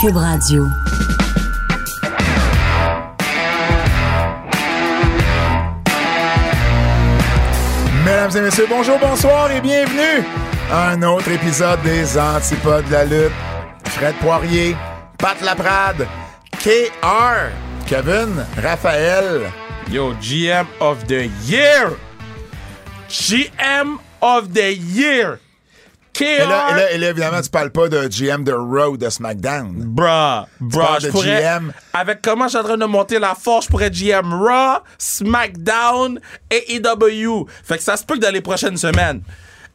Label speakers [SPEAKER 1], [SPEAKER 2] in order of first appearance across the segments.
[SPEAKER 1] Cube Radio.
[SPEAKER 2] Mesdames et messieurs, bonjour, bonsoir et bienvenue à un autre épisode des Antipodes de la lutte. Fred Poirier, Pat Laprade, KR, Kevin, Raphaël.
[SPEAKER 3] Yo, GM of the Year! GM of the Year! KR!
[SPEAKER 2] Et là, et là- et là, évidemment, tu parles pas de GM de Raw de SmackDown.
[SPEAKER 3] Bruh, bruh,
[SPEAKER 2] parles
[SPEAKER 3] je
[SPEAKER 2] de
[SPEAKER 3] pourrais,
[SPEAKER 2] GM.
[SPEAKER 3] avec comment je suis en train de monter la force, je pourrais être GM Raw, SmackDown et EW. Fait que ça se peut que dans les prochaines semaines,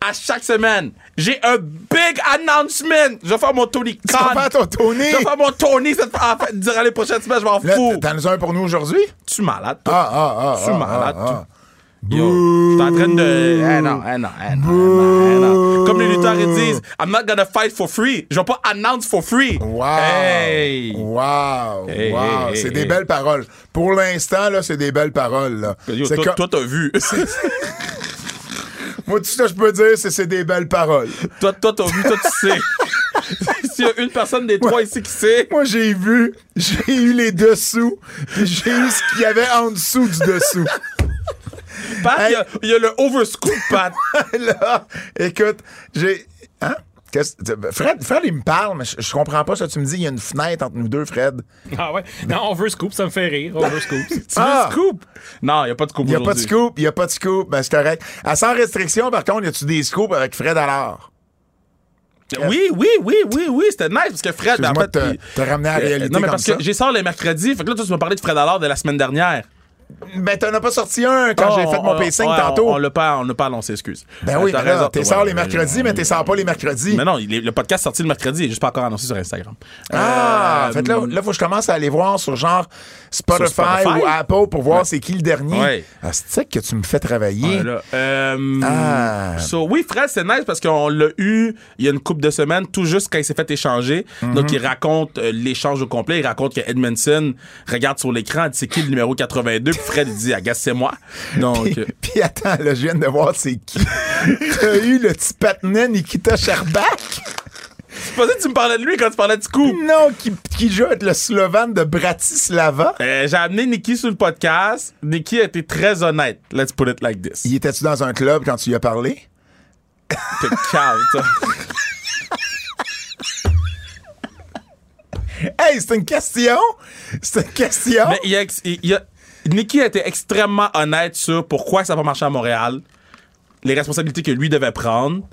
[SPEAKER 3] à chaque semaine, j'ai un big announcement. Je vais faire mon Tony
[SPEAKER 2] Tu vas
[SPEAKER 3] Khan.
[SPEAKER 2] faire ton Tony?
[SPEAKER 3] Je vais faire mon Tony cette en fait, durant les prochaines semaines, je m'en fous.
[SPEAKER 2] t'en as un pour nous aujourd'hui?
[SPEAKER 3] Tu es malade, toi.
[SPEAKER 2] Ah, ah, ah.
[SPEAKER 3] Tu es
[SPEAKER 2] ah,
[SPEAKER 3] malade,
[SPEAKER 2] ah,
[SPEAKER 3] toi. Yo, je suis en train de. Eh non, eh non, eh non, eh non, eh non. Comme les lutteurs ils disent, I'm not gonna fight for free. Je vais pas announce for free.
[SPEAKER 2] Wow!
[SPEAKER 3] Hey!
[SPEAKER 2] Wow!
[SPEAKER 3] Hey,
[SPEAKER 2] wow!
[SPEAKER 3] hey,
[SPEAKER 2] c'est des belles paroles. Pour l'instant, là, c'est des belles paroles. Là.
[SPEAKER 3] Yo, toi, t'as vu.
[SPEAKER 2] Moi, tout ce que je peux dire, c'est c'est des belles paroles.
[SPEAKER 3] toi, toi, t'as vu, toi, tu sais. S'il y a une personne des trois ici qui sait,
[SPEAKER 2] Moi, j'ai vu, j'ai eu les dessous, j'ai eu ce qu'il y avait en dessous du dessous.
[SPEAKER 3] Pat, il y a- il y, a le overscoop, Pat.
[SPEAKER 2] là, écoute, j'ai. Hein? Qu'est-ce- Fred, Fred, il me parle, mais je, je comprends pas ça. Tu me dis, il y a une fenêtre entre nous deux, Fred.
[SPEAKER 4] Ah ouais? Non, on veut scoop, ça me fait rire. On veut scoop.
[SPEAKER 3] Tu
[SPEAKER 2] Ah!
[SPEAKER 3] veux scoop? Non, il n'y a pas de scoop
[SPEAKER 2] Il n'y a pas de scoop, il n'y a pas de scoop, ben c'est correct. À sans restriction, par contre, y a-tu des scoops avec Fred alors?
[SPEAKER 3] Oui, oui, oui, oui, oui, c'était nice parce que Fred, ben, en fait,
[SPEAKER 2] te ramener à la
[SPEAKER 3] Euh,
[SPEAKER 2] réalité
[SPEAKER 3] Non, mais
[SPEAKER 2] comme
[SPEAKER 3] parce
[SPEAKER 2] ça.
[SPEAKER 3] que j'ai sort les mercredis. Fait que là, toi, tu m'as parlé de Fred Allard de la semaine dernière.
[SPEAKER 2] Ben, t'en as pas sorti un quand
[SPEAKER 3] Oh,
[SPEAKER 2] j'ai fait mon
[SPEAKER 3] on-
[SPEAKER 2] pacing
[SPEAKER 3] ouais,
[SPEAKER 2] tantôt.
[SPEAKER 3] On, on l'a pas, on l'a pas annoncé, excuse.
[SPEAKER 2] ben
[SPEAKER 3] Euh,
[SPEAKER 2] oui,
[SPEAKER 3] raison,
[SPEAKER 2] t'es
[SPEAKER 3] ouais,
[SPEAKER 2] sors les
[SPEAKER 3] ouais,
[SPEAKER 2] mercredis,
[SPEAKER 3] ouais,
[SPEAKER 2] mais t'es sors pas les mercredis.
[SPEAKER 3] Mais non, il est- le podcast est sorti le mercredi, il est juste pas encore annoncé sur Instagram.
[SPEAKER 2] Ah,
[SPEAKER 3] Euh,
[SPEAKER 2] en fait, là, là, faut que je commence à aller voir sur genre Spotify,
[SPEAKER 3] Sur Spotify?
[SPEAKER 2] ou Apple pour voir c'est qui le dernier.
[SPEAKER 3] Ouais.
[SPEAKER 2] Ah, c'est que tu me fais travailler?
[SPEAKER 3] Ouais, là. Euh,
[SPEAKER 2] Ah.
[SPEAKER 3] so, oui, Fred, c'est nice parce qu'on l'a eu il y a une couple de semaines, tout juste quand il s'est fait échanger.
[SPEAKER 2] Mhm.
[SPEAKER 3] Donc, il raconte euh, l'échange au complet. Il raconte que Edmondson regarde sur l'écran, c'est qui le numéro 82. Fred, il dit, agace, c'est moi. Donc,
[SPEAKER 2] Puis,
[SPEAKER 3] euh,
[SPEAKER 2] puis attends, là, je viens de voir c'est qui. T'as eu le petit patinet Nikita Sherbak?
[SPEAKER 3] je pensais que tu me parlais de lui quand tu parlais du coup.
[SPEAKER 2] Non, qui, qui joue avec le Slovan de Bratislava.
[SPEAKER 3] Euh, j'ai amené Nikki sur le podcast. Nikki a été très honnête. Let's put it like this.
[SPEAKER 2] Il était-tu dans un club quand tu lui as parlé?
[SPEAKER 3] T'es calme, toi.
[SPEAKER 2] Hey, c'est une question! C'est une question!
[SPEAKER 3] Mais il a, il a- Nikki a été extrêmement honnête sur pourquoi ça n'a pas marché à Montréal, les responsabilités que lui devait prendre.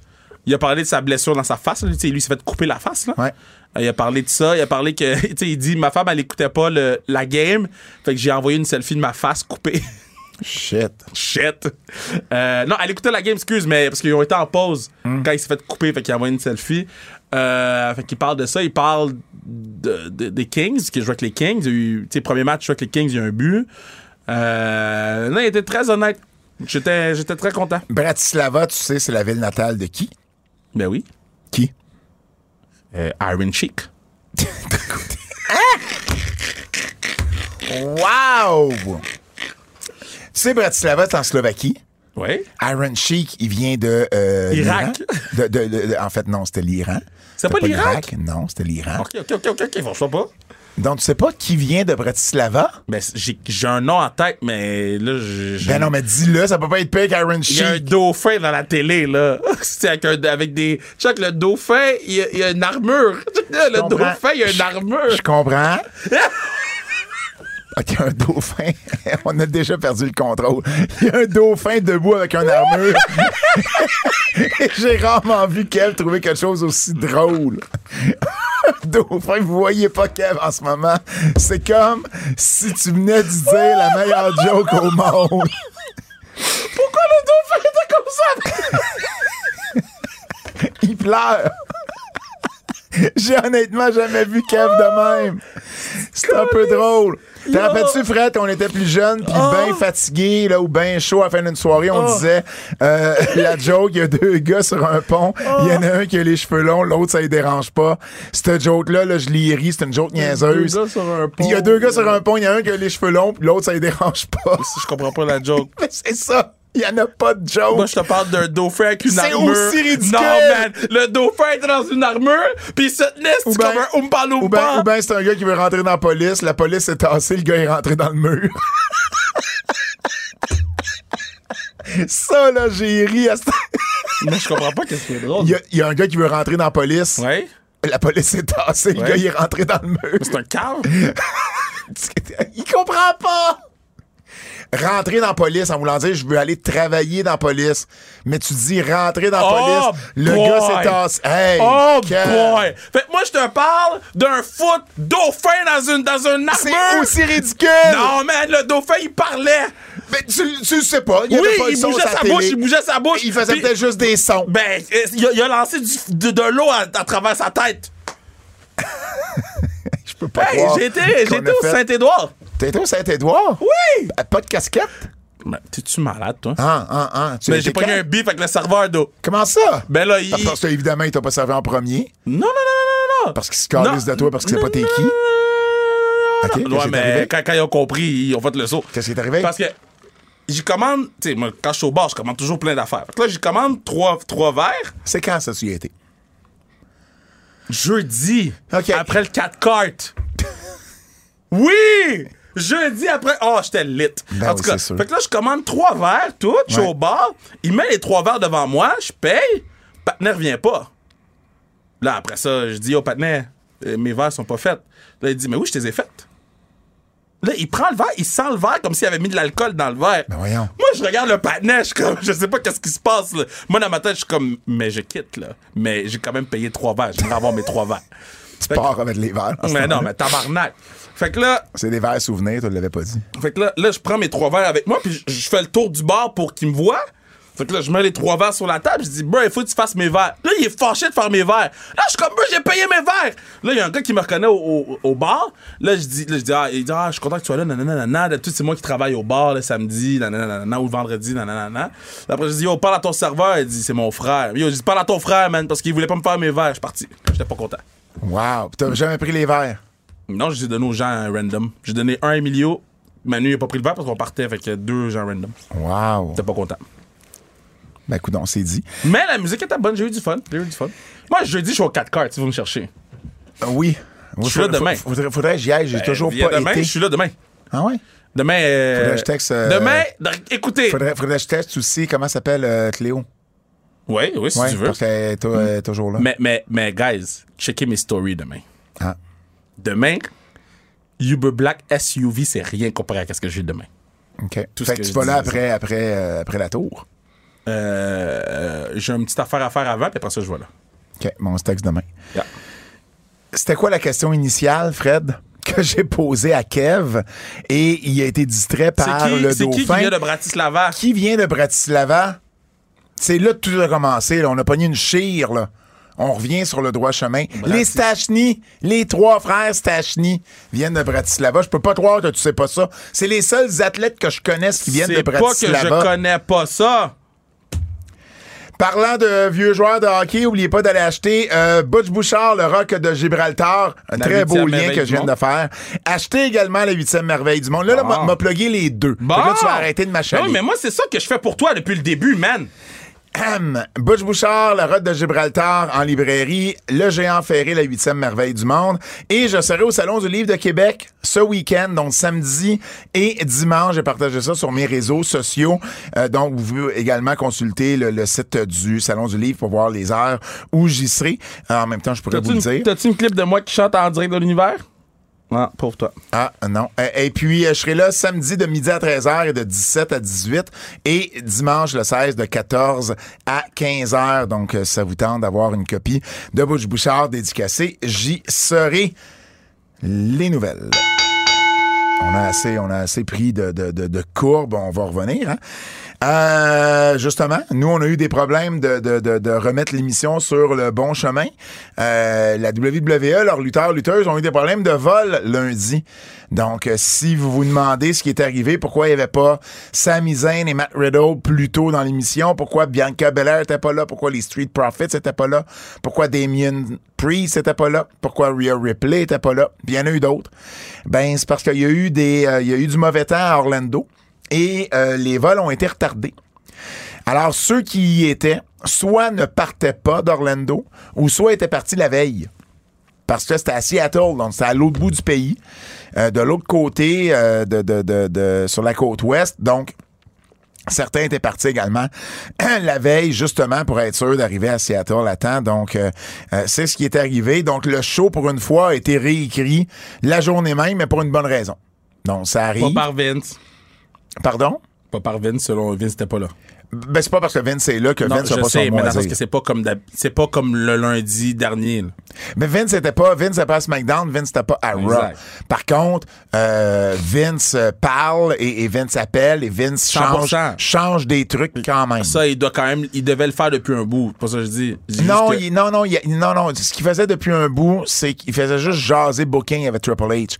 [SPEAKER 3] Il a parlé de sa blessure dans sa face. là. Lui, il s'est fait couper la face. Là.
[SPEAKER 2] Ouais.
[SPEAKER 3] Euh, Il a parlé de ça. Il a parlé que. tu sais, Il dit Ma femme, elle écoutait pas le- la game. Fait que j'ai envoyé une selfie de ma face coupée.
[SPEAKER 2] Shit.
[SPEAKER 3] Shit. Euh, non, elle écoutait la game, excuse, mais parce qu'ils ont été en pause
[SPEAKER 2] Hmm.
[SPEAKER 3] quand il s'est fait couper, fait qu'il a envoyé une selfie. Euh, fait qu'il parle de ça, il parle de, de- des Kings, qu'il joue avec les Kings. Il a eu, tu sais, premier match, il joue avec les Kings, il y a un but. Euh, non, il était très honnête. J'étais, j'étais très content.
[SPEAKER 2] Bratislava, tu sais, c'est la ville natale de qui?
[SPEAKER 3] Ben oui.
[SPEAKER 2] Qui?
[SPEAKER 3] Euh, Iron Sheik.
[SPEAKER 2] Wow! Tu sais, Bratislava, c'est en Slovaquie.
[SPEAKER 3] Oui.
[SPEAKER 2] Iron Sheik, il vient de. euh,
[SPEAKER 3] Irak.
[SPEAKER 2] l'Iran. De, de- de- de- en fait, non, c'était l'Iran.
[SPEAKER 3] C'est pas l'Irak?
[SPEAKER 2] Non, c'était l'Iran.
[SPEAKER 3] Ok, ok, ok, ok, ok, franchement pas.
[SPEAKER 2] Donc, tu sais pas qui vient de Bratislava?
[SPEAKER 3] Ben, j'ai, un nom en tête, mais là, j'ai.
[SPEAKER 2] Ben non, mais dis-le, ça peut pas être pire qu'Iron
[SPEAKER 3] Il y a un
[SPEAKER 2] Sheik.
[SPEAKER 3] dauphin dans la télé, là. C'est avec, un- avec des. Check, le dauphin, il y a, il y a une armure. Le dauphin, il y a une armure.
[SPEAKER 2] Je comprends. OK, un dauphin? On a déjà perdu le contrôle. Il y a un dauphin debout avec une armure. J'ai rarement vu Kev trouver quelque chose aussi drôle. dauphin, vous voyez pas Kev en ce moment. C'est comme si tu venais de dire la meilleure joke au monde.
[SPEAKER 3] Pourquoi le dauphin était comme ça?
[SPEAKER 2] Il pleure. J'ai honnêtement jamais vu Kev de même. C'est un peu drôle. Te rappelles-tu, Fred, on était plus jeunes, puis
[SPEAKER 3] Oh.
[SPEAKER 2] bien fatigués, là, ou bien chaud à la fin d'une soirée, on disait euh, la joke, il y a deux gars sur un pont, il y en a un qui a les cheveux longs, l'autre, ça ne dérange pas. Cette joke-là, là, je l'ai ri, c'est une joke niaiseuse.
[SPEAKER 3] Deux gars sur un pont.
[SPEAKER 2] Il y a deux gars sur un pont, il y en a un qui a les cheveux longs, puis l'autre, ça ne dérange pas.
[SPEAKER 3] Je comprends pas la joke.
[SPEAKER 2] Mais c'est ça. Il y en a pas de joke.
[SPEAKER 3] Moi, je te parle d'un dauphin avec une
[SPEAKER 2] C'est
[SPEAKER 3] armure.
[SPEAKER 2] aussi ridicule.
[SPEAKER 3] Non, man. Le dauphin était dans une armure, puis il se tenait c'est
[SPEAKER 2] Ou ben-
[SPEAKER 3] comme un Oompa
[SPEAKER 2] Ou bien
[SPEAKER 3] Loompa.
[SPEAKER 2] ou ben c'est un gars qui veut rentrer dans la police, la police est tassée, le gars est rentré dans le mur. Ça, là, j'ai ri à ce-
[SPEAKER 3] Mais je comprends pas qu'est-ce qui est drôle.
[SPEAKER 2] il, y a, il y a un gars qui veut rentrer dans la police.
[SPEAKER 3] Ouais.
[SPEAKER 2] La police est tassée, le gars il est rentré dans le mur.
[SPEAKER 3] C'est un cave.
[SPEAKER 2] il comprend pas! Rentrer dans la police en voulant dire je veux aller travailler dans la police. Mais tu dis rentrer dans la
[SPEAKER 3] Oh,
[SPEAKER 2] police. Le gars s'est tassé. Hey!
[SPEAKER 3] Oh
[SPEAKER 2] quel-
[SPEAKER 3] boy! Fait que moi, je te parle d'un foot dauphin dans une, dans une
[SPEAKER 2] C'est
[SPEAKER 3] armure.
[SPEAKER 2] aussi ridicule!
[SPEAKER 3] Non, man, le dauphin, il parlait.
[SPEAKER 2] Mais tu, tu sais pas. Il
[SPEAKER 3] oui,
[SPEAKER 2] pas
[SPEAKER 3] il bougeait sa bouche, il bougeait sa bouche.
[SPEAKER 2] Il faisait peut-être juste des sons.
[SPEAKER 3] Ben, il a, il a lancé du- de, de l'eau à, à travers sa tête.
[SPEAKER 2] Je peux pas
[SPEAKER 3] Hey,
[SPEAKER 2] a
[SPEAKER 3] au Saint-Édouard.
[SPEAKER 2] T'as été au Saint-Édouard?
[SPEAKER 3] Oui!
[SPEAKER 2] Euh, Pas de casquette?
[SPEAKER 3] Ben, T'es-tu malade, toi?
[SPEAKER 2] Ah, ah, ah. Tu
[SPEAKER 3] Mais j'ai pogné
[SPEAKER 2] quand?
[SPEAKER 3] un bif avec le serveur d'eau.
[SPEAKER 2] Comment ça?
[SPEAKER 3] Ben là, il.
[SPEAKER 2] Parce que évidemment, il t'a pas servi en premier.
[SPEAKER 3] Non, non, non, non, non, non.
[SPEAKER 2] Parce qu'il se calisse
[SPEAKER 3] Non.
[SPEAKER 2] de toi parce que c'est pas t'es qui? Ok, qu'est-ce
[SPEAKER 3] Ouais, mais quand, quand ils ont compris, ils ont fait le saut.
[SPEAKER 2] Qu'est-ce qui est arrivé?
[SPEAKER 3] Parce que j'y commande, tu sais, moi, quand je suis au bar, je commande toujours plein d'affaires. Là, j'y commande trois, trois verres.
[SPEAKER 2] C'est quand ça, tu y été?
[SPEAKER 3] Jeudi.
[SPEAKER 2] OK.
[SPEAKER 3] Après le 4 cartes. oui! Jeudi après. Oh, j'étais lit.
[SPEAKER 2] Ben
[SPEAKER 3] en tout
[SPEAKER 2] oui,
[SPEAKER 3] cas, fait que là, je commande trois verres, tout. Je suis
[SPEAKER 2] Ouais.
[SPEAKER 3] au bar. Il met les trois verres devant moi. Je paye. Patner vient pas. Là, après ça, je dis au Patner, euh, mes verres sont pas faits. Là, il dit, mais oui, je les ai faites. Là, il prend le verre, il sent le verre comme s'il avait mis de l'alcool dans le verre.
[SPEAKER 2] Ben voyons.
[SPEAKER 3] Moi, je regarde le patinet, je suis comme, je sais pas qu'est-ce qui se passe, là. Moi, dans ma tête, je suis comme, mais je quitte, là. Mais j'ai quand même payé trois verres. J'aimerais avoir mes trois verres.
[SPEAKER 2] Tu pars avec les verres.
[SPEAKER 3] Mais non, mais tabarnak. Fait que là,
[SPEAKER 2] C'est des verres souvenirs, tu l'avais pas dit.
[SPEAKER 3] fait que là, là, je prends mes trois verres avec moi, puis je, fais le tour du bar pour qu'il me voie. Fait que là, je mets les trois verres sur la table, je dis, bro, il faut que tu fasses mes verres. Là, il est fâché de faire mes verres. Là, je suis comme, bro, j'ai payé mes verres. Là, il y a un gars qui me reconnaît au, au- au bar. Là, je dis, là, je dis, ah, il dit, ah, je suis content que tu sois là, nanana, nanana. D'habitude, c'est moi qui travaille au bar le samedi, nanana, nanana, ou le vendredi, nanana, nanana. Après, je dis, yo, parle à ton serveur. Il dit, c'est mon frère. Yo, je dis, parle à ton frère, man, parce qu'il voulait pas me faire mes verres. Je suis parti. J'étais pas content.
[SPEAKER 2] Wow. Puis T'as jamais pris les verres?
[SPEAKER 3] Non, je les ai donnés aux gens euh, random. J'ai donné un à Emilio. Manu, il a pas pris le verre parce qu'on partait avec deux gens random.
[SPEAKER 2] Wow.
[SPEAKER 3] J'étais pas content.
[SPEAKER 2] Ben, écoute, on s'est dit.
[SPEAKER 3] Mais la musique était bonne, j'ai eu du fun. J'ai eu du fun. Moi, jeudi, je suis au 4 cartes, si vous me cherchez.
[SPEAKER 2] Euh, oui.
[SPEAKER 3] Je suis là demain.
[SPEAKER 2] Faudrait, faudrait que j'y aille. J'ai toujours
[SPEAKER 3] Viens
[SPEAKER 2] pas
[SPEAKER 3] demain,
[SPEAKER 2] été.
[SPEAKER 3] je suis là demain.
[SPEAKER 2] Ah ouais?
[SPEAKER 3] Demain. euh,
[SPEAKER 2] Faudrait que je texte, euh,
[SPEAKER 3] Demain, écoutez.
[SPEAKER 2] Faudrait, faudrait que je teste aussi comment s'appelle Cléo.
[SPEAKER 3] Oui, oui, si
[SPEAKER 2] Ouais,
[SPEAKER 3] tu veux.
[SPEAKER 2] parce qu'elle est toujours là.
[SPEAKER 3] Mais, mais, mais, guys, checkez mes stories demain.
[SPEAKER 2] Ah.
[SPEAKER 3] Demain, Uber Black SUV, c'est rien comparé à ce que j'ai demain.
[SPEAKER 2] OK.
[SPEAKER 3] Tout ce
[SPEAKER 2] fait que
[SPEAKER 3] que
[SPEAKER 2] tu vas là après, après, euh, après la tour.
[SPEAKER 3] Euh, euh, j'ai une petite affaire à faire avant, puis après ça, je vais là.
[SPEAKER 2] OK. Bon, on se texte demain.
[SPEAKER 3] Yeah.
[SPEAKER 2] C'était quoi la question initiale, Fred? Que j'ai posée à Kev? Et il a été distrait par
[SPEAKER 3] qui,
[SPEAKER 2] le
[SPEAKER 3] c'est qui qui
[SPEAKER 2] dauphin.
[SPEAKER 3] vient de Bratislava?
[SPEAKER 2] Qui vient de Bratislava? C'est là que tout a commencé. là. On a pogné une chire, là. On revient sur le droit chemin. Les Stachny, les trois frères Stachny viennent de Bratislava. Je peux pas croire que tu sais pas ça. C'est les seuls athlètes que je connaisse qui viennent de
[SPEAKER 3] C'est pas que
[SPEAKER 2] Bratislava.
[SPEAKER 3] je connais pas ça.
[SPEAKER 2] Parlant de vieux joueurs de hockey, oubliez pas d'aller acheter euh, Butch Bouchard, le rock de Gibraltar. Un
[SPEAKER 3] La
[SPEAKER 2] très beau lien que je viens de faire. Achetez également la huitième merveille du monde. Là, là,
[SPEAKER 3] Bon.
[SPEAKER 2] m'a- plugué les deux.
[SPEAKER 3] Bon.
[SPEAKER 2] Là, tu vas arrêter de m'achaler.
[SPEAKER 3] Non, mais moi, c'est ça que je fais pour toi depuis le début, man.
[SPEAKER 2] Butch Bouchard, le rock de Gibraltar en librairie, le géant ferré, la huitième merveille du monde. Et je serai au Salon du Livre de Québec ce week-end, donc samedi et dimanche. J'ai partagé ça sur mes réseaux sociaux. Euh, donc, vous pouvez également consulter le, le site du Salon du Livre pour voir les heures où j'y serai. En même temps, je pourrais vous le dire.
[SPEAKER 3] t'as-tu une clip de moi qui chante en direct de l'univers? Non, pauvre toi.
[SPEAKER 2] Ah, non. Et, et puis, euh, je serai là samedi de midi à 13h et de 17 à 18 et dimanche le 16 de 14 à 15h. Donc, euh, ça vous tente d'avoir une copie de Butch Bouchard dédicacée. J'y serai. Les nouvelles. On a assez, on a assez pris de, de, de, de courbes. On va revenir. Hein? Euh, justement, nous, on a eu des problèmes de, de, de, remettre l'émission sur le bon chemin. Euh, la WWE, leurs lutteurs, lutteuses ont eu des problèmes de vol lundi. Donc, euh, si vous vous demandez ce qui est arrivé, pourquoi il n'y avait pas Sami Zayn et Matt Riddle plus tôt dans l'émission, pourquoi Bianca Belair était pas là, pourquoi les Street Profits étaient pas là, pourquoi Damien Priest était pas là, pourquoi Rhea Ripley était pas là, puis il y en a eu d'autres. Ben, c'est parce qu'il y a eu des, euh, il y a eu du mauvais temps à Orlando et euh, les vols ont été retardés. Alors, ceux qui y étaient, soit ne partaient pas d'Orlando, ou soit étaient partis la veille. Parce que c'était à Seattle, donc c'était à l'autre bout du pays, euh, de l'autre côté, euh, de, de- de- de- sur la côte ouest. Donc, Certains étaient partis également la veille, justement, pour être sûr d'arriver à Seattle à temps. Donc, euh, euh, c'est ce qui est arrivé. Donc, le show, pour une fois, a été réécrit la journée même, mais pour une bonne raison. Donc, ça
[SPEAKER 3] Pas
[SPEAKER 2] arrive.
[SPEAKER 3] par Vince.
[SPEAKER 2] Pardon?
[SPEAKER 3] Pas par Vince, selon Vince, c'était pas là.
[SPEAKER 2] Ben, c'est pas parce que Vince est là que
[SPEAKER 3] Non,
[SPEAKER 2] Vince n'a pas
[SPEAKER 3] sais,
[SPEAKER 2] son
[SPEAKER 3] mais dans que c'est pas comme c'est pas comme le lundi dernier. là.
[SPEAKER 2] Mais Vince n'était pas, Vince n'était pas à SmackDown, Vince n'était pas à Raw. Par contre, euh, Vince euh, parle et, et Vince appelle et Vince change,
[SPEAKER 3] 100%.
[SPEAKER 2] change des trucs quand même.
[SPEAKER 3] Ça, il doit quand même, il devait le faire depuis un bout. C'est pas ça que je dis.
[SPEAKER 2] Non,
[SPEAKER 3] juste que-
[SPEAKER 2] il- non, non, il- non, non. Ce qu'il faisait depuis un bout, c'est qu'il faisait juste jaser booking avec Triple H.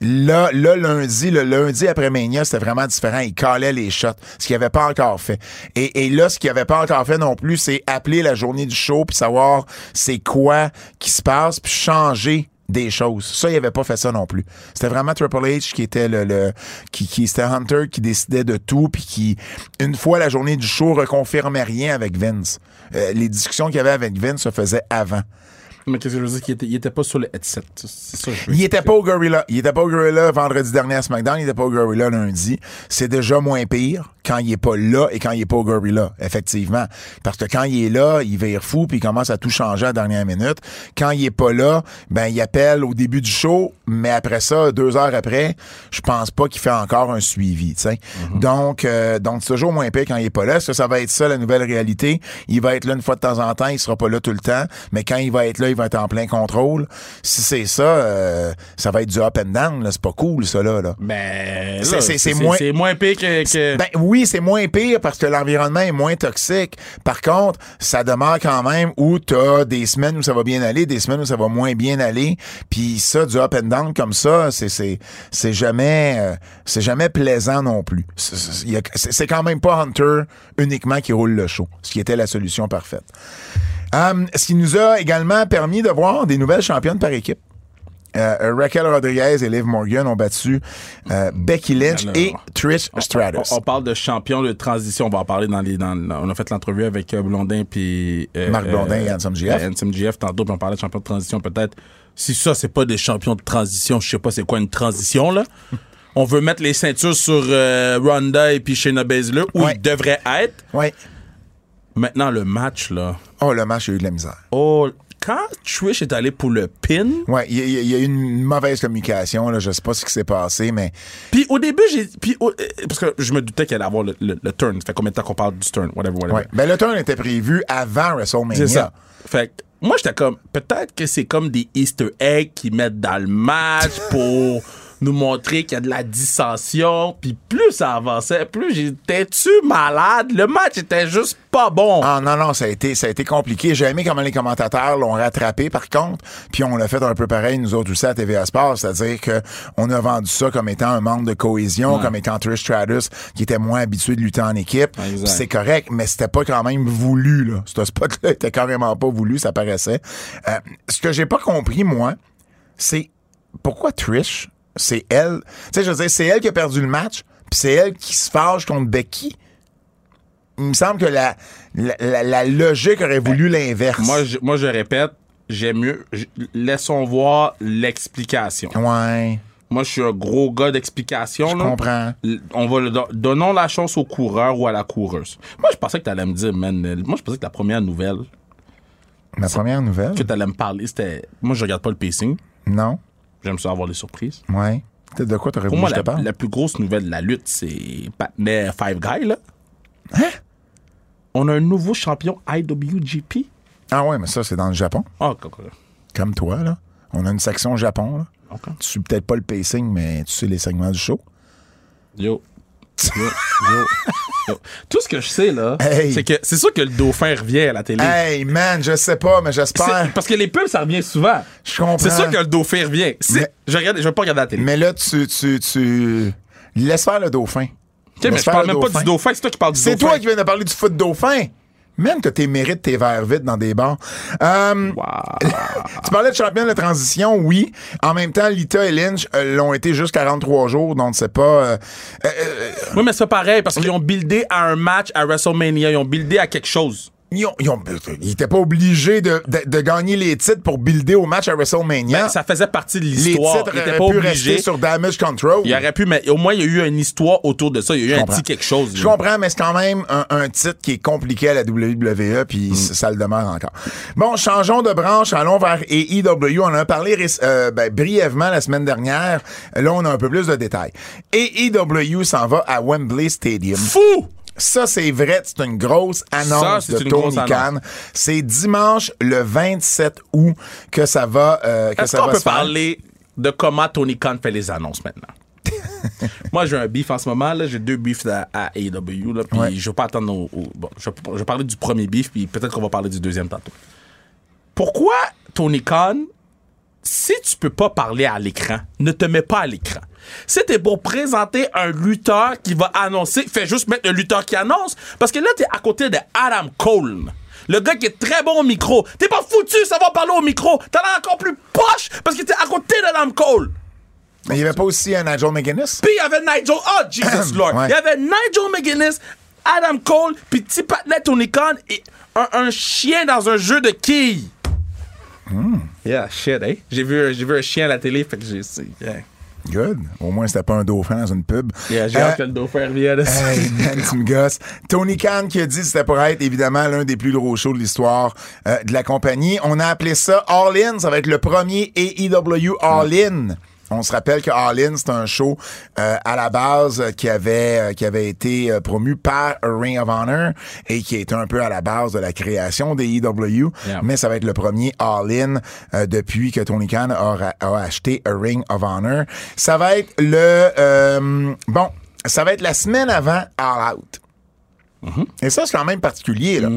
[SPEAKER 2] Là, là, lundi, le lundi après Mania, c'était vraiment différent. Il calait les shots, ce qu'il avait pas encore fait. Et, là, ce qu'il avait pas encore fait non plus, c'est appeler la journée du show puis savoir c'est quoi qui se passe puis changer des choses. Ça, il avait pas fait ça non plus. C'était vraiment Triple H qui était le, le qui, qui c'était Hunter qui décidait de tout puis qui une fois la journée du show reconfirmait rien avec Vince. Euh, les discussions qu'il y avait avec Vince se faisaient avant.
[SPEAKER 3] Mais qu'est-ce que je veux dire? Qu'il était, il était pas sur le headset. Ça je
[SPEAKER 2] Il était pas au Gorilla. Il était pas au Gorilla vendredi dernier à SmackDown. Il était pas au Gorilla lundi. C'est déjà moins pire quand il est pas là et quand il est pas au Gorilla, effectivement. Parce que quand il est là, il vire fou puis il commence à tout changer à la dernière minute. Quand il est pas là, ben, il appelle au début du show, mais après ça, deux heures après, je pense pas qu'il fait encore un suivi, tu sais. Donc, euh, donc c'est toujours moins pire quand il est pas là. Est-ce que ça va être ça, la nouvelle réalité? Il va être là une fois de temps en temps, il sera pas là tout le temps, mais quand il va être là, il va être en plein contrôle. Si c'est ça, euh, ça va être du up and down. C'est pas cool, ça, là. là.
[SPEAKER 3] Ben,
[SPEAKER 2] C'est- moins-
[SPEAKER 3] pire que. que-
[SPEAKER 2] Ben oui, c'est moins pire parce que l'environnement est moins toxique. Par contre, ça demeure quand même où t'as des semaines où ça va bien aller, des semaines où ça va moins bien aller. Puis ça, du up and down comme ça, c'est c'est c'est jamais euh, c'est jamais plaisant non plus. C'est quand même pas Hunter uniquement qui roule le show, ce qui était la solution parfaite. Hum, ce qui nous a également permis de voir des nouvelles championnes par équipe. Euh, Raquel Rodriguez et Liv Morgan ont battu euh, Becky Lynch
[SPEAKER 3] Alors,
[SPEAKER 2] et Trish Stratus.
[SPEAKER 3] On, on parle de champion de transition. On va en parler dans les. Dans, on a fait l'entrevue avec Blondin puis. euh,
[SPEAKER 2] Marc Blondin et Handsome GF.
[SPEAKER 3] Handsome GF tantôt, puis on parlait de champion de transition peut-être. Si ça, c'est pas des champions de transition, je sais pas c'est quoi une transition, là. On veut mettre les ceintures sur Ronda et puis Shayna Baszler, où
[SPEAKER 2] Ouais.
[SPEAKER 3] ils devraient être.
[SPEAKER 2] Ouais.
[SPEAKER 3] Maintenant, le match, là.
[SPEAKER 2] Oh, le match a eu de la misère.
[SPEAKER 3] Oh, quand Trish est allé pour le pin,
[SPEAKER 2] Ouais, il y, a- il y a eu une mauvaise communication, là. Je sais pas ce qui s'est passé, mais
[SPEAKER 3] Puis au début, j'ai. Puis au- euh, parce que je me doutais qu'elle allait avoir le, le- le turn. Ça fait combien de temps qu'on parle du turn? Whatever, whatever.
[SPEAKER 2] ouais. Ben, le turn était prévu avant WrestleMania.
[SPEAKER 3] C'est ça. Fait que moi, j'étais comme. Peut-être que c'est comme des Easter eggs qu'ils mettent dans le match pour nous montrer qu'il y a de la dissension. Puis plus ça avançait, plus j'étais-tu malade? Le match était juste pas bon.
[SPEAKER 2] Ah non, non, ça a été, ça a été compliqué. J'ai aimé comment les commentateurs l'ont rattrapé, par contre. Puis on l'a fait un peu pareil, nous autres aussi, à TVA Sport. C'est-à-dire que on a vendu ça comme étant un manque de cohésion, comme étant Trish Stratus, qui était moins habitué de lutter en équipe. C'est correct, mais c'était pas quand même voulu, là. Ce spot-là était carrément pas voulu, ça paraissait. Euh, ce que j'ai pas compris, moi, c'est pourquoi Trish, c'est elle. Tu sais, je veux dire, c'est elle qui a perdu le match, puis c'est elle qui se fâche contre Becky. Il me semble que la, la, la- la logique aurait voulu l'inverse.
[SPEAKER 3] Moi, je, moi, je répète, j'aime mieux. Laissons voir l'explication.
[SPEAKER 2] Ouais,
[SPEAKER 3] Moi, je suis un gros gars d'explication.
[SPEAKER 2] je
[SPEAKER 3] là.
[SPEAKER 2] comprends.
[SPEAKER 3] On va le don- donnons la chance au coureur ou à la coureuse. Moi, je pensais que tu allais me dire, man. Moi, je pensais que la première nouvelle
[SPEAKER 2] Ma première nouvelle?
[SPEAKER 3] que tu allais me parler, c'était. Moi, je regarde pas le pacing.
[SPEAKER 2] Non?
[SPEAKER 3] J'aime ça avoir des surprises.
[SPEAKER 2] Ouais. Peut-être de quoi t'aurais voulu
[SPEAKER 3] moi,
[SPEAKER 2] que je
[SPEAKER 3] la,
[SPEAKER 2] te parle?
[SPEAKER 3] la plus grosse nouvelle de la lutte, c'est Patnais Five Guy, là.
[SPEAKER 2] Hein?
[SPEAKER 3] On a un nouveau champion IWGP.
[SPEAKER 2] Ah ouais, mais ça, c'est dans le Japon.
[SPEAKER 3] Ah.
[SPEAKER 2] Comme toi, là. On a une section Japon, là.
[SPEAKER 3] Ok.
[SPEAKER 2] Tu suis peut-être pas le pacing, mais tu sais les segments du show.
[SPEAKER 3] Yo. Yo, yo, yo. Tout ce que je sais, là,
[SPEAKER 2] Hey.
[SPEAKER 3] c'est que c'est sûr que le dauphin revient à la télé.
[SPEAKER 2] Hey, man, je sais pas, mais
[SPEAKER 3] C'est-
[SPEAKER 2] j'espère.
[SPEAKER 3] Parce que les pubs, ça revient souvent.
[SPEAKER 2] Je comprends.
[SPEAKER 3] C'est sûr que le dauphin revient. C'est-
[SPEAKER 2] Mais-
[SPEAKER 3] Je regarde, je vais pas regarder la télé.
[SPEAKER 2] Mais là, tu, tu, tu... Laisse faire le dauphin.
[SPEAKER 3] Mais je
[SPEAKER 2] faire
[SPEAKER 3] parle
[SPEAKER 2] le
[SPEAKER 3] même pas du dauphin, c'est toi qui parles du
[SPEAKER 2] C'est
[SPEAKER 3] dauphin.
[SPEAKER 2] toi qui viens de parler du foot dauphin. Même que t'es mérites tes verres vides dans des bars. Euh, tu parlais de champion de transition, oui. En même temps, Lita et Lynch euh, l'ont été juste 43 jours, donc c'est pas... euh, euh,
[SPEAKER 3] Oui, mais c'est pas pareil parce qu'ils ont buildé à un match à WrestleMania. Ils ont buildé à quelque chose.
[SPEAKER 2] Ils, ont- ils ont- ils étaient pas obligés de, de- de gagner les titres pour builder au match à WrestleMania.
[SPEAKER 3] Ben, ça faisait partie de
[SPEAKER 2] les
[SPEAKER 3] l'histoire.
[SPEAKER 2] titres
[SPEAKER 3] Ils étaient
[SPEAKER 2] auraient
[SPEAKER 3] pas
[SPEAKER 2] pu
[SPEAKER 3] obligés.
[SPEAKER 2] rester sur Damage Control.
[SPEAKER 3] Il aurait pu, mais au moins, il y a eu une histoire autour de ça. Il y a eu un
[SPEAKER 2] comprends.
[SPEAKER 3] petit quelque chose.
[SPEAKER 2] Je comprends, mais c'est quand même un, un titre qui est compliqué à la WWE,
[SPEAKER 3] Mm.
[SPEAKER 2] puis c- ça le demeure encore. Bon, changeons de branche, allons vers AEW. On en a parlé euh, ben, brièvement la semaine dernière. Là, on a un peu plus de détails. AEW s'en va à Wembley Stadium.
[SPEAKER 3] Fou!
[SPEAKER 2] Ça, c'est vrai, c'est une grosse
[SPEAKER 3] Ça,
[SPEAKER 2] annonce
[SPEAKER 3] c'est
[SPEAKER 2] de
[SPEAKER 3] une
[SPEAKER 2] Khan. C'est dimanche le 27 août que ça va, euh, que
[SPEAKER 3] Est-ce qu'on
[SPEAKER 2] va
[SPEAKER 3] peut
[SPEAKER 2] se
[SPEAKER 3] parler de comment Tony Khan fait les annonces maintenant? Moi, j'ai un beef en ce moment. là. J'ai deux beefs à, à AEW. Là, puis
[SPEAKER 2] Ouais.
[SPEAKER 3] je vais pas attendre au, au- bon, je, vais- je vais parler du premier beef, puis peut-être qu'on va parler du deuxième tantôt. Pourquoi Tony Khan, si tu peux pas parler à l'écran, ne te mets pas à l'écran. Si t'es pour présenter un lutteur qui va annoncer, fais juste mettre le lutteur qui annonce. Parce que là, t'es à côté de Adam Cole. Le gars qui est très bon au micro. T'es pas foutu, ça va parler au micro. T'as l'air encore plus poche parce que t'es à côté d'Adam Cole.
[SPEAKER 2] Mais il n'y avait pas aussi un Nigel McGuinness?
[SPEAKER 3] Puis il y avait Nigel. Oh, Jesus Lord.
[SPEAKER 2] Ouais.
[SPEAKER 3] Il y avait Nigel McGuinness, Adam Cole, puis petit patinet Tony Khan et un, un chien dans un jeu de quilles. Yeah, shit, eh? J'ai vu, j'ai vu un chien à la télé, fait que j'ai. Yeah,
[SPEAKER 2] Good. Au moins, c'était pas un dauphin dans une pub.
[SPEAKER 3] Yeah, j'ai
[SPEAKER 2] Euh,
[SPEAKER 3] hâte que le dauphin revienne.
[SPEAKER 2] Hey, man, tu me gosses. Tony Khan qui a dit que c'était pour être évidemment l'un des plus gros shows de l'histoire euh, de la compagnie. On a appelé ça All In. Ça va être le premier AEW All In. On se rappelle que All In, c'est un show euh, à la base euh, qui avait euh, qui avait été promu par Ring of Honor et qui était un peu à la base de la création des.
[SPEAKER 3] Yeah.
[SPEAKER 2] Mais ça va être le premier All In euh, depuis que Tony Khan a, acheté A Ring of Honor. Ça va être le euh, bon, ça va être la semaine avant All Out. Et ça, c'est quand même particulier, là.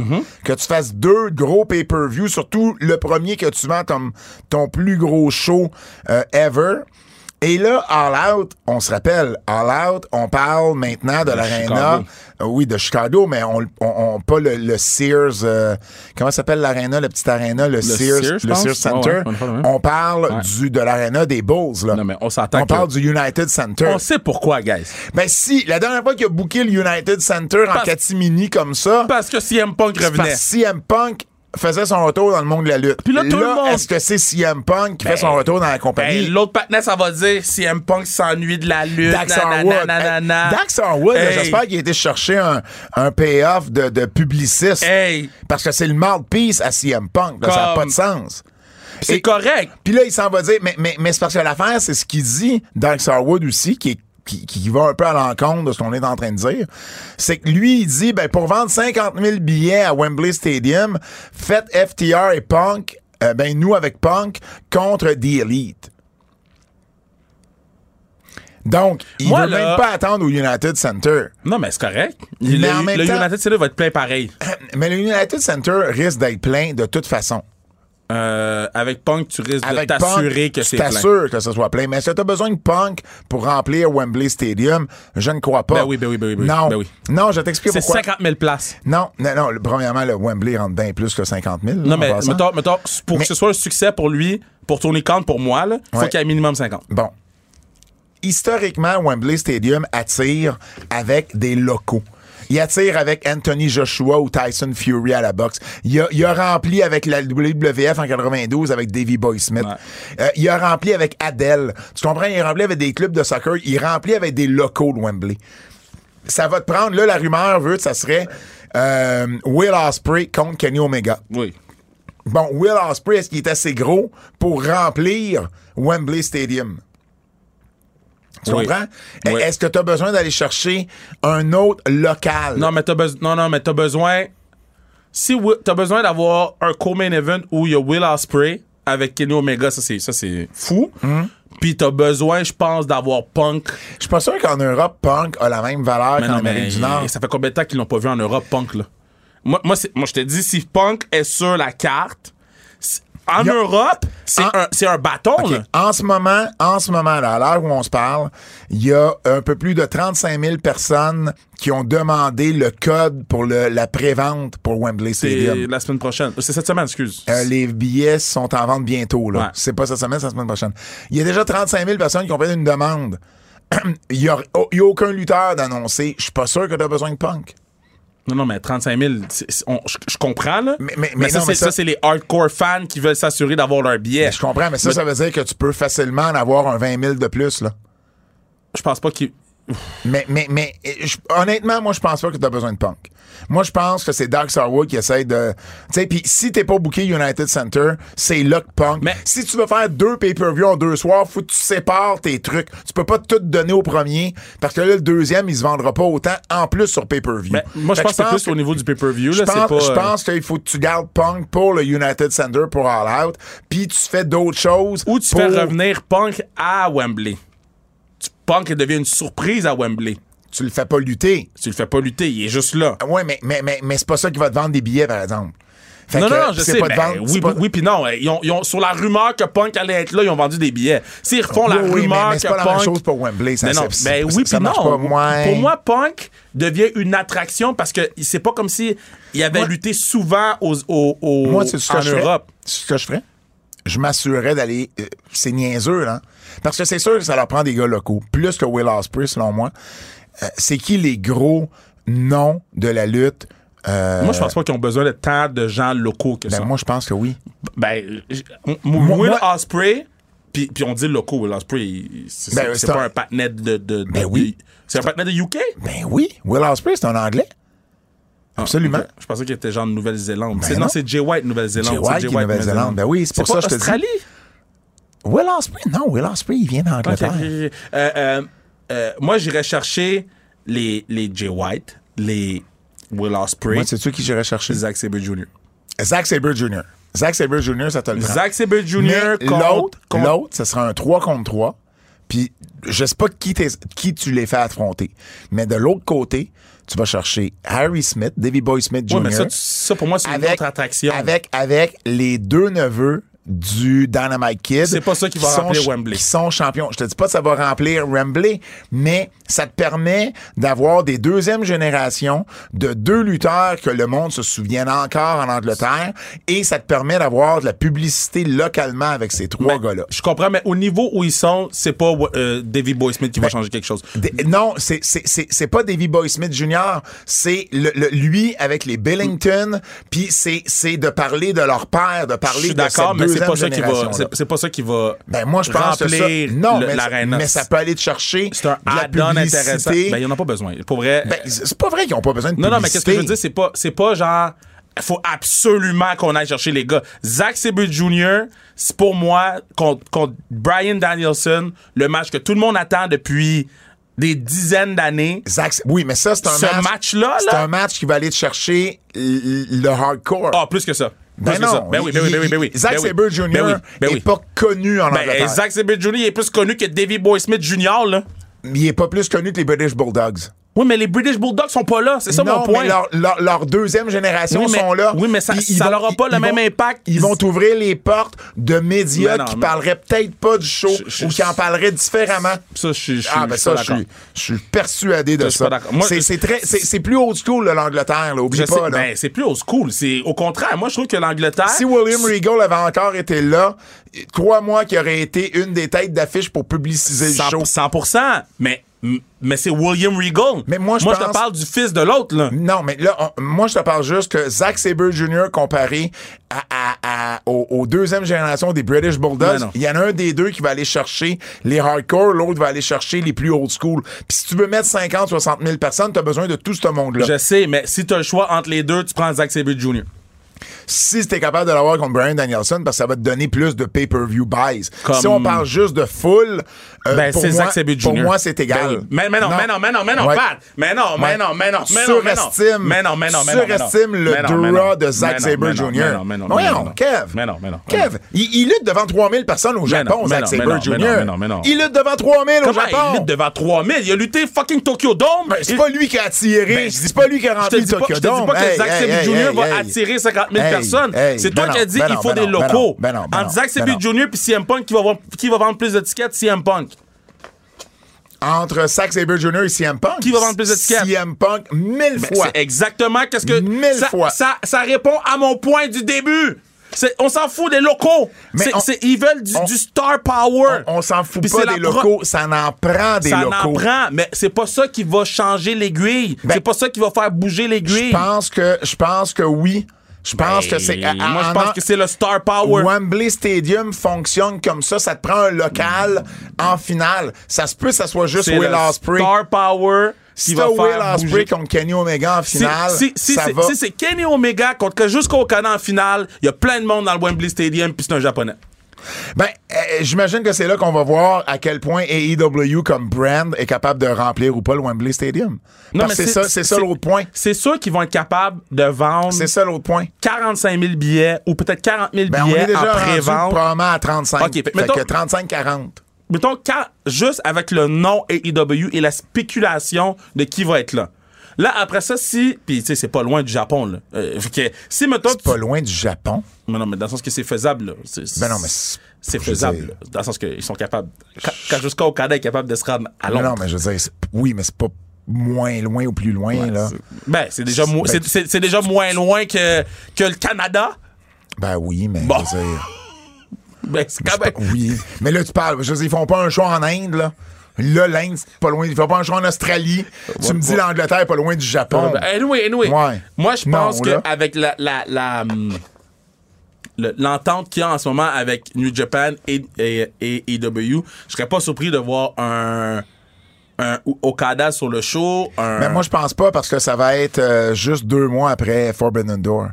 [SPEAKER 2] Que tu fasses deux gros pay-per-view, surtout le premier que tu vends comme ton plus gros show euh, ever. Et là, All Out, on se rappelle, All Out, on parle maintenant de l'aréna. Euh, oui, de Chicago, mais on, on, on- pas le, le Sears. euh, comment s'appelle l'aréna, le petit aréna, le, Sears, le. Sears Center?
[SPEAKER 3] Ouais, on parle, ouais.
[SPEAKER 2] on parle
[SPEAKER 3] Ouais.
[SPEAKER 2] du de l'aréna des Bulls, là.
[SPEAKER 3] Non, mais on s'entend
[SPEAKER 2] On parle du United Center.
[SPEAKER 3] On sait pourquoi, guys.
[SPEAKER 2] Ben si, la dernière fois qu'il a booké le United Center en catimini comme ça,
[SPEAKER 3] Parce que CM Punk revenait.
[SPEAKER 2] parce que CM Punk faisait son retour dans le monde de la lutte.
[SPEAKER 3] Puis là, tout le monde-
[SPEAKER 2] est-ce que c'est CM Punk qui fait son retour dans la compagnie?
[SPEAKER 3] Ben, L'autre partenaire, ça va dire CM Punk s'ennuie de la lutte.
[SPEAKER 2] Dax Harwood. Dax Harwood, j'espère qu'il a été chercher un, un payoff de, de publiciste.
[SPEAKER 3] Hey,
[SPEAKER 2] Parce que c'est le mouthpiece à CM Punk. là, ça n'a pas de sens.
[SPEAKER 3] c'est correct.
[SPEAKER 2] Puis là, il s'en va dire, mais, mais, mais c'est parce que l'affaire, c'est ce qu'il dit, Dax Harwood aussi, qui est qui, qui va un peu à l'encontre de ce qu'on est en train de dire, c'est que lui, il dit, ben, pour vendre 50 000 billets à Wembley Stadium, faites FTR et Punk, euh, ben, nous avec Punk, contre The Elite. Donc, il
[SPEAKER 3] Moi,
[SPEAKER 2] veut
[SPEAKER 3] là-
[SPEAKER 2] même pas attendre au United Center.
[SPEAKER 3] Non, mais c'est correct.
[SPEAKER 2] Mais
[SPEAKER 3] le
[SPEAKER 2] en même
[SPEAKER 3] le
[SPEAKER 2] temps-
[SPEAKER 3] United Center va être plein pareil.
[SPEAKER 2] Mais le United Center risque d'être plein de toute façon.
[SPEAKER 3] Euh, avec Punk, tu risques de
[SPEAKER 2] Avec
[SPEAKER 3] t'assurer
[SPEAKER 2] Punk,
[SPEAKER 3] que c'est plein.
[SPEAKER 2] t'assures que ce soit plein. Mais est-ce que tu as besoin de Punk pour remplir Wembley Stadium? Je ne crois pas.
[SPEAKER 3] Ben oui, ben oui, ben oui, ben oui.
[SPEAKER 2] Non,
[SPEAKER 3] Ben oui.
[SPEAKER 2] non je t'explique
[SPEAKER 3] C'est
[SPEAKER 2] pourquoi.
[SPEAKER 3] 50 000 places.
[SPEAKER 2] Non, non, non. Premièrement, le Wembley rentre bien plus que 50 000. là,
[SPEAKER 3] Non, mais mettons, mettons, pour
[SPEAKER 2] Mais-
[SPEAKER 3] que ce soit un succès pour lui, pour Tony Khan, pour moi, il faut
[SPEAKER 2] Ouais.
[SPEAKER 3] qu'il y ait minimum 50.
[SPEAKER 2] Bon. Historiquement, Wembley Stadium attire avec des locaux. Il attire avec Anthony Joshua ou Tyson Fury à la boxe. Il a, il a rempli avec la WWF en 92 avec Davey Boy Smith.
[SPEAKER 3] Ouais.
[SPEAKER 2] Euh, il a rempli avec Adele. Tu comprends? Il a rempli avec des clubs de soccer. Il remplit avec des locaux de Wembley. Ça va te prendre, là, la rumeur veut que ça serait euh, Will Ospreay contre Kenny Omega.
[SPEAKER 3] Oui.
[SPEAKER 2] Bon, Will Ospreay, est-ce qu'il est assez gros pour remplir Wembley Stadium? Tu
[SPEAKER 3] Oui.
[SPEAKER 2] comprends?
[SPEAKER 3] Oui.
[SPEAKER 2] Est-ce que tu as besoin d'aller chercher un autre local?
[SPEAKER 3] Non, mais besoin. Non, non, mais t'as besoin. Si t'as besoin d'avoir un co-main event où il y a Will Ospreay avec Kenny Omega, ça c'est ça c'est fou.
[SPEAKER 2] Hum.
[SPEAKER 3] Puis t'as besoin, je pense, d'avoir Punk.
[SPEAKER 2] Je suis pas sûr qu'en Europe, Punk a la même valeur qu'en Amérique du Nord.
[SPEAKER 3] ça fait combien de temps qu'ils l'ont pas vu en Europe, Punk là? Moi, moi, moi je te dis, si Punk est sur la carte, En
[SPEAKER 2] a-
[SPEAKER 3] Europe, c'est
[SPEAKER 2] En-
[SPEAKER 3] un, un bâton, là.
[SPEAKER 2] En ce moment, en ce moment, là, à l'heure où on se parle, il y a un peu plus de 35 000 personnes qui ont demandé le code pour le- la prévente pour Wembley Stadium.
[SPEAKER 3] la semaine prochaine. C'est cette semaine, excuse.
[SPEAKER 2] Euh, les billets sont en vente bientôt. Là.
[SPEAKER 3] Ouais.
[SPEAKER 2] C'est pas cette semaine, c'est la semaine prochaine. Il y a déjà 35 000 personnes qui ont fait une demande. il n'y a, oh, a aucun lutteur d'annoncer. Je suis pas sûr que tu as besoin de punk.
[SPEAKER 3] Non, non, mais 35 000, c'est- c'est- on- je je comprends, là.
[SPEAKER 2] Mais- mais- mais
[SPEAKER 3] ça,
[SPEAKER 2] non,
[SPEAKER 3] c'est-
[SPEAKER 2] mais ça-
[SPEAKER 3] c'est les hardcore fans qui veulent s'assurer d'avoir leur billet.
[SPEAKER 2] Je comprends, mais ça, ça veut dire que tu peux facilement en avoir un 20 000 de plus. Là.
[SPEAKER 3] Je pense pas qu'ils.
[SPEAKER 2] Mais, mais, mais je- honnêtement, moi, je pense pas que tu as besoin de punk. Moi, je pense que c'est Dark Starwood qui essaie de. Tu sais, puis si t'es pas booké United Center, c'est là que punk.
[SPEAKER 3] Mais-
[SPEAKER 2] si tu veux faire deux pay-per-view en deux soirs, faut que tu sépares tes trucs. Tu peux pas tout donner au premier parce que là, le deuxième, il se vendra pas autant en plus sur pay-per-view.
[SPEAKER 3] Ben, moi, je pense que c'est plus au niveau du pay-per-view,
[SPEAKER 2] je pense,
[SPEAKER 3] pas. euh,
[SPEAKER 2] pense qu'il faut que tu gardes Punk pour le United Center pour All Out, puis tu fais d'autres choses.
[SPEAKER 3] Ou tu
[SPEAKER 2] pour-
[SPEAKER 3] fais revenir Punk à Wembley. Punk devient une surprise à Wembley.
[SPEAKER 2] Tu le fais pas lutter.
[SPEAKER 3] Tu le fais pas lutter, il est juste là.
[SPEAKER 2] Ouais, mais, mais, mais, mais c'est pas ça qui va te vendre des billets, par exemple. Fait
[SPEAKER 3] non,
[SPEAKER 2] que
[SPEAKER 3] non, je sais.
[SPEAKER 2] pas de
[SPEAKER 3] ben,
[SPEAKER 2] vendre-
[SPEAKER 3] oui,
[SPEAKER 2] pas-
[SPEAKER 3] oui, puis non. Ils ont, ils ont- sur la rumeur que Punk allait être là, ils ont vendu des billets. S'ils refont la
[SPEAKER 2] Oui,
[SPEAKER 3] rumeur
[SPEAKER 2] mais, mais c'est
[SPEAKER 3] que
[SPEAKER 2] pas la
[SPEAKER 3] Punk.
[SPEAKER 2] même chose pour Wembley. Ça,
[SPEAKER 3] Mais non,
[SPEAKER 2] ça-
[SPEAKER 3] oui, puis non.
[SPEAKER 2] pas. Ouais.
[SPEAKER 3] Pour moi, Punk devient une attraction parce que c'est pas comme si il avait
[SPEAKER 2] Moi-
[SPEAKER 3] lutté souvent aux, aux,
[SPEAKER 2] Moi, que
[SPEAKER 3] en. Europe.
[SPEAKER 2] C'est ce que je ferais. Je m'assurerais d'aller. euh, c'est niaiseux, là. Parce que c'est sûr que ça leur prend des gars locaux. Plus que Will Ospreay, selon moi. Euh, c'est qui les gros noms de la lutte? Euh,
[SPEAKER 3] Moi, je pense pas qu'ils ont besoin de tant de gens locaux que
[SPEAKER 2] ben,
[SPEAKER 3] ça.
[SPEAKER 2] moi, je pense que oui.
[SPEAKER 3] Ben,
[SPEAKER 2] Moi-
[SPEAKER 3] Will
[SPEAKER 2] moi-
[SPEAKER 3] Ospreay, puis puis on dit locaux, Will c'est
[SPEAKER 2] Ben,
[SPEAKER 3] c'est- pas
[SPEAKER 2] un-
[SPEAKER 3] patinet de, de, de-
[SPEAKER 2] Ben oui.
[SPEAKER 3] de- C'est un patinet de UK?
[SPEAKER 2] Ben oui. Will Ospreay, c'est un Anglais. Absolument.
[SPEAKER 3] Ok. Je pensais qu'il était genre de Nouvelle-Zélande. C'est-
[SPEAKER 2] non.
[SPEAKER 3] non, c'est Jay White, Nouvelle-Zélande.
[SPEAKER 2] Jay White, Nouvelle-Zélande. Ben oui, c'est pour ça que je te dis.
[SPEAKER 3] Australie?
[SPEAKER 2] Will Ospreay, non. Will Ospreay, il vient d'Angleterre.
[SPEAKER 3] Euh, euh, euh, moi, j'irais chercher les, les Jay White, les Will Ospreay,
[SPEAKER 2] Moi, c'est-tu qui j'irais chercher?
[SPEAKER 3] Zack Sabre Jr.
[SPEAKER 2] Zack Sabre Jr. Zack Sabre Jr., ça te le prend.
[SPEAKER 3] Zack Sabre Jr.
[SPEAKER 2] Mais
[SPEAKER 3] contre-
[SPEAKER 2] l'autre, ce sera un 3 contre 3. Puis, je sais pas qui, tu les fais affronter. Mais de l'autre côté, tu vas chercher Harry Smith, Davy Boy Smith Jr.
[SPEAKER 3] Ouais, mais ça, ça, pour moi, c'est une
[SPEAKER 2] avec,
[SPEAKER 3] autre attraction.
[SPEAKER 2] Avec, avec les deux neveux du Dynamite Kid.
[SPEAKER 3] C'est pas ça qui va remplir Wembley.
[SPEAKER 2] Qui sont champions. Je te dis pas que ça va remplir Wembley, mais ça te permet d'avoir des deuxièmes générations de deux lutteurs que le monde se souvienne encore en Angleterre et ça te permet d'avoir de la publicité localement avec ces trois gars-là.
[SPEAKER 3] Je comprends, mais au niveau où ils sont, c'est pas euh, Davy Boy Smith qui va changer quelque chose.
[SPEAKER 2] Non, c'est c'est pas Davy Boy Smith Jr. C'est le, le- lui avec les Billington, puis c'est c'est de parler de leur père, de parler de
[SPEAKER 3] c'est pas ça qui va. C'est pas ça qui va.
[SPEAKER 2] Ben moi je pense que ça, non,
[SPEAKER 3] le-
[SPEAKER 2] mais, ça peut aller te chercher
[SPEAKER 3] C'est un add-on intéressant. Ben, ils en ont pas besoin. Pour vrai.
[SPEAKER 2] Ben, c'est pas vrai qu'ils ont pas besoin de
[SPEAKER 3] non,
[SPEAKER 2] publicité.
[SPEAKER 3] non, mais qu'est-ce que je veux dire, c'est pas, c'est pas genre. Faut absolument qu'on aille chercher les gars. Zack Sabre Jr., c'est pour moi, contre, contre Brian Danielson, le match que tout le monde attend depuis des dizaines d'années.
[SPEAKER 2] Zach- oui, mais ça c'est un
[SPEAKER 3] Ce
[SPEAKER 2] match.
[SPEAKER 3] match-là,
[SPEAKER 2] c'est un match qui va aller te chercher le hardcore.
[SPEAKER 3] Ah, plus que ça.
[SPEAKER 2] Ben non,
[SPEAKER 3] ça. Ben oui, ben oui, ben oui, ben oui.
[SPEAKER 2] Zack
[SPEAKER 3] oui.
[SPEAKER 2] Sabre Jr.
[SPEAKER 3] Oui,
[SPEAKER 2] est
[SPEAKER 3] oui.
[SPEAKER 2] pas connu en
[SPEAKER 3] Ben,
[SPEAKER 2] Angleterre.
[SPEAKER 3] Zack Sabre Jr. est plus connu que Davy Boy Smith Jr., là.
[SPEAKER 2] Il est pas plus connu que les British Bulldogs.
[SPEAKER 3] Oui, mais les British Bulldogs sont pas là. C'est ça
[SPEAKER 2] non,
[SPEAKER 3] mon point.
[SPEAKER 2] mais leur, leur- leur deuxième génération
[SPEAKER 3] Oui, mais-
[SPEAKER 2] sont là.
[SPEAKER 3] oui, mais ça- n'aura pas le même
[SPEAKER 2] vont-
[SPEAKER 3] impact.
[SPEAKER 2] Ils vont t'ouvrir les portes de médias
[SPEAKER 3] non,
[SPEAKER 2] qui
[SPEAKER 3] mais-
[SPEAKER 2] parleraient peut-être pas du show
[SPEAKER 3] Je- je-
[SPEAKER 2] ou qui en parleraient différemment.
[SPEAKER 3] Ça, je
[SPEAKER 2] Ah, ben
[SPEAKER 3] suis
[SPEAKER 2] ça, je suis,
[SPEAKER 3] d'accord.
[SPEAKER 2] je suis persuadé de ça. C'est c'est très, c'est c'est plus old school, l'Angleterre, là. Oublie pas,
[SPEAKER 3] ben, c'est plus old school. C'est au contraire. Moi, je trouve que l'Angleterre.
[SPEAKER 2] Si William Regal avait encore été là, crois-moi qu'il aurait été une des têtes d'affiche pour publiciser le
[SPEAKER 3] 100%,
[SPEAKER 2] show.
[SPEAKER 3] 100%, mais, mais c'est William Regal.
[SPEAKER 2] Mais moi, je
[SPEAKER 3] te
[SPEAKER 2] pense-
[SPEAKER 3] parle du fils de l'autre, là.
[SPEAKER 2] Non, mais là, on- moi, je te parle juste que Zack Sabre Jr. comparé à, à- à- aux, aux deuxième génération des British Bulldogs, il y en a un des deux qui va aller chercher les hardcore, l'autre va aller chercher les plus old school. Puis si tu veux mettre 50, 60 000 personnes, t'as besoin de tout ce monde-là.
[SPEAKER 3] Je sais, mais si tu as le choix entre les deux, tu prends Zack Sabre Jr.
[SPEAKER 2] Si t'es capable de l'avoir contre Brian Danielson, parce que ça va te donner plus de pay-per-view buys.
[SPEAKER 3] Comme-
[SPEAKER 2] Si on parle juste de full,
[SPEAKER 3] Ben,
[SPEAKER 2] pour,
[SPEAKER 3] c'est
[SPEAKER 2] moi,
[SPEAKER 3] Zack Sabre
[SPEAKER 2] pour
[SPEAKER 3] Jr.
[SPEAKER 2] moi, c'est égal.
[SPEAKER 3] Ben. Mais, mais non, mais non, mais non, mais non. Mais non, mais non, mais non, mais non, mais non.
[SPEAKER 2] Surestime-
[SPEAKER 3] Mais non, mais non, mais non. mais non.
[SPEAKER 2] surestime le
[SPEAKER 3] Mais non, mais
[SPEAKER 2] draw
[SPEAKER 3] non.
[SPEAKER 2] de
[SPEAKER 3] non,
[SPEAKER 2] Sabre
[SPEAKER 3] mais non,
[SPEAKER 2] Jr.
[SPEAKER 3] Mais non, mais non. Mais non.
[SPEAKER 2] Kev.
[SPEAKER 3] Mais non, mais non.
[SPEAKER 2] Kev, il, lutte devant 3000 personnes au Japon,
[SPEAKER 3] mais
[SPEAKER 2] Sabre Jr.
[SPEAKER 3] non, mais non, mais non.
[SPEAKER 2] Il lutte devant 3000 au Japon.
[SPEAKER 3] il lutte devant 3000? Il a lutté fucking Tokyo Dome.
[SPEAKER 2] Ben, c'est pas lui qui a attiré.
[SPEAKER 3] Ben,
[SPEAKER 2] c'est pas lui qui a rempli Tokyo
[SPEAKER 3] je te dis
[SPEAKER 2] Dome.
[SPEAKER 3] pas que
[SPEAKER 2] hey,
[SPEAKER 3] Sabre Jr. va attirer 50 000
[SPEAKER 2] Hey,
[SPEAKER 3] personnes. c'est toi
[SPEAKER 2] ben
[SPEAKER 3] qui as dit
[SPEAKER 2] ben
[SPEAKER 3] il
[SPEAKER 2] non,
[SPEAKER 3] faut
[SPEAKER 2] ben
[SPEAKER 3] des
[SPEAKER 2] ben
[SPEAKER 3] locaux.
[SPEAKER 2] ben ben
[SPEAKER 3] en
[SPEAKER 2] ben
[SPEAKER 3] Bill
[SPEAKER 2] non.
[SPEAKER 3] Junior puis CM Punk qui va, vendre- qui va vendre plus d'étiquettes, CM Punk.
[SPEAKER 2] Entre Zack Sabre Jr. et CM Punk.
[SPEAKER 3] Qui va vendre plus d'étiquettes?
[SPEAKER 2] CM Punk, mille
[SPEAKER 3] Ben,
[SPEAKER 2] fois.
[SPEAKER 3] C'est exactement qu'est-ce que
[SPEAKER 2] Mille
[SPEAKER 3] ça,
[SPEAKER 2] fois.
[SPEAKER 3] Ça, ça répond à mon point du début. On s'en fout des locaux.
[SPEAKER 2] Mais on-
[SPEAKER 3] ils veulent du,
[SPEAKER 2] on-
[SPEAKER 3] du star power.
[SPEAKER 2] On, on s'en fout
[SPEAKER 3] Puis
[SPEAKER 2] pas des locaux, ça en prend des
[SPEAKER 3] ça
[SPEAKER 2] locaux.
[SPEAKER 3] en prend, mais c'est pas ça qui va changer l'aiguille.
[SPEAKER 2] Ben,
[SPEAKER 3] c'est pas ça qui va faire bouger
[SPEAKER 2] Je
[SPEAKER 3] l'aiguille.
[SPEAKER 2] pense que je pense que oui. Je pense que c'est.
[SPEAKER 3] Ben, Moi, je
[SPEAKER 2] en-
[SPEAKER 3] pense que c'est le star power.
[SPEAKER 2] Wembley Stadium fonctionne comme ça. Ça te prend un local en finale. Ça se peut que ça soit juste Will
[SPEAKER 3] le
[SPEAKER 2] Ospreay.
[SPEAKER 3] star power
[SPEAKER 2] Si t'as Will Ospreay contre Kenny Omega en finale,
[SPEAKER 3] si, si
[SPEAKER 2] ça
[SPEAKER 3] c'est
[SPEAKER 2] va.
[SPEAKER 3] si c'est Kenny Omega contre jusqu'au Canada en finale, il y a plein de monde dans le Wembley Stadium puis c'est un japonais.
[SPEAKER 2] Ben, euh, j'imagine que c'est là qu'on va voir à quel point AEW comme brand est capable de remplir ou pas le Wembley Stadium.
[SPEAKER 3] Non,
[SPEAKER 2] Parce
[SPEAKER 3] mais
[SPEAKER 2] c'est ça, c'est ça l'autre point.
[SPEAKER 3] C'est sûr qu'ils vont être capables de vendre
[SPEAKER 2] C'est ça l'autre point.
[SPEAKER 3] 45 000 billets ou peut-être 40 000
[SPEAKER 2] Ben, on
[SPEAKER 3] billets
[SPEAKER 2] est déjà
[SPEAKER 3] en pré-vente.
[SPEAKER 2] probablement à 35.
[SPEAKER 3] Ok, fait- mettons-
[SPEAKER 2] que 35-40.
[SPEAKER 3] Mettons, quand, juste avec le nom AEW et la spéculation de qui va être là. Là, après ça, si. Puis, tu sais, c'est pas loin du Japon, là. Euh, que, si, mettons.
[SPEAKER 2] C'est pas loin du Japon?
[SPEAKER 3] Mais non, mais dans le sens que c'est faisable, là. C'est-
[SPEAKER 2] Ben non, mais c'est-
[SPEAKER 3] faisable,
[SPEAKER 2] dire-.
[SPEAKER 3] Dans le sens qu'ils sont capables. Quand, jusqu'à Okada est capable de se rendre à Londres.
[SPEAKER 2] non, mais je veux dire, oui, mais c'est pas moins loin ou plus loin, là.
[SPEAKER 3] c'est- Ben, c'est déjà, mo-
[SPEAKER 2] Ben,
[SPEAKER 3] c'est- déjà moins loin que, que le Canada.
[SPEAKER 2] Ben oui, mais
[SPEAKER 3] Bon.
[SPEAKER 2] je veux dire.
[SPEAKER 3] Ben, c'est quand même.
[SPEAKER 2] Oui. Mais là, tu parles. Je veux dire, ils font pas un show en Inde, là. L'Inde, c'est pas loin. Ils font pas en Australie. tu me dis l'Angleterre est pas loin du Japon.
[SPEAKER 3] Ben, anyway, anyway.
[SPEAKER 2] Ouais.
[SPEAKER 3] Moi, je pense qu'avec la, la, la, le- l'entente qu'il y a en ce moment avec New Japan et, et, et EW, je serais pas surpris de voir un, un Okada sur le show. Un,
[SPEAKER 2] Mais moi, je pense pas parce que ça va être euh, juste deux mois après Forbidden Door.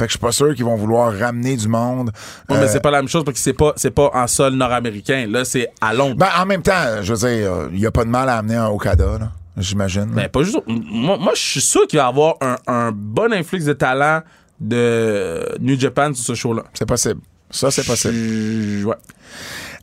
[SPEAKER 2] Fait que je suis pas sûr qu'ils vont vouloir ramener du monde. Euh,
[SPEAKER 3] mais c'est pas la même chose parce que c'est pas, c'est pas en sol nord-américain. Là, c'est à Londres.
[SPEAKER 2] ben, en même temps, je veux dire, il y a pas de mal à amener un Okada, là. J'imagine.
[SPEAKER 3] Ben, pas juste. Moi, moi je suis sûr qu'il va y avoir un, un bon influx de talent de New Japan sur ce show-là.
[SPEAKER 2] C'est possible. Ça, c'est possible.
[SPEAKER 3] Ouais.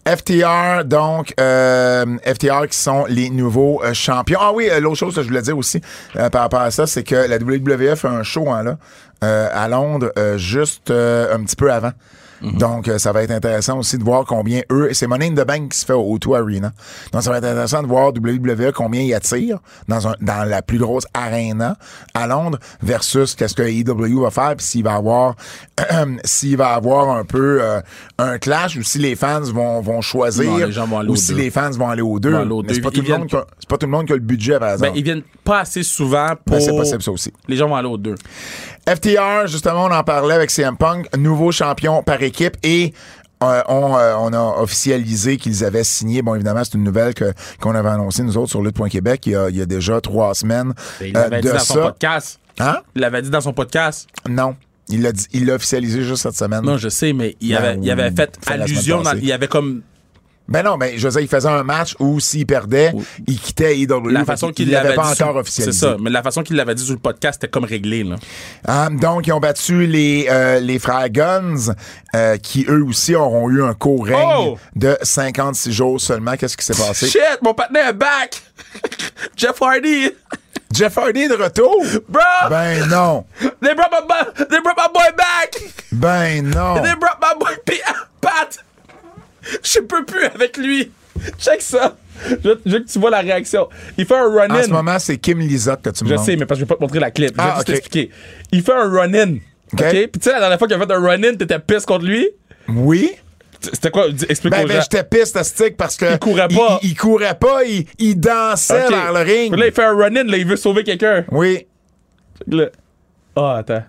[SPEAKER 2] FTR, donc, euh, FTR qui sont les nouveaux euh, champions. Ah oui, euh, l'autre chose que je voulais dire aussi euh, par rapport à ça, c'est que la WWF a un show hein, là, euh, à Londres euh, juste euh, un petit peu avant. Donc, euh, ça va être intéressant aussi de voir combien eux, c'est Money in the Bank qui se fait au O2 Arena. Donc, ça va être intéressant de voir WWE combien ils attirent dans, un, dans la plus grosse arena à Londres versus qu'est-ce que AEW va faire, puis s'il va avoir, s'il va avoir un peu euh, un clash ou si les fans vont, vont choisir
[SPEAKER 3] Non, les gens vont aller
[SPEAKER 2] ou si
[SPEAKER 3] deux.
[SPEAKER 2] les fans vont aller aux deux. Mais c'est pas, tout le monde qui a- c'est pas tout le monde qui a le budget, par
[SPEAKER 3] Ben,
[SPEAKER 2] exemple.
[SPEAKER 3] ils viennent pas assez souvent pour.
[SPEAKER 2] Ben, c'est possible, ça aussi.
[SPEAKER 3] Les gens vont aller aux deux.
[SPEAKER 2] FTR, justement, on en parlait avec CM Punk, nouveau champion par équipe et euh, on, euh, on a officialisé qu'ils avaient signé. Bon, évidemment, c'est une nouvelle que qu'on avait annoncée, nous autres, sur Lutte.Québec, il y a, il y a déjà trois semaines
[SPEAKER 3] Ben, Il
[SPEAKER 2] euh,
[SPEAKER 3] l'avait dit
[SPEAKER 2] de
[SPEAKER 3] dans son podcast.
[SPEAKER 2] Hein?
[SPEAKER 3] Il l'avait dit dans son podcast.
[SPEAKER 2] Non. Il l'a dit- il l'a officialisé juste cette semaine.
[SPEAKER 3] Non, je sais, mais il
[SPEAKER 2] Ben,
[SPEAKER 3] avait, il avait fait allusion. Dans, il avait comme.
[SPEAKER 2] Ben non, mais je veux dire, il faisait un match où s'il perdait, il quittait AEW.
[SPEAKER 3] La
[SPEAKER 2] Fait
[SPEAKER 3] façon qu'il
[SPEAKER 2] l'avait
[SPEAKER 3] l'avait
[SPEAKER 2] pas
[SPEAKER 3] dit.
[SPEAKER 2] encore officialisé.
[SPEAKER 3] C'est ça. Mais la façon qu'il l'avait dit sur le podcast, c'était comme réglé, là.
[SPEAKER 2] Ah, donc, ils ont battu les, euh, les frères Guns, euh, qui eux aussi auront eu un court règne
[SPEAKER 3] Oh!
[SPEAKER 2] de 56 jours seulement. Qu'est-ce qui s'est passé?
[SPEAKER 3] Shit, mon partenaire est back! Jeff Hardy!
[SPEAKER 2] Jeff Hardy est de retour?
[SPEAKER 3] Bro!
[SPEAKER 2] Ben non.
[SPEAKER 3] They brought my, they brought my boy back!
[SPEAKER 2] Ben non.
[SPEAKER 3] They brought my boy Pat! Je peux plus avec lui! Check ça! Je, veux que tu vois la réaction. Il fait un
[SPEAKER 2] En ce
[SPEAKER 3] run-in.
[SPEAKER 2] moment, c'est Kim Lizotte que tu me
[SPEAKER 3] Je
[SPEAKER 2] montres.
[SPEAKER 3] sais, mais parce que je vais pas te montrer la clip. Je vais
[SPEAKER 2] Ah,
[SPEAKER 3] juste
[SPEAKER 2] ok.
[SPEAKER 3] t'expliquer. Il fait un run-in.
[SPEAKER 2] Ok.
[SPEAKER 3] Puis tu sais, la dernière fois qu'il a fait un run-in, t'étais pisse contre lui?
[SPEAKER 2] Oui.
[SPEAKER 3] C'était quoi? Explique
[SPEAKER 2] Ben,
[SPEAKER 3] aux
[SPEAKER 2] ben
[SPEAKER 3] gens.
[SPEAKER 2] j'étais piste stick parce que.
[SPEAKER 3] Il courait pas.
[SPEAKER 2] Il, il courait pas, il, il dansait
[SPEAKER 3] OK.
[SPEAKER 2] vers le ring.
[SPEAKER 3] Puis là, il fait un run-in, là, il veut sauver quelqu'un.
[SPEAKER 2] Oui.
[SPEAKER 3] Ah, attends.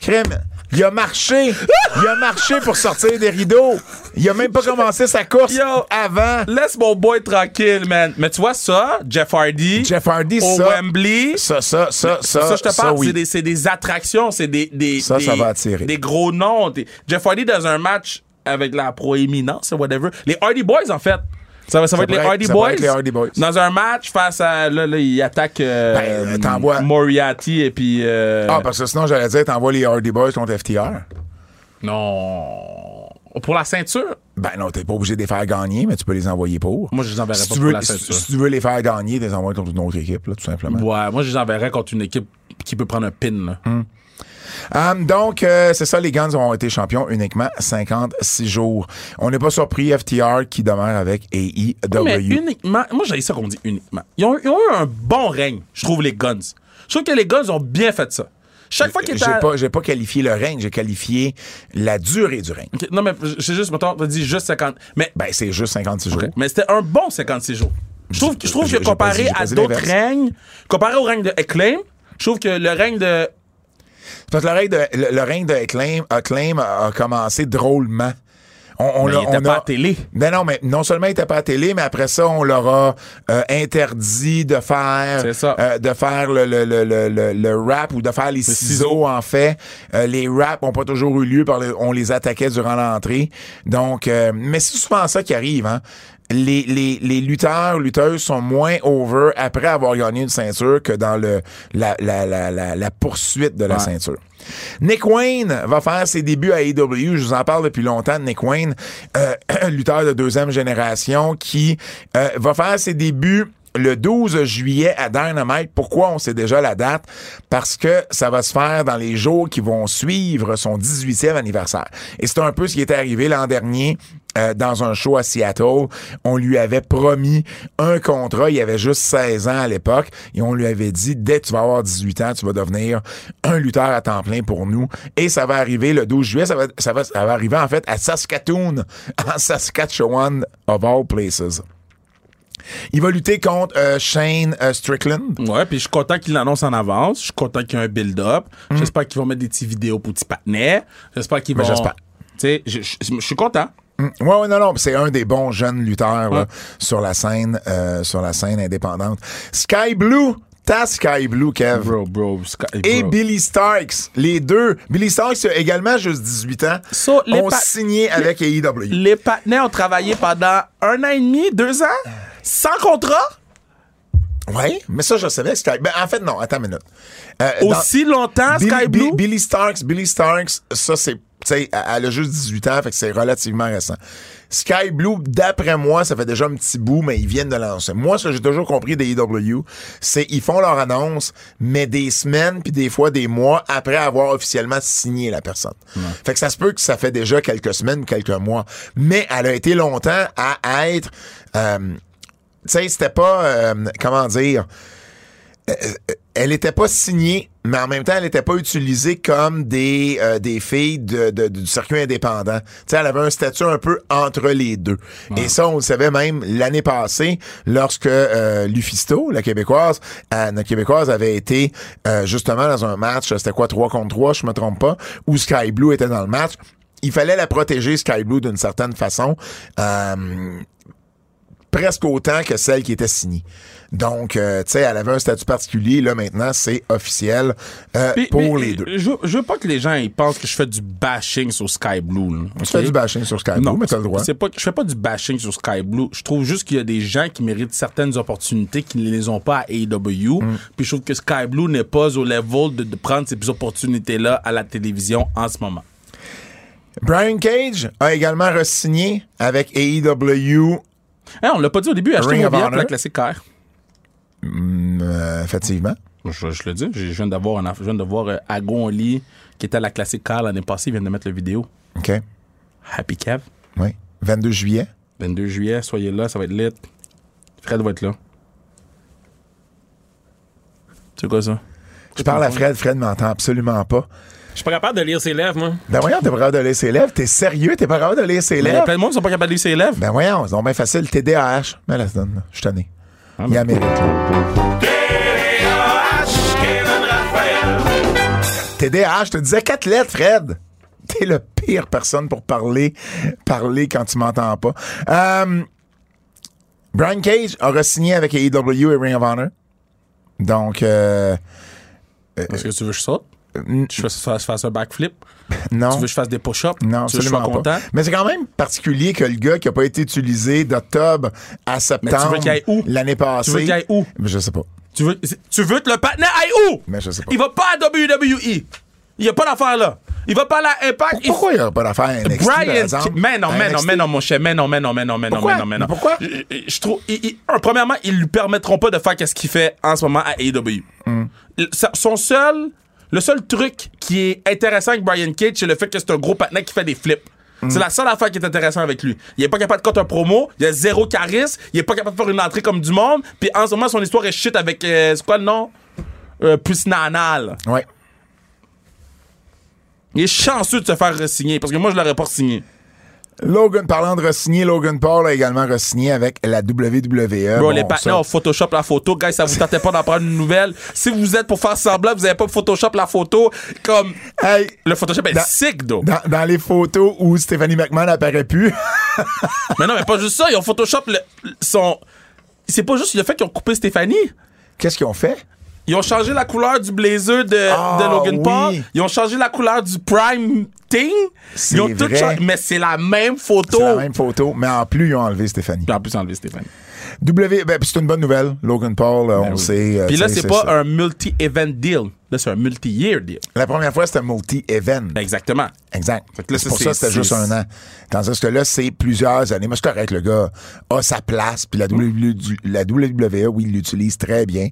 [SPEAKER 2] Crème. Il a marché. Il a marché pour sortir des rideaux. Il a même pas commencé sa course
[SPEAKER 3] Yo.
[SPEAKER 2] avant.
[SPEAKER 3] Laisse mon boy tranquille, man. Mais tu vois ça, Jeff Hardy?
[SPEAKER 2] Jeff Hardy,
[SPEAKER 3] au
[SPEAKER 2] ça.
[SPEAKER 3] Wembley?
[SPEAKER 2] Ça, ça, ça, ça.
[SPEAKER 3] Ça, je te parle,
[SPEAKER 2] oui.
[SPEAKER 3] c'est des, attractions, c'est des, des,
[SPEAKER 2] Ça,
[SPEAKER 3] des,
[SPEAKER 2] ça va attirer.
[SPEAKER 3] des gros noms. Jeff Hardy dans un match avec la proéminence, whatever. Les Hardy Boys, en fait. Ça va, ça va être les Hardy
[SPEAKER 2] ça
[SPEAKER 3] Boys.
[SPEAKER 2] être les Hardy Boys.
[SPEAKER 3] Dans un match face à. Là, là il attaque euh,
[SPEAKER 2] Ben, t'envoies-
[SPEAKER 3] Moriarty et puis. euh,
[SPEAKER 2] Ah, parce que sinon, j'allais dire, t'envoies les Hardy Boys contre FTR.
[SPEAKER 3] Non. Pour la ceinture?
[SPEAKER 2] Ben non, t'es pas obligé de les faire gagner, mais tu peux les envoyer pour.
[SPEAKER 3] Moi, je les enverrais
[SPEAKER 2] si
[SPEAKER 3] pas
[SPEAKER 2] tu
[SPEAKER 3] pour
[SPEAKER 2] veux,
[SPEAKER 3] la
[SPEAKER 2] si,
[SPEAKER 3] ceinture.
[SPEAKER 2] si tu veux les faire gagner, les envoies contre une autre équipe, là, tout simplement.
[SPEAKER 3] Ouais, moi, je les enverrais contre une équipe qui peut prendre un pin. Là.
[SPEAKER 2] Um, donc, euh, c'est ça, les Guns ont été champions uniquement 56 jours. On n'est pas surpris, FTR qui demeure avec AEW.
[SPEAKER 3] Mais uniquement, moi j'ai ça qu'on dit uniquement. Ils ont, ils ont eu un bon règne, je trouve, les Guns. Je trouve que les Guns ont bien fait ça. Chaque fois qu'ils
[SPEAKER 2] J'ai
[SPEAKER 3] étaient. à-
[SPEAKER 2] pas, j'ai pas qualifié le règne, j'ai qualifié la durée du règne.
[SPEAKER 3] Non, mais c'est juste, mettons, t'as dit juste 50. Mais,
[SPEAKER 2] Ben, c'est juste 56 jours.
[SPEAKER 3] mais c'était un bon 56 jours. Je trouve, je trouve
[SPEAKER 2] J'ai-
[SPEAKER 3] que
[SPEAKER 2] j'ai
[SPEAKER 3] comparé
[SPEAKER 2] j'ai
[SPEAKER 3] à d'autres règnes, comparé au règne de Acclaim, je trouve que le règne de.
[SPEAKER 2] Parce que le règne de, le, le règne de Acclaim, Acclaim a, a commencé drôlement. On, on
[SPEAKER 3] Mais il était
[SPEAKER 2] on
[SPEAKER 3] pas
[SPEAKER 2] a-
[SPEAKER 3] à télé.
[SPEAKER 2] Ben non, mais non seulement il était pas à télé, mais après ça, on leur a euh, interdit de faire euh, de faire le, le, le, le, rap ou de faire les ciseaux,
[SPEAKER 3] ciseau.
[SPEAKER 2] en fait. Euh, les raps ont pas toujours eu lieu, par le- on les attaquait durant l'entrée. Donc, euh, mais c'est souvent ça qui arrive, hein. Les, les, les lutteurs, lutteuses sont moins over après avoir gagné une ceinture que dans le la, la, la, la, la poursuite de la
[SPEAKER 3] Ouais.
[SPEAKER 2] ceinture. Nick Wayne va faire ses débuts à AEW. Je vous en parle depuis longtemps de Nick Wayne, euh, lutteur de deuxième génération qui euh, va faire ses débuts le 12 juillet à Dynamite. Pourquoi on sait déjà la date? Parce que ça va se faire dans les jours qui vont suivre son 18e anniversaire. Et c'est un peu ce qui était arrivé l'an dernier euh, dans un show à Seattle. On lui avait promis un contrat. Il avait juste 16 ans à l'époque. Et on lui avait dit, dès que tu vas avoir 18 ans, tu vas devenir un lutteur à temps plein pour nous. Et ça va arriver le 12 juillet. Ça va, ça va, ça va arriver en fait à Saskatoon, en Saskatchewan, of all places. Il va lutter contre euh, Shane euh, Strickland.
[SPEAKER 3] Ouais, puis je suis content qu'ils l'annoncent en avance. Je suis content qu'il y ait un build-up.
[SPEAKER 2] Mm.
[SPEAKER 3] J'espère qu'ils vont mettre des petites vidéos pour petits patinets. J'espère qu'ils vont.
[SPEAKER 2] Ben, j'espère.
[SPEAKER 3] Tu sais, je suis content.
[SPEAKER 2] Mm. Ouais, ouais, non, non, c'est un des bons jeunes lutteurs là, sur la scène, euh, sur la scène indépendante. Sky Blue, ta Sky Blue, Kev.
[SPEAKER 3] Bro, bro, Sky-
[SPEAKER 2] Et. Billy Starks, les deux. Billy Starks a également juste 18 ans.
[SPEAKER 3] So,
[SPEAKER 2] ont signé avec AEW.
[SPEAKER 3] Les patinets ont travaillé pendant un an et demi, deux ans, sans contrat,
[SPEAKER 2] Oui, mais ça, je savais. Sky... Ben, en fait, non, attends une minute. Euh, dans-
[SPEAKER 3] aussi longtemps,
[SPEAKER 2] Billy,
[SPEAKER 3] Sky Blue?
[SPEAKER 2] Billy- Billy Starks, Billy Starks, ça, c'est. Tu sais, elle a juste 18 ans, fait que c'est relativement récent. Sky Blue, d'après moi, ça fait déjà un petit bout, mais ils viennent de lancer. Moi, ce que j'ai toujours compris des EW, c'est ils font leur annonce, mais des semaines puis des fois des mois après avoir officiellement signé la personne. Fait que ça se peut que ça fait déjà quelques semaines, quelques mois. Mais elle a été longtemps à être... euh, tu sais, c'était pas... euh, comment dire elle était pas signée, mais en même temps, elle était pas utilisée comme des, euh, des filles de, de- du circuit indépendant. Sais, elle avait un statut un peu entre les deux. Et ça, on le savait même l'année passée, lorsque euh, Lufisto, la québécoise, euh, notre québécoise avait été euh, justement dans un match, c'était quoi, 3 contre 3, je me trompe pas, où Sky Blue était dans le match. Il fallait la protéger, Sky Blue, d'une certaine façon. Euh, presque autant que celle qui était signée. Donc, euh, tu sais, elle avait un statut particulier. Là, maintenant, c'est officiel euh, pour
[SPEAKER 3] mais,
[SPEAKER 2] les deux.
[SPEAKER 3] Je, je veux pas que les gens ils pensent que je fais du bashing sur Sky Blue. là,
[SPEAKER 2] Tu
[SPEAKER 3] ok?
[SPEAKER 2] fais du bashing sur Sky Blue,
[SPEAKER 3] Non,
[SPEAKER 2] mais t'as le droit.
[SPEAKER 3] Pas, je fais pas du bashing sur Sky Blue. Je trouve juste qu'il y a des gens qui méritent certaines opportunités qui ne les ont pas à AEW.
[SPEAKER 2] Mm.
[SPEAKER 3] Puis je trouve que Sky Blue n'est pas au level de, de prendre ces opportunités-là à la télévision en ce moment.
[SPEAKER 2] Brian Cage a également re-signé avec AEW.
[SPEAKER 3] Hein, on l'a pas dit au début,
[SPEAKER 2] of
[SPEAKER 3] billet pour la classique car.
[SPEAKER 2] Euh, effectivement.
[SPEAKER 3] Je, je le dis, je viens d'avoir un, je viens de voir euh, Agon Oli qui était à la classique car l'année passée, il vient de mettre le vidéo.
[SPEAKER 2] OK.
[SPEAKER 3] Happy Kev.
[SPEAKER 2] Oui. 22 juillet.
[SPEAKER 3] 22 juillet, soyez là, ça va être lit. Fred va être là. C'est quoi ça?
[SPEAKER 2] Je parle à Fred. Fred m'entend absolument pas.
[SPEAKER 4] Je suis pas capable de lire ses lèvres, moi.
[SPEAKER 2] Ben voyons, t'es pas capable de lire ses lèvres. T'es sérieux? T'es pas capable de lire ses
[SPEAKER 3] Il y a
[SPEAKER 2] lèvres?
[SPEAKER 3] plein de monde qui sont pas capables de lire ses lèvres.
[SPEAKER 2] Ben voyons, c'est donc bien facile. TDAH. Mais là, c'est donne. Je suis tanné.
[SPEAKER 3] Ah,
[SPEAKER 2] Il a. TDAH, je te disais quatre lettres, Fred. T'es le pire personne pour parler, parler quand tu m'entends pas. Euh, Brian Cage a re-signé avec AEW et Ring of Honor. Donc, euh,
[SPEAKER 3] Est-ce que tu veux que je saute?
[SPEAKER 2] N-
[SPEAKER 3] Tu veux que je fasse, fasse un backflip?
[SPEAKER 2] non.
[SPEAKER 3] Tu veux que je fasse des push-ups?
[SPEAKER 2] Non,
[SPEAKER 3] tu veux que je sois
[SPEAKER 2] absolument
[SPEAKER 3] content?
[SPEAKER 2] pas. Mais c'est quand même particulier que le gars qui a pas été utilisé d'octobre à septembre
[SPEAKER 3] qu'il aille où?
[SPEAKER 2] l'année passée.
[SPEAKER 3] Tu veux qu'il aille où?
[SPEAKER 2] Mais Je sais pas.
[SPEAKER 3] Tu veux, tu veux que le partenaire aille où?
[SPEAKER 2] Mais je sais pas.
[SPEAKER 3] Il va pas à WWE. Il y a pas d'affaire là. Il va pas à Impact. il-
[SPEAKER 2] Pourquoi il n'y a pas d'affaire à NXT, par
[SPEAKER 3] Brian,
[SPEAKER 2] exemple?
[SPEAKER 3] mais non, mais non, mais non, mon cher, mais non, mais non, mais non, mais non,
[SPEAKER 2] Pourquoi?
[SPEAKER 3] mais non, mais non.
[SPEAKER 2] Mais pourquoi?
[SPEAKER 3] Je, je trouve, il- il- un, premièrement, ils lui permettront pas de faire qu'est-ce qu'il fait en ce moment à AEW. Sa- son seul, le seul truc qui est intéressant avec Brian Cage, c'est le fait que c'est un gros patinet qui fait des flips. C'est la seule affaire qui est intéressante avec lui. Il est pas capable de compter un promo, il a zéro charisme, il est pas capable de faire une entrée comme du monde, puis en ce moment, son histoire est shit avec, euh, c'est quoi le nom? Euh, plus Nanal.
[SPEAKER 2] Ouais.
[SPEAKER 3] Il est chanceux de se faire re-signer, parce que moi, je l'aurais pas signé.
[SPEAKER 2] Logan, parlant de re-signer, Logan Paul a également re-signé avec la WWE.
[SPEAKER 3] Bro,
[SPEAKER 2] Bon,
[SPEAKER 3] les partenaires ont Photoshop la photo. Guys, ça vous tentait pas d'en prendre une nouvelle? Si vous êtes pour faire semblant, vous avez pas Photoshop la photo. Comme,
[SPEAKER 2] Hey,
[SPEAKER 3] le Photoshop est
[SPEAKER 2] Dans-
[SPEAKER 3] sick, though.
[SPEAKER 2] dans, dans les photos où Stephanie McMahon apparaît plus,
[SPEAKER 3] Mais non, mais pas juste ça. Ils ont Photoshop le- son. C'est pas juste le fait qu'ils ont coupé Stéphanie.
[SPEAKER 2] qu'est-ce qu'ils ont fait?
[SPEAKER 3] Ils ont changé la couleur du blazer de,
[SPEAKER 2] Ah,
[SPEAKER 3] de Logan
[SPEAKER 2] oui.
[SPEAKER 3] Paul. Ils ont changé la couleur du Prime Thing. Ils ont
[SPEAKER 2] vrai.
[SPEAKER 3] Mais c'est la même photo.
[SPEAKER 2] C'est la même photo, mais en plus, ils ont enlevé Stéphanie.
[SPEAKER 3] Puis en plus, enlevé Stéphanie.
[SPEAKER 2] W, ben, c'est une bonne nouvelle. Logan Paul, euh, on
[SPEAKER 3] Ben oui.
[SPEAKER 2] sait. euh,
[SPEAKER 3] Puis là, c'est pas
[SPEAKER 2] ça.
[SPEAKER 3] un multi-event deal. Là, c'est un multi-year deal.
[SPEAKER 2] La première fois, c'était multi-event.
[SPEAKER 3] Exactement.
[SPEAKER 2] Exact. C'est pour ça c'était juste un an. Tandis que là, c'est plusieurs années. Moi, c'est correct, le gars a sa place, puis la, WWE, du- la WWE, oui, il l'utilise très bien,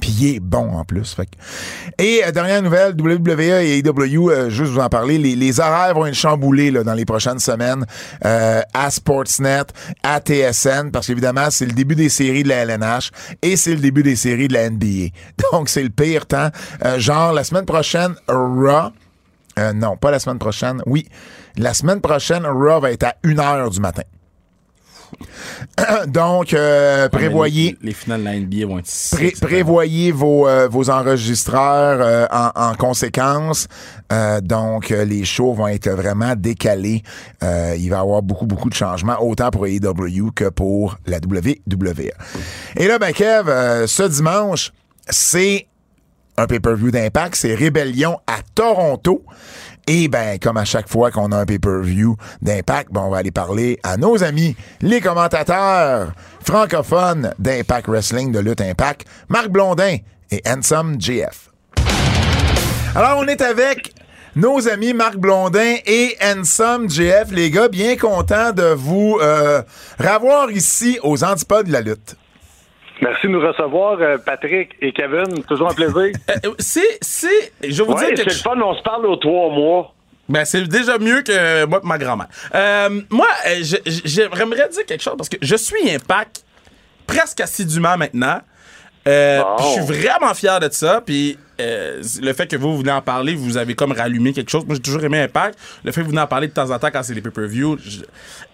[SPEAKER 2] puis il est bon en plus. Fait que- Et euh, dernière nouvelle, WWE et AEW, euh, juste vous en parler, les, les horaires vont être chamboulés là, dans les prochaines semaines euh, à Sportsnet, à TSN, parce qu'évidemment, c'est le début des séries de la LNH et c'est le début des séries de la NBA. Donc, c'est le pire temps. Genre, la semaine prochaine, Raw, euh, non, pas la semaine prochaine. Oui, la semaine prochaine, Raw va être à 1h du matin. Donc, euh, prévoyez,
[SPEAKER 3] Les, les finales de la NBA vont être
[SPEAKER 2] pré- prévoyez vos, euh, vos enregistreurs euh, en, en conséquence. Donc, les shows vont être vraiment décalés. Il va y avoir beaucoup, beaucoup de changements, autant pour AEW que pour la WWE. Et là, ben, Kev, ce dimanche, c'est un pay-per-view d'impact, c'est Rébellion à Toronto. Et ben, comme à chaque fois qu'on a un pay-per-view d'impact, ben, on va aller parler à nos amis, les commentateurs francophones d'Impact Wrestling, de Lutte Impact, Marc Blondin et Handsome JF. Alors, on est avec nos amis Marc Blondin et Handsome JF. Les gars, bien contents de vous euh, revoir ici aux Antipodes de la lutte.
[SPEAKER 1] Merci de nous recevoir, euh, Patrick et Kevin. Toujours un plaisir.
[SPEAKER 3] Euh, c'est, c'est, je vous
[SPEAKER 1] Ouais,
[SPEAKER 3] dire
[SPEAKER 1] c'est le fun, on se parle aux trois mois.
[SPEAKER 3] Ben, c'est déjà mieux que moi et ma grand-mère. Euh, moi, j'aimerais dire quelque chose parce que je suis Impact presque assidûment maintenant. Euh, Je suis vraiment fier de ça. Puis euh, le fait que vous venez en parler, vous avez comme rallumé quelque chose. Moi, j'ai toujours aimé Impact. Le fait que vous venez en parler de temps en temps quand c'est les pay-per-view. je-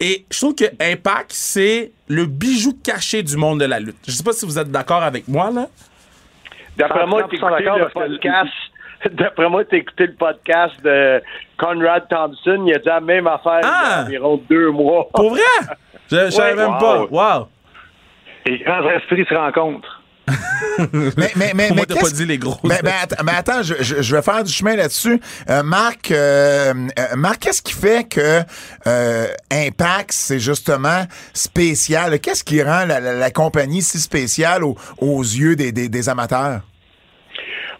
[SPEAKER 3] Et je trouve que Impact, c'est le bijou caché du monde de la lutte. Je sais pas si vous êtes d'accord avec moi, là.
[SPEAKER 1] D'après moi,
[SPEAKER 5] 100%
[SPEAKER 1] t'as écouté
[SPEAKER 5] d'accord,
[SPEAKER 1] le podcast. D'après moi, t'as écouté le podcast de Conrad Thompson. Il a dit la même affaire
[SPEAKER 3] Ah!
[SPEAKER 1] il y a environ deux mois.
[SPEAKER 3] Pour vrai? Je, je savais
[SPEAKER 1] Ouais,
[SPEAKER 3] même
[SPEAKER 1] wow.
[SPEAKER 3] pas. Wow.
[SPEAKER 5] Les grands esprits se rencontrent.
[SPEAKER 2] Mais, mais, mais,
[SPEAKER 3] moi,
[SPEAKER 2] mais
[SPEAKER 3] t'as pas
[SPEAKER 2] qu'est-ce-
[SPEAKER 3] dit les grosses.
[SPEAKER 2] Mais, mais att- mais attends, je, je- je vais faire du chemin là-dessus. Euh, Marc, euh, euh, Marc, qu'est-ce qui fait que euh, Impact, c'est justement spécial? Qu'est-ce qui rend la, la- la compagnie si spéciale aux, aux yeux des, des- des amateurs?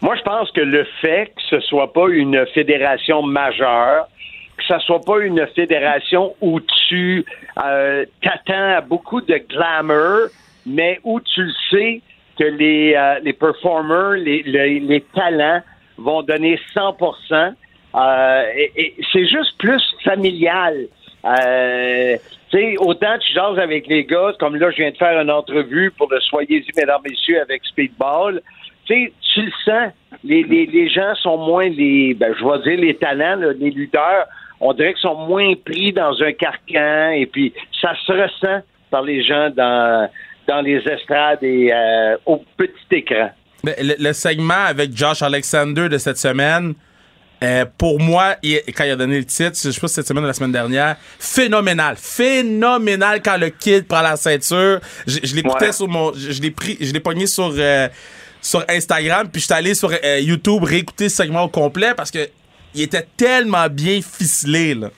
[SPEAKER 1] Moi, je pense que le fait que ce soit pas une fédération majeure, que ce soit pas une fédération où tu euh, t'attends à beaucoup de glamour, mais où tu le sais que les, euh, les performers, les, les, les talents vont donner 100 euh, et, et c'est juste plus familial. Euh, autant tu jases avec les gars, comme là, je viens de faire une entrevue pour le Soyez-y, mesdames, messieurs, avec Speedball. Tu sais, tu le sens. Les, les, les gens sont moins les, ben, je vais dire les talents, là, les lutteurs, on dirait qu'ils sont moins pris dans un carcan et puis ça se ressent par les gens dans, dans les estrades et euh, au petit écran.
[SPEAKER 3] Le, le segment avec Josh Alexander de cette semaine, euh, pour moi, il- quand il a donné le titre, je sais pas si cette semaine ou la semaine dernière, phénoménal. Phénoménal quand le kid prend la ceinture. Je, je l'écoutais
[SPEAKER 1] Ouais.
[SPEAKER 3] sur mon. Je, je l'ai pris, je l'ai pogné sur, euh, sur Instagram, puis je suis allé sur euh, YouTube réécouter ce segment au complet parce que il était tellement bien ficelé, là.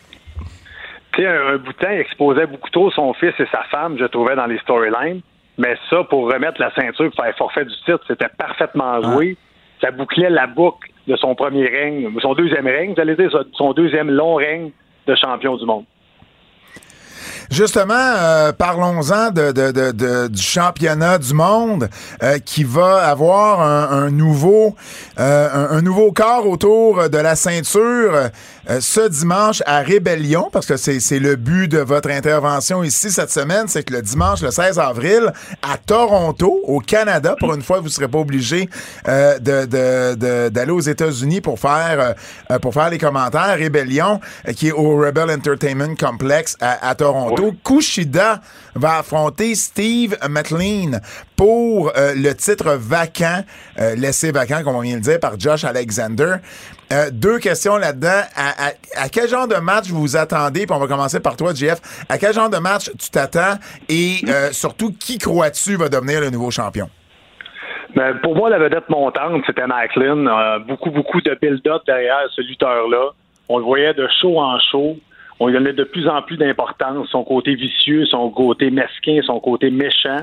[SPEAKER 5] Tu sais, un, un bout de temps, il exposait beaucoup trop son fils et sa femme, je trouvais, dans les storylines. Mais ça, pour remettre la ceinture, pour faire forfait du titre, c'était parfaitement joué. Ça bouclait la boucle de son premier règne, son deuxième règne, j'allais dire, son deuxième long règne de champion du monde.
[SPEAKER 2] Justement, euh, parlons-en de, de, de, de- du championnat du monde euh, qui va avoir un, un nouveau euh, un, un nouveau corps autour de la ceinture euh, ce dimanche à Rébellion, parce que c'est le but de votre intervention ici cette semaine, c'est que le dimanche, le 16 avril, à Toronto, au Canada, pour une fois, vous ne serez pas obligé euh, de- de- de- d'aller aux États-Unis pour faire euh, euh, pour faire les commentaires. Rébellion, euh, qui est au Rebel Entertainment Complex à, à Toronto. Kushida va affronter Steve McLean pour euh, le titre vacant, euh, laissé vacant, comme on vient de dire, par Josh Alexander. Euh, deux questions là-dedans. À, quel genre de match vous vous attendez? Puis on va commencer par toi, JF. À quel genre de match tu t'attends? Et euh, surtout, qui crois-tu va devenir le nouveau champion?
[SPEAKER 5] Mais pour moi, la vedette montante, c'était Macklin. Euh, beaucoup, beaucoup de build-up derrière ce lutteur-là. On le voyait de show en show. On lui donnait de plus en plus d'importance. Son côté vicieux, son côté mesquin, son côté méchant.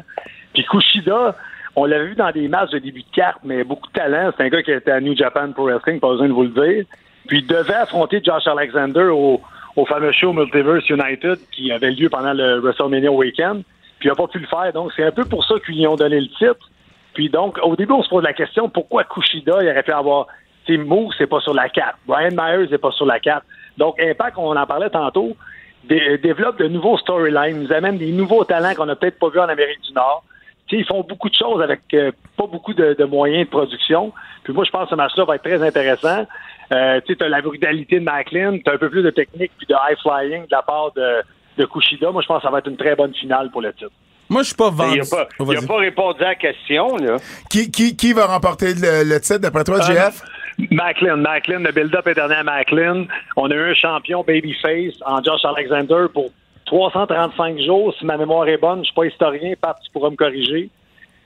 [SPEAKER 5] Puis Kushida, on l'avait vu dans des matchs de début de carte, mais beaucoup de talent. C'est un gars qui était à New Japan Pro Wrestling, pas besoin de vous le dire. Puis il devait affronter Josh Alexander au, au fameux show Multiverse United qui avait lieu pendant le WrestleMania Weekend. Puis il n'a pas pu le faire. Donc c'est un peu pour ça qu'ils lui ont donné le titre. Puis donc, au début, on se pose la question pourquoi Kushida, il aurait pu avoir. Sais, Moose, c'est pas sur la carte. Brian Myers, c'est pas sur la carte. Donc, Impact, on en parlait tantôt, dé- développe de nouveaux storylines, nous amène des nouveaux talents qu'on n'a peut-être pas vus en Amérique du Nord. Tu sais, ils font beaucoup de choses avec euh, pas beaucoup de, de moyens de production. Puis moi, je pense que ce match-là va être très intéressant. Euh, tu sais, t'as la brutalité de Macklin, t'as un peu plus de technique puis de high flying de la part de, de Kushida. Moi, je pense que ça va être une très bonne finale pour le titre.
[SPEAKER 3] Moi, je suis pas
[SPEAKER 1] Il
[SPEAKER 3] vendu.
[SPEAKER 1] n'a pas,
[SPEAKER 3] Oh,
[SPEAKER 1] il pas répondu à la question, là.
[SPEAKER 2] Qui, qui, qui va remporter le, le titre d'après toi, JF?
[SPEAKER 5] Macklin, Macklin, le build-up est donné à Macklin. On a eu un champion babyface en Josh Alexander pour 335 jours. Si ma mémoire est bonne, je suis pas historien, Pat, tu pourras me corriger.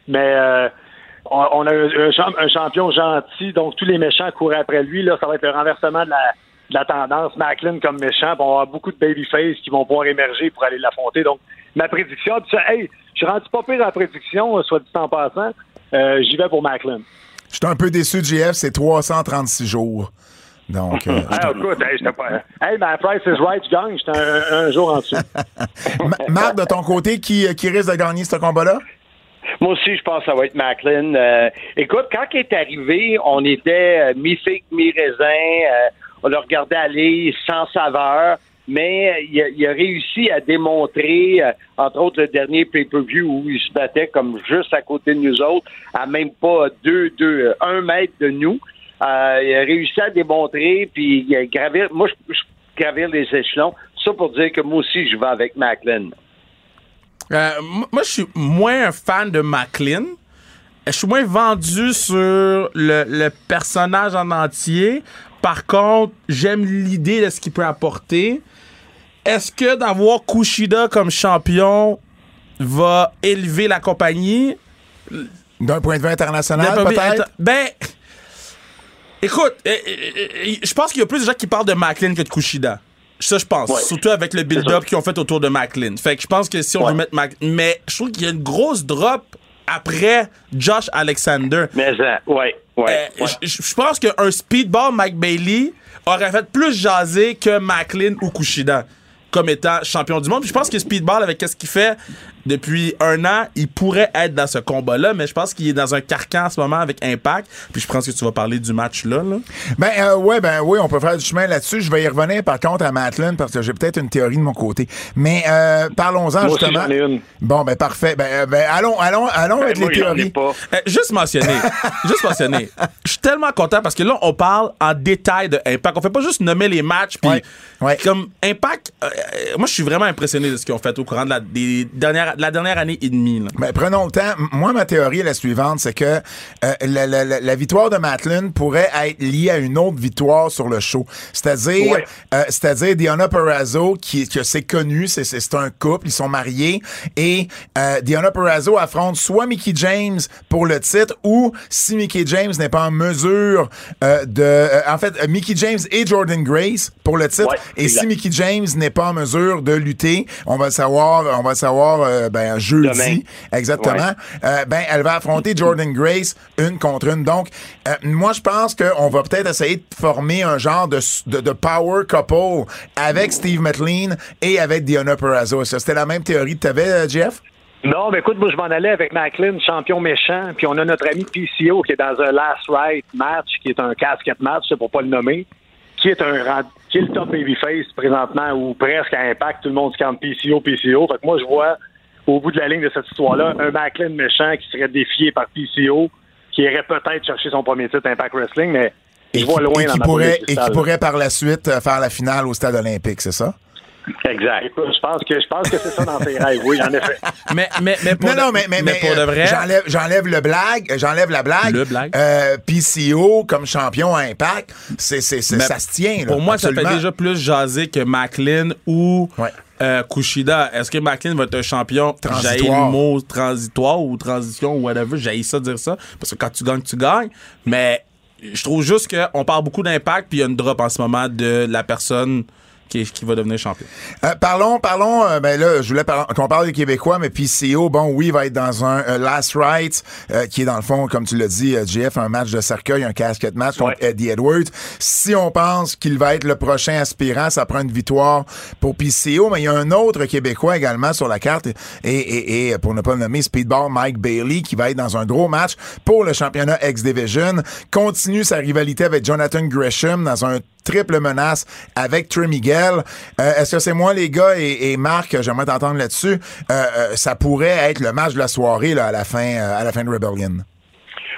[SPEAKER 5] Mais euh, on, a un, champ- un champion gentil, donc tous les méchants couraient après lui. Là, ça va être le renversement de la, la tendance. Macklin comme méchant, on va beaucoup de babyface qui vont pouvoir émerger pour aller l'affronter. Donc, ma prédiction, hey, je suis rendu pas pire en prédiction, soit dit en passant. Euh, J'y vais pour Macklin.
[SPEAKER 2] Je suis un peu déçu de JF, c'est 336 jours. Donc, euh, je
[SPEAKER 5] Ah, écoute, hey, j'étais pas. Hey, ma price is right, je gagne, j'étais un, un jour en dessous.
[SPEAKER 2] Ma- Marc, de ton côté, qui, qui risque de gagner ce combat-là?
[SPEAKER 1] Moi aussi, je pense que ça va être Macklin. Euh, écoute, quand il est arrivé, on était euh, mi-figue, mi-raisin. euh, on le regardait aller sans saveur. Mais euh, il a, il a réussi à démontrer, euh, entre autres le dernier pay-per-view où il se battait comme juste à côté de nous autres, à même pas deux, deux, euh, un mètre de nous. Euh, il a réussi à démontrer, puis il a gravi. Moi, je, je gravir les échelons. Ça pour dire que moi aussi, je vais avec Macklin.
[SPEAKER 3] Euh, moi, je suis moins un fan de McLean. Je suis moins vendu sur le, le personnage en entier. Par contre, j'aime l'idée de ce qu'il peut apporter. Est-ce que d'avoir Kushida comme champion va élever la compagnie?
[SPEAKER 2] D'un point de vue international,
[SPEAKER 3] D'un point de vue
[SPEAKER 2] peut-être?
[SPEAKER 3] inter- Ben, écoute, euh, euh, euh, je pense qu'il y a plus de gens qui parlent de McLean que de Kushida. Ça, je pense.
[SPEAKER 1] Ouais.
[SPEAKER 3] Surtout avec le build-up qu'ils ont fait autour de McLean. Fait que je pense que si on
[SPEAKER 1] Ouais.
[SPEAKER 3] veut mettre Mac... Mais je trouve qu'il y a une grosse drop après Josh Alexander.
[SPEAKER 1] Mais, euh, ouais, ouais.
[SPEAKER 3] Euh,
[SPEAKER 1] ouais.
[SPEAKER 3] je- pense qu'un speedball Mike Bailey aurait fait plus jaser que McLean ou Kushida comme étant champion du monde. Puis je pense que Speedball, avec ce qu'il fait depuis un an, il pourrait être dans ce combat-là, mais je pense qu'il est dans un carcan en ce moment avec Impact. Puis je pense que tu vas parler du match là. là.
[SPEAKER 2] Ben euh, ouais, ben oui, on peut faire du chemin là-dessus. Je vais y revenir par contre à Matlin parce que j'ai peut-être une théorie de mon côté. Mais euh, parlons-en
[SPEAKER 5] Moi aussi,
[SPEAKER 2] justement.
[SPEAKER 5] j'en ai une.
[SPEAKER 2] Bon, ben parfait. Ben, euh, ben, allons, allons, allons avec
[SPEAKER 1] Moi,
[SPEAKER 2] les théories.
[SPEAKER 1] pas.
[SPEAKER 3] Euh, juste mentionner, juste mentionner. Je suis tellement content parce que là, on parle en détail de Impact. On fait pas juste nommer les matchs. Puis,
[SPEAKER 2] Ouais, ouais.
[SPEAKER 3] comme Impact, moi, je suis vraiment impressionné de ce qu'ils ont fait au courant de la, des dernières, de la dernière année et demie. là.
[SPEAKER 2] Ben, prenons le temps. Moi, ma théorie est la suivante, c'est que euh, la, la- la- la victoire de Matlin pourrait être liée à une autre victoire sur le show. C'est-à-dire,
[SPEAKER 1] Ouais.
[SPEAKER 2] euh, c'est-à-dire Diana Perrazzo, qui, que c'est connu, c'est, c'est, c'est un couple, ils sont mariés, et euh, Diana Perrazzo affronte soit Mickey James pour le titre, ou si Mickey James n'est pas en mesure euh, de... euh, en fait, euh, Mickey James et Jordan Grace pour le titre,
[SPEAKER 1] Ouais,
[SPEAKER 2] et
[SPEAKER 1] exact.
[SPEAKER 2] si Mickey James n'est pas en mesure de lutter, on va le savoir, on va le savoir ben, jeudi,
[SPEAKER 1] Demain.
[SPEAKER 2] exactement, euh, ben, elle va affronter Jordan Grace une contre une. Donc, euh, moi, je pense qu'on va peut-être essayer de former un genre de, de, de power couple avec Steve McLean et avec Diana Perrazzo. Ça, C'était la même théorie que tu avais, Jeff?
[SPEAKER 5] Non, mais écoute, moi, je m'en allais avec Macklin, champion méchant, puis on a notre ami PCO qui est dans un last right match, qui est un casquette match, c'est pour pas le nommer, qui est un qui est le top babyface présentement, ou presque à impact, tout le monde se calme PCO, PCO. Fait que moi, je vois, au bout de la ligne de cette histoire-là, un Macklin méchant qui serait défié par PCO, qui irait peut-être chercher son premier titre Impact Wrestling, mais
[SPEAKER 2] Et
[SPEAKER 5] je vois loin
[SPEAKER 2] et
[SPEAKER 5] dans
[SPEAKER 2] qui
[SPEAKER 5] ma
[SPEAKER 2] pourrait, et qui pourrait par la suite euh, faire la finale au stade olympique, c'est ça?
[SPEAKER 1] Exact.
[SPEAKER 5] Je pense que je pense que c'est ça dans ses rêves, oui, en effet.
[SPEAKER 3] Mais, mais, mais pour
[SPEAKER 2] non,
[SPEAKER 3] de,
[SPEAKER 2] non, mais, mais, mais,
[SPEAKER 3] pour de
[SPEAKER 2] euh,
[SPEAKER 3] vrai.
[SPEAKER 2] J'enlève, j'enlève le blague, euh, j'enlève la blague.
[SPEAKER 3] Le blague.
[SPEAKER 2] Euh, PCO comme champion à Impact, c'est, c'est, ça se tient. Là,
[SPEAKER 3] Pour moi, ça fait déjà plus jaser que Macklin ou
[SPEAKER 2] Ouais.
[SPEAKER 3] Euh, Kushida. Est-ce que Macklin va être un champion?
[SPEAKER 2] Transitoire.
[SPEAKER 3] J'ai le mot transitoire ou transition ou whatever. J'ai ça dire ça. Parce que quand tu gagnes, tu gagnes. Mais je trouve juste qu'on parle beaucoup d'impact puis il y a une drop en ce moment de la personne qui, qui va devenir champion.
[SPEAKER 2] Euh, parlons, parlons, euh, ben là, je voulais par- qu'on parle des Québécois, mais PCO, bon, oui, il va être dans un euh, Last Right, euh, qui est dans le fond, comme tu l'as dit, euh, JF, un match de cercueil, un casquette match contre
[SPEAKER 5] Ouais.
[SPEAKER 2] Eddie Edwards. Si on pense qu'il va être le prochain aspirant, ça prend une victoire pour PCO, mais il y a un autre Québécois également sur la carte, et, et, et pour ne pas le nommer, Speedball Mike Bailey, qui va être dans un gros match pour le championnat X-Division, continue sa rivalité avec Jonathan Gresham dans un triple menace avec Trey Miguel. Euh, Est-ce que c'est moi, les gars, et, Marc, j'aimerais t'entendre là-dessus. Euh, euh, ça pourrait être le match de la soirée à, la fin, à la fin de Rebellion?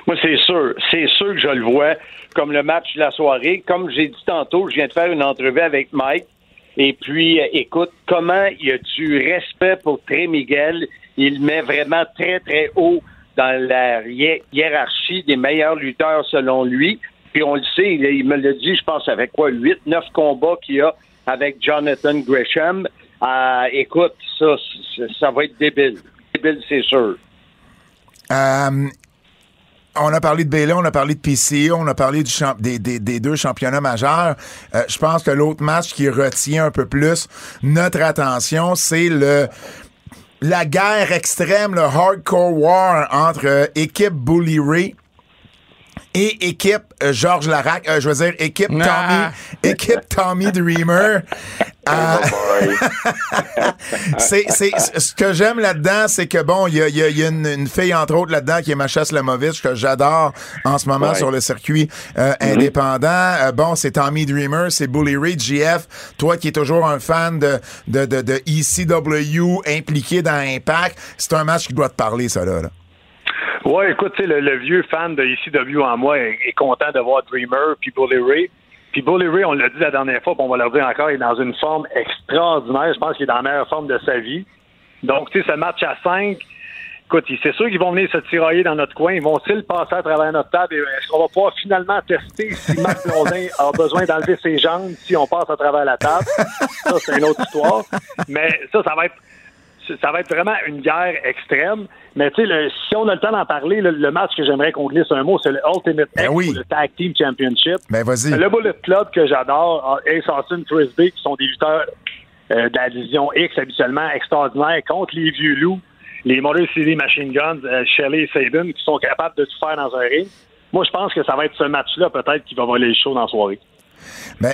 [SPEAKER 1] Moi, c'est sûr. C'est sûr que je le vois comme le match de la soirée. Comme j'ai dit tantôt, je viens de faire une entrevue avec Mike. Et puis, écoute, comment il y a du respect pour Trey Miguel. Il met vraiment très, très haut dans la hié- hiérarchie des meilleurs lutteurs selon lui. Puis on le sait, il, me l'a dit, je pense, avec quoi, 8, 9 combats qu'il y a avec Jonathan Gresham. Euh, écoute, ça, ça, va être débile. Débile, c'est sûr.
[SPEAKER 2] Euh, on a parlé de Bailey, on a parlé de PCO, on a parlé des, deux championnats majeurs. Euh, je pense que l'autre match qui retient un peu plus notre attention, c'est le la guerre extrême, le hardcore war entre équipe Bully Ray et équipe euh, Georges Larac, euh, je veux dire équipe Tommy,
[SPEAKER 3] Ah.
[SPEAKER 2] équipe Tommy Dreamer. Euh, c'est, c'est, ce que j'aime là-dedans, c'est que bon, il y a, il y a- il y a une, une fille entre autres là-dedans qui est Macha Slamovich que j'adore en ce moment
[SPEAKER 1] Ouais.
[SPEAKER 2] sur le circuit euh, indépendant. Euh, bon, c'est Tommy Dreamer, c'est Bully Ray, GF. Toi qui es toujours un fan de de, de, de ECW impliqué dans Impact, c'est un match qui doit te parler, ça là. là.
[SPEAKER 5] Ouais, écoute, tu sais, le, le vieux fan de ECW en moi est, est content de voir Dreamer puis Bully Ray. Puis Bully Ray, on l'a dit la dernière fois, puis on va le dire encore, il est dans une forme extraordinaire. Je pense qu'il est dans la meilleure forme de sa vie. Donc, tu sais, ce match à 5, écoute, c'est sûr qu'ils vont venir se tirailler dans notre coin. Ils vont-ils passer à travers notre table? Et Est-ce qu'on va pouvoir finalement tester si Marc Blondin a besoin d'enlever ses jambes si on passe à travers la table? Ça, c'est une autre histoire. Mais ça, ça va être ça va être vraiment une guerre extrême. Mais tu sais, si on a le temps d'en parler, le, le match que j'aimerais qu'on glisse un mot, c'est le Ultimate
[SPEAKER 2] Ben
[SPEAKER 5] X,
[SPEAKER 2] oui.
[SPEAKER 5] ou le Tag Team Championship.
[SPEAKER 2] Ben vas-y.
[SPEAKER 5] Le Bullet Club que j'adore, euh, Ace Austin, Chris Bay, qui sont des lutteurs euh, de la division X habituellement extraordinaires contre les vieux loups, les Motor City Machine Guns, euh, Shelley et Sabin, qui sont capables de tout faire dans un ring. Moi, je pense que ça va être ce match-là, peut-être, qui va voler le show dans la soirée.
[SPEAKER 2] Ben,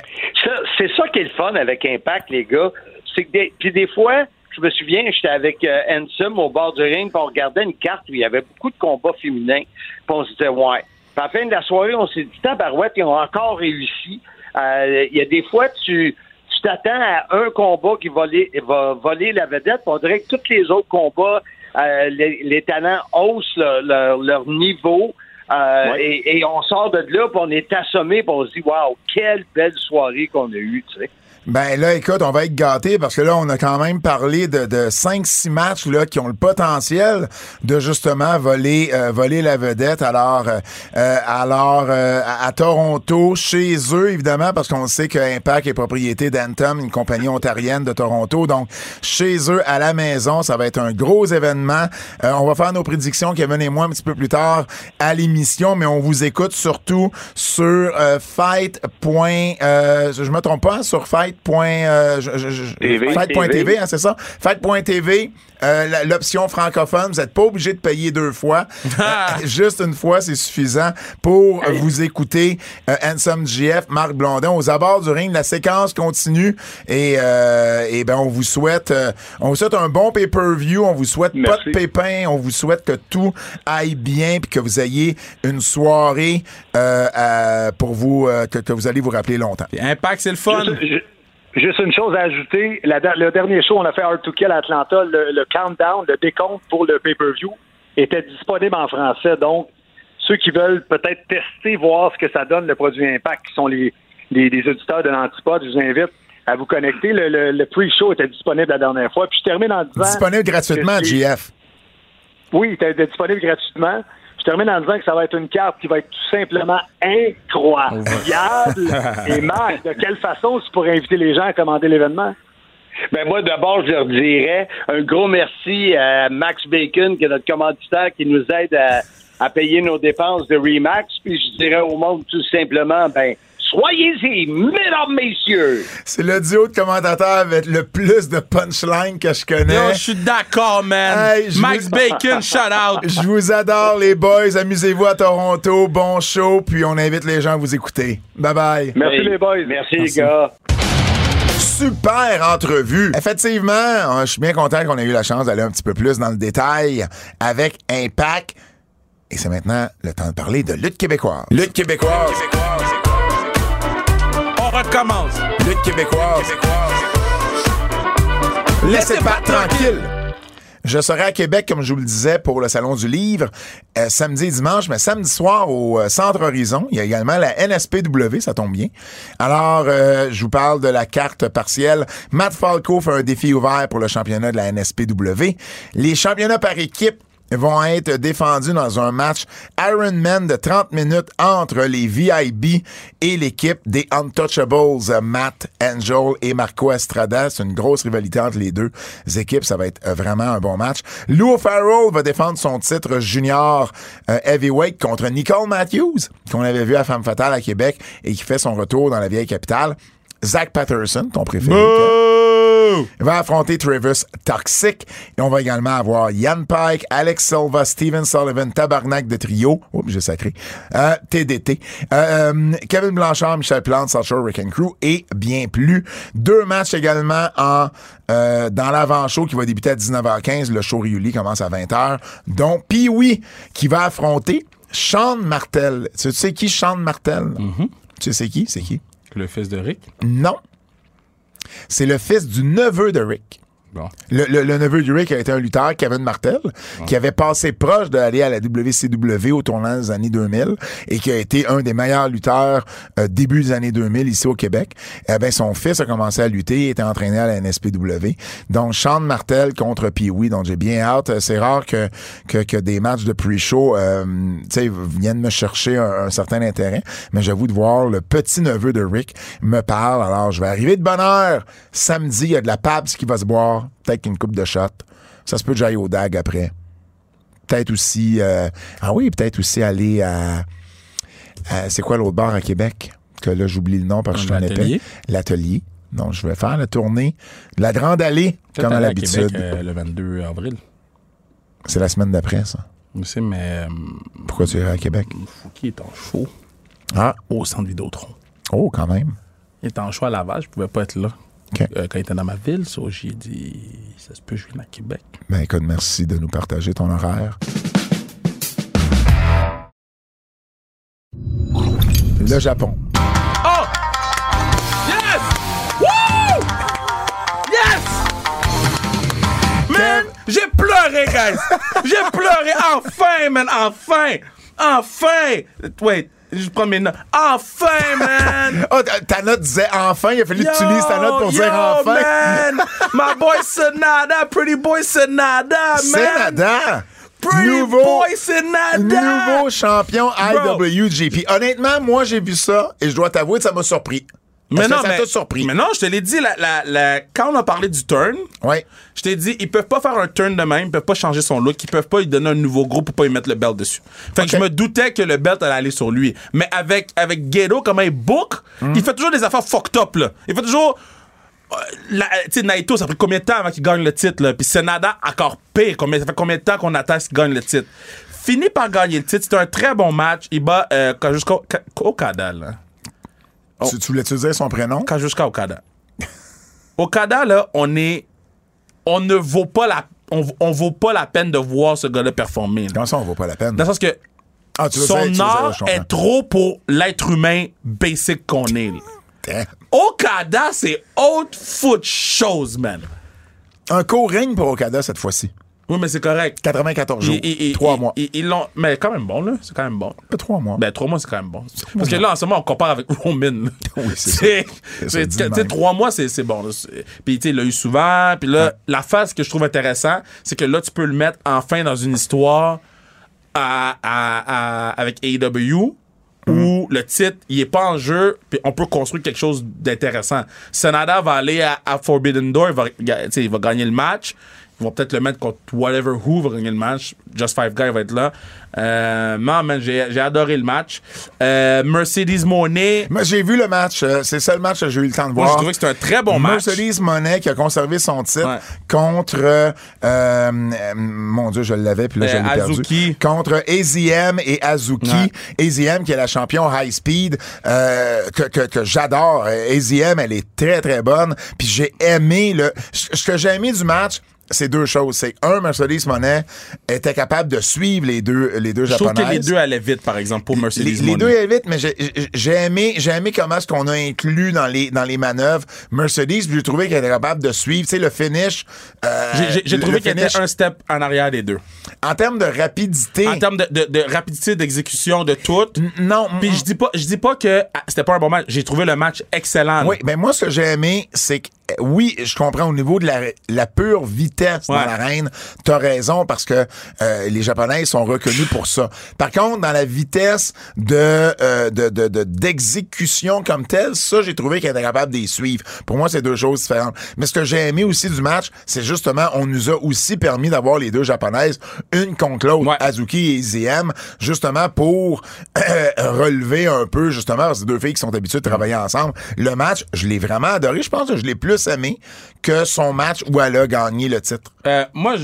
[SPEAKER 1] c'est ça qui est le fun avec Impact, les gars. C'est que des, puis des fois, je me souviens, j'étais avec euh, Ansem au bord du ring, puis on regardait une carte où il y avait beaucoup de combats féminins, puis on se disait, ouais. Puis à la fin de la soirée, on s'est dit, tabarouette, ils ont encore réussi. Euh, Il y a des fois, tu tu t'attends à un combat qui va, voler- va voler la vedette, puis on dirait que tous les autres combats, euh, les, les talents haussent leur, leur- leur niveau. Euh,
[SPEAKER 5] Ouais.
[SPEAKER 1] et, et on sort de là, puis on est assommé, puis on se dit, waouh, quelle belle soirée qu'on a eue, tu sais.
[SPEAKER 2] Ben là, écoute, on va être gâtés parce que là, on a quand même parlé de, de 5-6 matchs là, qui ont le potentiel de justement voler, euh, voler la vedette. Alors, euh, euh, alors euh, à, Toronto, chez eux, évidemment, parce qu'on sait que Impact est propriété d'Anthem, une compagnie ontarienne de Toronto. Donc, chez eux, à la maison, ça va être un gros événement. Euh, on va faire nos prédictions, Kevin et moi, un petit peu plus tard à l'émission, mais on vous écoute surtout sur euh, fight. point, je me trompe pas, sur fight euh, je- je- je-
[SPEAKER 5] TV.
[SPEAKER 2] Fight.tv, hein, c'est ça? Fight.tv, euh, l'option francophone, vous n'êtes pas obligé de payer deux fois. Euh, juste une fois, c'est suffisant pour euh, vous écouter. Euh, Handsome GF, Marc Blondin, aux abords du ring, la séquence continue et, euh, et ben on vous souhaite euh, on vous souhaite un bon pay-per-view, on vous souhaite pas de pépins, on vous souhaite que tout aille bien puis que vous ayez une soirée euh, euh, pour vous euh, que, que vous allez vous rappeler longtemps.
[SPEAKER 3] Puis Impact, c'est le fun.
[SPEAKER 5] Juste une chose à ajouter. La le dernier show, on a fait Hard to Kill à Atlanta. Le, le countdown, le décompte pour le pay-per-view était disponible en français. Donc, ceux qui veulent peut-être tester, voir ce que ça donne, le produit Impact, qui sont les, les, les auditeurs de l'Antipode, je vous invite à vous connecter. Le, le, le pre-show était disponible la dernière fois. Puis je termine en disant...
[SPEAKER 2] Disponible gratuitement, GF.
[SPEAKER 5] Oui, il était disponible gratuitement. Je termine en disant que ça va être une carte qui va être tout simplement incroyable. Et Marc, de quelle façon tu pourrais inviter les gens à commander l'événement?
[SPEAKER 1] Ben moi, d'abord, je leur dirais un gros merci à Max Bacon, qui est notre commanditaire, qui nous aide à, à payer nos dépenses de Remax. Puis je dirais au monde tout simplement, ben, soyez-y, mesdames, messieurs.
[SPEAKER 2] C'est le duo de commentateurs avec le plus de punchline que je connais.
[SPEAKER 3] Yo, je suis d'accord, man.
[SPEAKER 2] Hey, je
[SPEAKER 3] Max
[SPEAKER 2] vous-
[SPEAKER 3] Bacon, shout out.
[SPEAKER 2] Je vous adore, les boys. Amusez-vous à Toronto. Bon show. Puis on invite les gens à vous écouter. Bye bye.
[SPEAKER 5] Merci
[SPEAKER 1] Hey,
[SPEAKER 5] les boys.
[SPEAKER 1] Merci, les gars.
[SPEAKER 2] Super entrevue. Effectivement, euh, je suis bien content qu'on ait eu la chance d'aller un petit peu plus dans le détail avec Impact. Et c'est maintenant le temps de parler de lutte québécoise. Lutte québécoise. Lutte québécoise. Laissez pas tranquille. Je serai à Québec, comme je vous le disais, pour le Salon du Livre, euh, samedi et dimanche, mais samedi soir au euh, Centre Horizon. Il y a également la NSPW, ça tombe bien. Alors, euh, je vous parle de la carte partielle. Matt Falco fait un défi ouvert pour le championnat de la NSPW. Les championnats par équipe vont être défendus dans un match Ironman de 30 minutes entre les VIB et l'équipe des Untouchables, Matt Angel et Marco Estrada. C'est une grosse rivalité entre les deux équipes. Ça va être vraiment un bon match. Lou Farrell va défendre son titre junior euh, heavyweight contre Nicole Matthews, qu'on avait vu à Femme Fatale à Québec et qui fait son retour dans la vieille capitale. Zach Patterson, ton préféré. Il va affronter Travis Toxic. Et on va également avoir Yann Pike, Alex Silva, Steven Sullivan, Tabarnak de Trio. Oups, j'ai sacré. Euh, TDT. Euh, euh, Kevin Blanchard, Michel Plante, Shore Rick and Crew et bien plus. Deux matchs également en euh, dans l'avant-show qui va débuter à 19h15. Le show Riuli commence à 20h. Donc, Pee-Wee qui va affronter Sean Martel. Tu sais qui Sean Martel? Tu sais c'est qui? C'est qui?
[SPEAKER 3] Le fils de Rick?
[SPEAKER 2] Non. C'est le fils du neveu de Rick.
[SPEAKER 3] Bon.
[SPEAKER 2] Le, le- le neveu de Rick a été un lutteur, Kevin Martel, qui avait passé proche d'aller à la WCW au tournant des années 2000 et qui a été un des meilleurs lutteurs euh, début des années 2000 ici au Québec. Eh ben, son fils a commencé à lutter, il était entraîné à la NSPW. Donc, Sean Martel contre Pee-Wee. Donc, j'ai bien hâte. C'est rare que, que, que des matchs de pre-show euh, viennent me chercher un, un certain intérêt. Mais j'avoue de voir le petit-neveu de Rick me parle. Alors, je vais arriver de bonne heure. Samedi, il y a de la Pabst qui va se boire. Peut-être qu'une coupe de shot. Ça se peut que j'aille au DAG après. Peut-être aussi... euh, ah oui, peut-être aussi aller à... à- c'est quoi l'autre bar à Québec? Que là, j'oublie le nom parce que je suis en épais.
[SPEAKER 3] L'Atelier.
[SPEAKER 2] Donc, je vais faire la tournée de la Grande Allée, comme à l'habitude.
[SPEAKER 3] Euh, le 22 avril.
[SPEAKER 2] C'est la semaine d'après, ça.
[SPEAKER 3] Je sais, mais euh,
[SPEAKER 2] Pourquoi tu irais à Québec?
[SPEAKER 3] Fouki est en show
[SPEAKER 2] Ah,
[SPEAKER 3] au centre Vidéotron.
[SPEAKER 2] oh, quand même.
[SPEAKER 3] Il est en show à Laval, je pouvais pas être là. Euh, quand il était dans ma ville, ça, j'ai dit, ça se peut, je viens à Québec.
[SPEAKER 2] Ben, écoute, merci de nous partager ton horaire. Le Japon.
[SPEAKER 3] Oh! Yes! Woo! Yes! Man, j'ai pleuré, guys! J'ai pleuré, enfin, man, enfin! Enfin! Wait, je prends mes notes. Enfin, man!
[SPEAKER 2] Oh, ta- note disait enfin. Il a fallu que tu
[SPEAKER 3] Yo,
[SPEAKER 2] lises ta note pour
[SPEAKER 3] yo,
[SPEAKER 2] dire enfin.
[SPEAKER 3] man! My boy Sonada, pretty boy Sonada,
[SPEAKER 2] C'est
[SPEAKER 3] man!
[SPEAKER 2] Nada.
[SPEAKER 3] Pretty
[SPEAKER 2] Nouveau-
[SPEAKER 3] boy Sonada!
[SPEAKER 2] Nouveau champion
[SPEAKER 3] Bro.
[SPEAKER 2] IWGP. Honnêtement, moi, j'ai vu ça et je dois t'avouer que ça m'a surpris.
[SPEAKER 3] Mais non,
[SPEAKER 2] ça
[SPEAKER 3] mais,
[SPEAKER 2] surpris.
[SPEAKER 3] mais non, je te l'ai dit, la, la, la- quand on a parlé du turn,
[SPEAKER 2] Ouais.
[SPEAKER 3] je t'ai dit, ils peuvent pas faire un turn de même, ils peuvent pas changer son look, ils peuvent pas lui donner un nouveau groupe pour pas lui mettre le belt dessus. Fait que je me doutais que le belt allait aller sur lui. Mais avec, avec Ghetto, comment il book,
[SPEAKER 2] Hmm.
[SPEAKER 3] il fait toujours des affaires fucked up, là. Il fait toujours, euh, tu sais, Naito, ça pris combien de temps avant qu'il gagne le titre, là? Puis Senada, encore pire. Combien, ça fait combien de temps qu'on attend qu'il gagne le titre? Fini par gagner le titre. C'était un très bon match. Il bat euh, Ka- Okada, là. Oh.
[SPEAKER 2] Tu, tu voulais-tu dire son prénom?
[SPEAKER 3] Kazuchika Okada. Okada, là, on est. On ne vaut pas la. On, on vaut pas la peine de voir ce gars-là performer.
[SPEAKER 2] Comment ça, on vaut pas la peine?
[SPEAKER 3] Dans le sens que
[SPEAKER 2] Ah, tu
[SPEAKER 3] son
[SPEAKER 2] dire- tu
[SPEAKER 3] art est trop pour l'être humain basic qu'on est. là. Okada, c'est autre foot chose, man.
[SPEAKER 2] Un co-ring pour Okada cette fois-ci.
[SPEAKER 3] Oui, mais c'est correct.
[SPEAKER 2] 94 jours. Trois
[SPEAKER 3] ils-
[SPEAKER 2] mois.
[SPEAKER 3] Ils, l'ont. Mais quand même bon, là. C'est quand même bon.
[SPEAKER 2] Pas trois mois.
[SPEAKER 3] Ben, trois mois, c'est quand même bon. Parce que là, en ce moment, on compare avec Roman.
[SPEAKER 2] Oui, c'est
[SPEAKER 3] tu sais,
[SPEAKER 2] même.
[SPEAKER 3] trois mois, c'est bon. là. Puis, tu sais, il l'a eu souvent. Puis là, la phase que je trouve intéressant, c'est que là, tu peux le mettre enfin dans une histoire à- à- à- avec AEW où le titre, il est pas en jeu, puis on peut construire quelque chose d'intéressant. Sanada va aller à, à Forbidden Door, va, il va gagner le match. Ils vont peut-être le mettre contre whatever who va gagner le match. Just Five Guy va être là. Euh, man, j'ai j'ai adoré le match. Euh, Mercedes Monet,
[SPEAKER 2] Moi, j'ai vu le match. euh, C'est ça le match que j'ai eu le temps de
[SPEAKER 3] moi,
[SPEAKER 2] voir.
[SPEAKER 3] j'ai trouvé que c'était un très bon match.
[SPEAKER 2] Mercedes Monet qui a conservé son titre
[SPEAKER 3] Ouais.
[SPEAKER 2] contre euh, mon Dieu je l'avais puis là je
[SPEAKER 3] Euh,
[SPEAKER 2] l'ai perdu
[SPEAKER 3] Azuki.
[SPEAKER 2] contre AZM et Azuki
[SPEAKER 3] Ouais.
[SPEAKER 2] AZM qui est la champion high speed que, que, que j'adore AZM elle est très très bonne puis j'ai aimé le ce que j'ai aimé du match c'est deux choses. C'est un, Mercedes Monet était capable de suivre les deux, les deux
[SPEAKER 3] Je trouve
[SPEAKER 2] japonaises.
[SPEAKER 3] que les deux allaient vite, par exemple, pour Mercedes
[SPEAKER 2] Les, les
[SPEAKER 3] Monet.
[SPEAKER 2] deux allaient vite, mais j'ai- j'ai aimé, j'ai aimé comment est-ce qu'on a inclus dans les, dans les manœuvres Mercedes, j'ai trouvé qu'elle était capable de suivre, tu sais, le finish. euh,
[SPEAKER 3] J'ai- trouvé
[SPEAKER 2] le
[SPEAKER 3] qu'il
[SPEAKER 2] finish.
[SPEAKER 3] était un step en arrière des deux.
[SPEAKER 2] En termes de rapidité,
[SPEAKER 3] En termes de, de- de rapidité d'exécution de tout.
[SPEAKER 2] non.
[SPEAKER 3] Puis je dis pas, je dis pas que ah, c'était pas un bon match. J'ai trouvé le match excellent.
[SPEAKER 2] Oui, mais moi, ce que j'ai aimé, c'est que, oui, je comprends au niveau de la, la pure vitesse
[SPEAKER 3] Ouais.
[SPEAKER 2] dans l'arène, t'as raison, parce que euh, les Japonais sont reconnus pour ça. Par contre, dans la vitesse de euh, de- de- de- d'exécution comme telle, ça, j'ai trouvé qu'elle était capable d'y suivre. Pour moi, c'est deux choses différentes. Mais ce que j'ai aimé aussi du match, c'est justement, on nous a aussi permis d'avoir les deux Japonaises, une contre l'autre,
[SPEAKER 3] Ouais.
[SPEAKER 2] Azuki et ZM, justement pour euh, relever un peu, justement, parce que c'est deux filles qui sont habituées de travailler ensemble. Le match, je l'ai vraiment adoré. Je pense que je l'ai plus aimé que son match où elle a gagné le titre.
[SPEAKER 3] Euh, moi,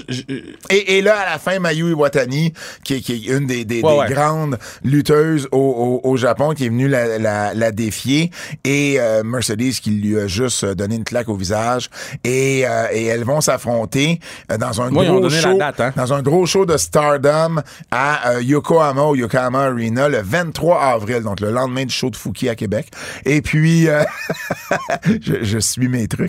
[SPEAKER 2] Et, et là, à la fin, Mayu Iwatani, qui, est- qui est une des, des-
[SPEAKER 3] Ouais,
[SPEAKER 2] des
[SPEAKER 3] ouais.
[SPEAKER 2] grandes lutteuses au, au- au Japon, qui est venue la, la- la défier, et euh, Mercedes qui lui a juste donné une claque au visage, et, euh, et elles vont s'affronter dans un
[SPEAKER 3] Ouais,
[SPEAKER 2] gros show,
[SPEAKER 3] date, hein.
[SPEAKER 2] dans un gros show de Stardom à Yokohama au Yokohama Arena le 23 avril, donc le lendemain du show de Fouki à Québec. Et puis, je, je suis mes trucs.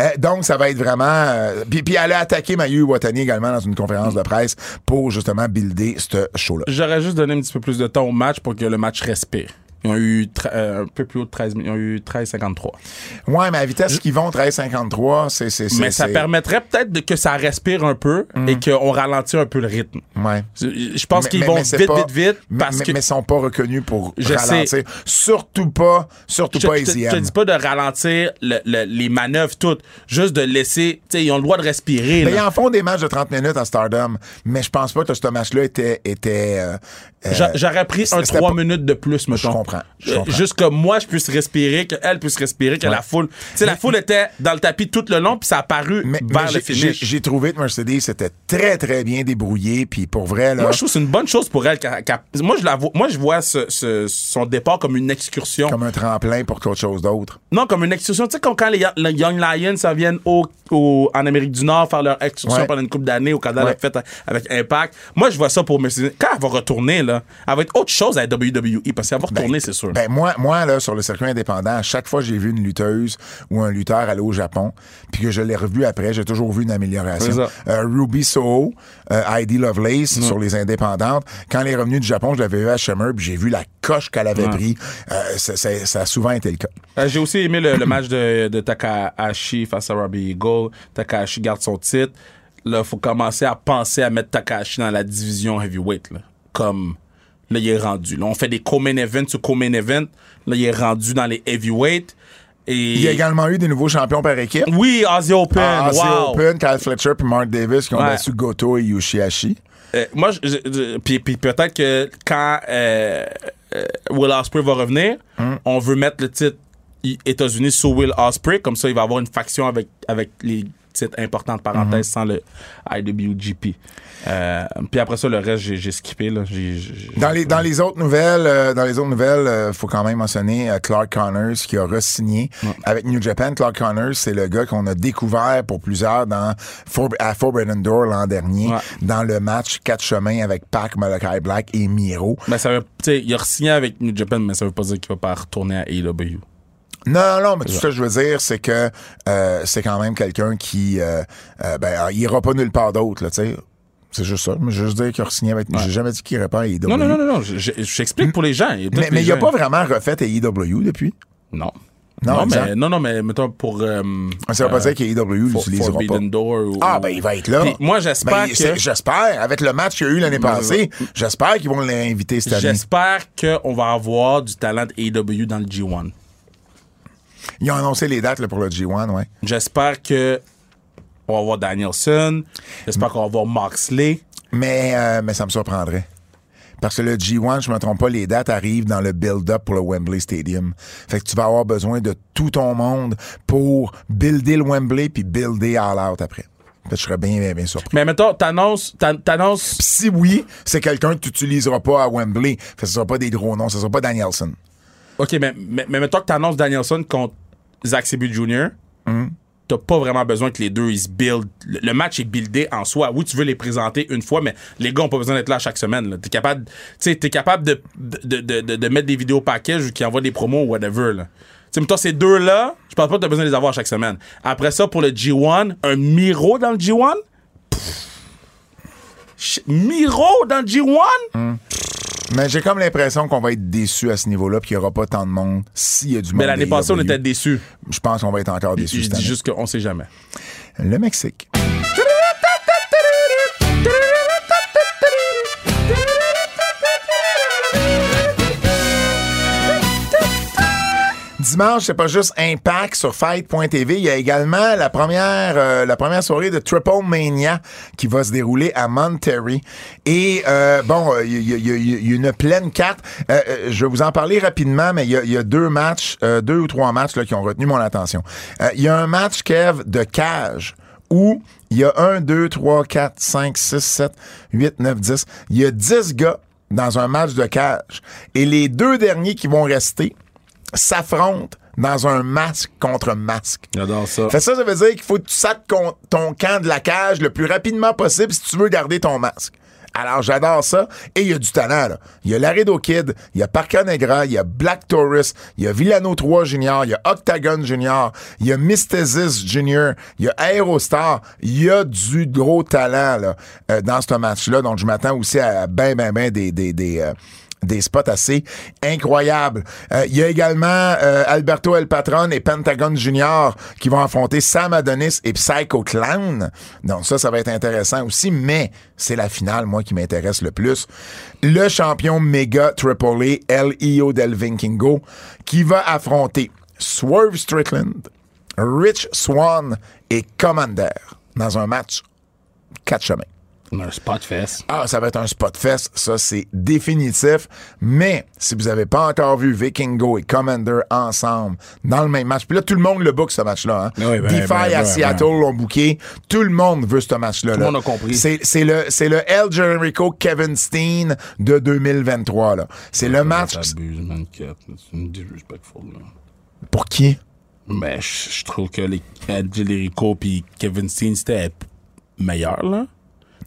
[SPEAKER 2] Euh, donc, ça va être vraiment... euh, puis, puis elle a attaqué Mayu Watani également dans une conférence de presse pour justement builder ce show-là.
[SPEAKER 3] j'aurais juste donné un petit peu plus de temps au match pour que le match respire. Ils ont eu euh, un peu plus haut de 13 Ils ont eu 13,53.
[SPEAKER 2] Ouais, mais à la vitesse qu'ils vont, 13,53, c'est... c'est- c'est-
[SPEAKER 3] Mais ça permettrait peut-être de- que ça respire un peu et qu'on ralentit un peu le rythme.
[SPEAKER 2] Ouais.
[SPEAKER 3] Je pense qu'ils vont
[SPEAKER 2] mais
[SPEAKER 3] vite,
[SPEAKER 2] pas-
[SPEAKER 3] vite, vite, parce
[SPEAKER 2] mais,
[SPEAKER 3] que
[SPEAKER 2] mais sont pas reconnus pour
[SPEAKER 3] Je
[SPEAKER 2] ralentir.
[SPEAKER 3] sais.
[SPEAKER 2] Surtout pas, surtout
[SPEAKER 3] je,
[SPEAKER 2] pas
[SPEAKER 3] je te- dis pas de ralentir le- le- les manœuvres toutes, juste de laisser, tu sais, ils ont le droit de respirer.
[SPEAKER 2] Mais
[SPEAKER 3] là.
[SPEAKER 2] ils en font des matchs de 30 minutes à Stardom, mais je pense pas que ce match-là était... était euh,
[SPEAKER 3] J'a- J'aurais pris un
[SPEAKER 2] c'était
[SPEAKER 3] 3
[SPEAKER 2] pas-
[SPEAKER 3] minutes de plus, mettons.
[SPEAKER 2] comprends, je
[SPEAKER 3] Euh,
[SPEAKER 2] comprends.
[SPEAKER 3] Juste que moi, je puisse respirer, qu'elle puisse respirer, que la foule. Tu sais, la foule était dans le tapis tout le long, puis ça a apparu
[SPEAKER 2] mais,
[SPEAKER 3] vers
[SPEAKER 2] mais
[SPEAKER 3] le
[SPEAKER 2] j'ai- j'ai
[SPEAKER 3] finish.
[SPEAKER 2] j'ai trouvé que Mercedes était très, très bien débrouillé, puis pour vrai, là,
[SPEAKER 3] Moi, je trouve que c'est une bonne chose pour elle. qu'elle- qu'elle- moi, je la vois, moi, je vois ce- ce- son départ comme une excursion.
[SPEAKER 2] comme un tremplin pour quelque chose d'autre.
[SPEAKER 3] Non, comme une excursion. Tu sais, comme quand les, Yo- les Young Lions, ça viennent au, au- en Amérique du Nord faire leur excursion
[SPEAKER 2] Ouais.
[SPEAKER 3] pendant une couple d'années au Canada,
[SPEAKER 2] Ouais.
[SPEAKER 3] fait avec Impact. Moi, je vois ça pour Mercedes. Quand elle va retourner, là, elle va être autre chose à la WWE parce qu'elle va retourner, c'est sûr.
[SPEAKER 2] Ben moi, moi là, sur le circuit indépendant, à chaque fois que j'ai vu une lutteuse ou un lutteur aller au Japon, puis que je l'ai revu après, j'ai toujours vu une amélioration. Euh, Ruby Soho, euh, Heidi Lovelace sur les indépendantes, quand elle est revenue du Japon, je l'avais vu à Shimmer, puis j'ai vu la coche qu'elle avait
[SPEAKER 3] Ouais.
[SPEAKER 2] pris. Euh, ça, ça- ça a souvent été le cas.
[SPEAKER 3] Euh, J'ai aussi aimé le, le match de, de Takahashi face à Robbie Eagle. Takahashi garde son titre. Là, faut commencer à penser à mettre Takahashi dans la division heavyweight. Là. Comme là, il est rendu. Là, on fait des co-main events sur co-main event. Là, il est rendu dans les heavyweight. Et...
[SPEAKER 2] Il y a également eu des nouveaux champions par équipe.
[SPEAKER 3] Oui, Aussie Open.
[SPEAKER 2] Ah, Aussie
[SPEAKER 3] wow.
[SPEAKER 2] Open, Kyle Fletcher puis Mark Davis qui ont
[SPEAKER 3] Ouais.
[SPEAKER 2] battu Goto et Yoshihashi.
[SPEAKER 3] Euh, moi, puis, peut-être que quand euh, euh, Will Ospreay va revenir,
[SPEAKER 2] Hum.
[SPEAKER 3] on veut mettre le titre États-Unis sous Will Ospreay. Comme ça, il va avoir une faction avec, avec les titres importants, de parenthèse,
[SPEAKER 2] Mhm.
[SPEAKER 3] sans le IWGP. Euh, puis après ça, le reste, j'ai skippé. Là.
[SPEAKER 2] Dans les, dans les autres nouvelles, euh, dans les autres nouvelles, euh, faut quand même mentionner euh, Clark Connors qui a re-signé avec New Japan. Clark Connors, c'est le gars qu'on a découvert pour plusieurs dans For- à Forbidden Door l'an dernier,
[SPEAKER 3] Ouais.
[SPEAKER 2] dans le match quatre chemins avec Pac, Malachi Black et Miro.
[SPEAKER 3] Mais ça veut, il a signé avec New Japan, mais ça veut pas dire qu'il va pas retourner à AEW.
[SPEAKER 2] Non, non, mais tout ce que je veux dire, c'est que euh, c'est quand même quelqu'un qui, euh, euh, ben, il ira pas nulle part d'autre, tu sais. C'est juste ça. Je veux juste dire qu'il a avec. J'ai jamais dit qu'il pas à AEW.
[SPEAKER 3] Non, non, non, non, non. je- je- J'explique pour les gens. A
[SPEAKER 2] Mais, il a
[SPEAKER 3] gens-
[SPEAKER 2] pas vraiment refait AEW depuis?
[SPEAKER 3] Non.
[SPEAKER 2] Non,
[SPEAKER 3] Non, mais, non, non, mais mettons pour. euh,
[SPEAKER 2] Ça veut pas
[SPEAKER 3] euh,
[SPEAKER 2] dire qu'AEW
[SPEAKER 3] For-
[SPEAKER 2] l'utilisera pas.
[SPEAKER 3] Door. ou-
[SPEAKER 2] Ah, ben, il va être là.
[SPEAKER 3] Moi, j'espère
[SPEAKER 2] Ben,
[SPEAKER 3] que.
[SPEAKER 2] J'espère, avec le match qu'il y a eu l'année passée, j'espère qu'ils vont l'inviter cette année.
[SPEAKER 3] J'espère qu'on va avoir du talent de AEW dans le G1.
[SPEAKER 2] Ils ont annoncé les dates là, pour le G1, ouais.
[SPEAKER 3] J'espère que on va voir Danielson. J'espère qu'on va voir Moxley.
[SPEAKER 2] Mais, euh, mais ça me surprendrait. Parce que le G1, je me trompe pas, les dates arrivent dans le build-up pour le Wembley Stadium. Fait que tu vas avoir besoin de tout ton monde pour builder le Wembley puis builder All Out après. Fait que je serais bien, bien, bien surpris.
[SPEAKER 3] Mais mettons, t'annonces. t'an- t'annonces-
[SPEAKER 2] si oui, c'est quelqu'un que tu n'utiliseras pas à Wembley. Fait que ce sera pas des gros noms, ce sera pas Danielson.
[SPEAKER 3] OK, mais, mais, mais mettons que t'annonces Danielson contre Zack Sabre Jr. T'as pas vraiment besoin que les deux ils se build. Le match est buildé en soi. Oui, tu veux les présenter une fois, mais les gars ont pas besoin d'être là chaque semaine. T'es capable, t'es capable de, de, de, de, mettre des vidéos package ou qui envoient des promos ou whatever. Là. Sais, mettons, ces deux-là, je pense pas que t'as besoin de les avoir chaque semaine. Après ça, pour le G1, un Miro dans le G1? Pff. Ch- Miro dans le G1?
[SPEAKER 2] Mais j'ai comme l'impression qu'on va être déçu à ce niveau-là puis qu'il n'y aura pas tant de monde s'il y a du monde.
[SPEAKER 3] Mais l'année passée, on était déçus.
[SPEAKER 2] Je pense qu'on va être encore déçus
[SPEAKER 3] Je dis juste qu'on sait jamais.
[SPEAKER 2] Le Mexique. Dimanche, c'est pas juste Impact sur Fight.tv. Il y a également la première, euh, la première soirée de Triple Mania qui va se dérouler à Monterrey. Et euh, bon, euh, il y, y y a une pleine carte. Euh, euh, je vais vous en parler rapidement, mais il y a, deux matchs, euh, deux ou trois matchs là, qui ont retenu mon attention. Il y a un match, Kev, de cage où il y a 1, 2, 3, 4, 5, 6, 7, 8, 9, 10. Il y a 10 gars dans un match de cage. Et les deux derniers qui vont rester s'affrontent dans un masque contre masque.
[SPEAKER 3] J'adore ça.
[SPEAKER 2] Fait ça, ça veut dire qu'il faut que tu con- ton camp de la cage le plus rapidement possible si tu veux garder ton masque. Alors, j'adore ça. Et il y a du talent, là. Il y a Laredo Kid, il y a Parca Negra, il y a Black Taurus, il y a Villano 3 Junior, il y a Octagon Junior, il y a Mystesis Junior, il y a Aerostar. Il y a du gros talent, là, euh, dans ce match-là. Donc, je m'attends aussi à ben, ben, ben des, des, des, euh, des spots assez incroyables. Euh, Il y a également euh, Alberto El Patron et Pentagon Junior qui vont affronter Sam Adonis et Psycho Clown. Donc ça, ça va être intéressant aussi, mais c'est la finale, moi, qui m'intéresse le plus. Le champion méga Triple A, L.I.O. Del Vikingo, qui va affronter Swerve Strickland, Rich Swan et Commander dans un match quatre chemins.
[SPEAKER 3] Un spot fest.
[SPEAKER 2] Ah, ça va être un spot fest, ça c'est définitif. Mais si vous avez pas encore vu Vikingo et Commander ensemble dans le même match, puis là tout le monde le book ce match-là. Hein?
[SPEAKER 3] Oui, ben,
[SPEAKER 2] DeFi
[SPEAKER 3] ben,
[SPEAKER 2] à
[SPEAKER 3] ben,
[SPEAKER 2] Seattle l'ont booké, tout le monde veut ce match-là.
[SPEAKER 3] Tout le monde a compris.
[SPEAKER 2] C'est le le El Generico Kevin Steen de 2023 là. C'est le match pour qui?
[SPEAKER 3] Mais je trouve que les Angelico puis Kevin Steen, c'était meilleur, là.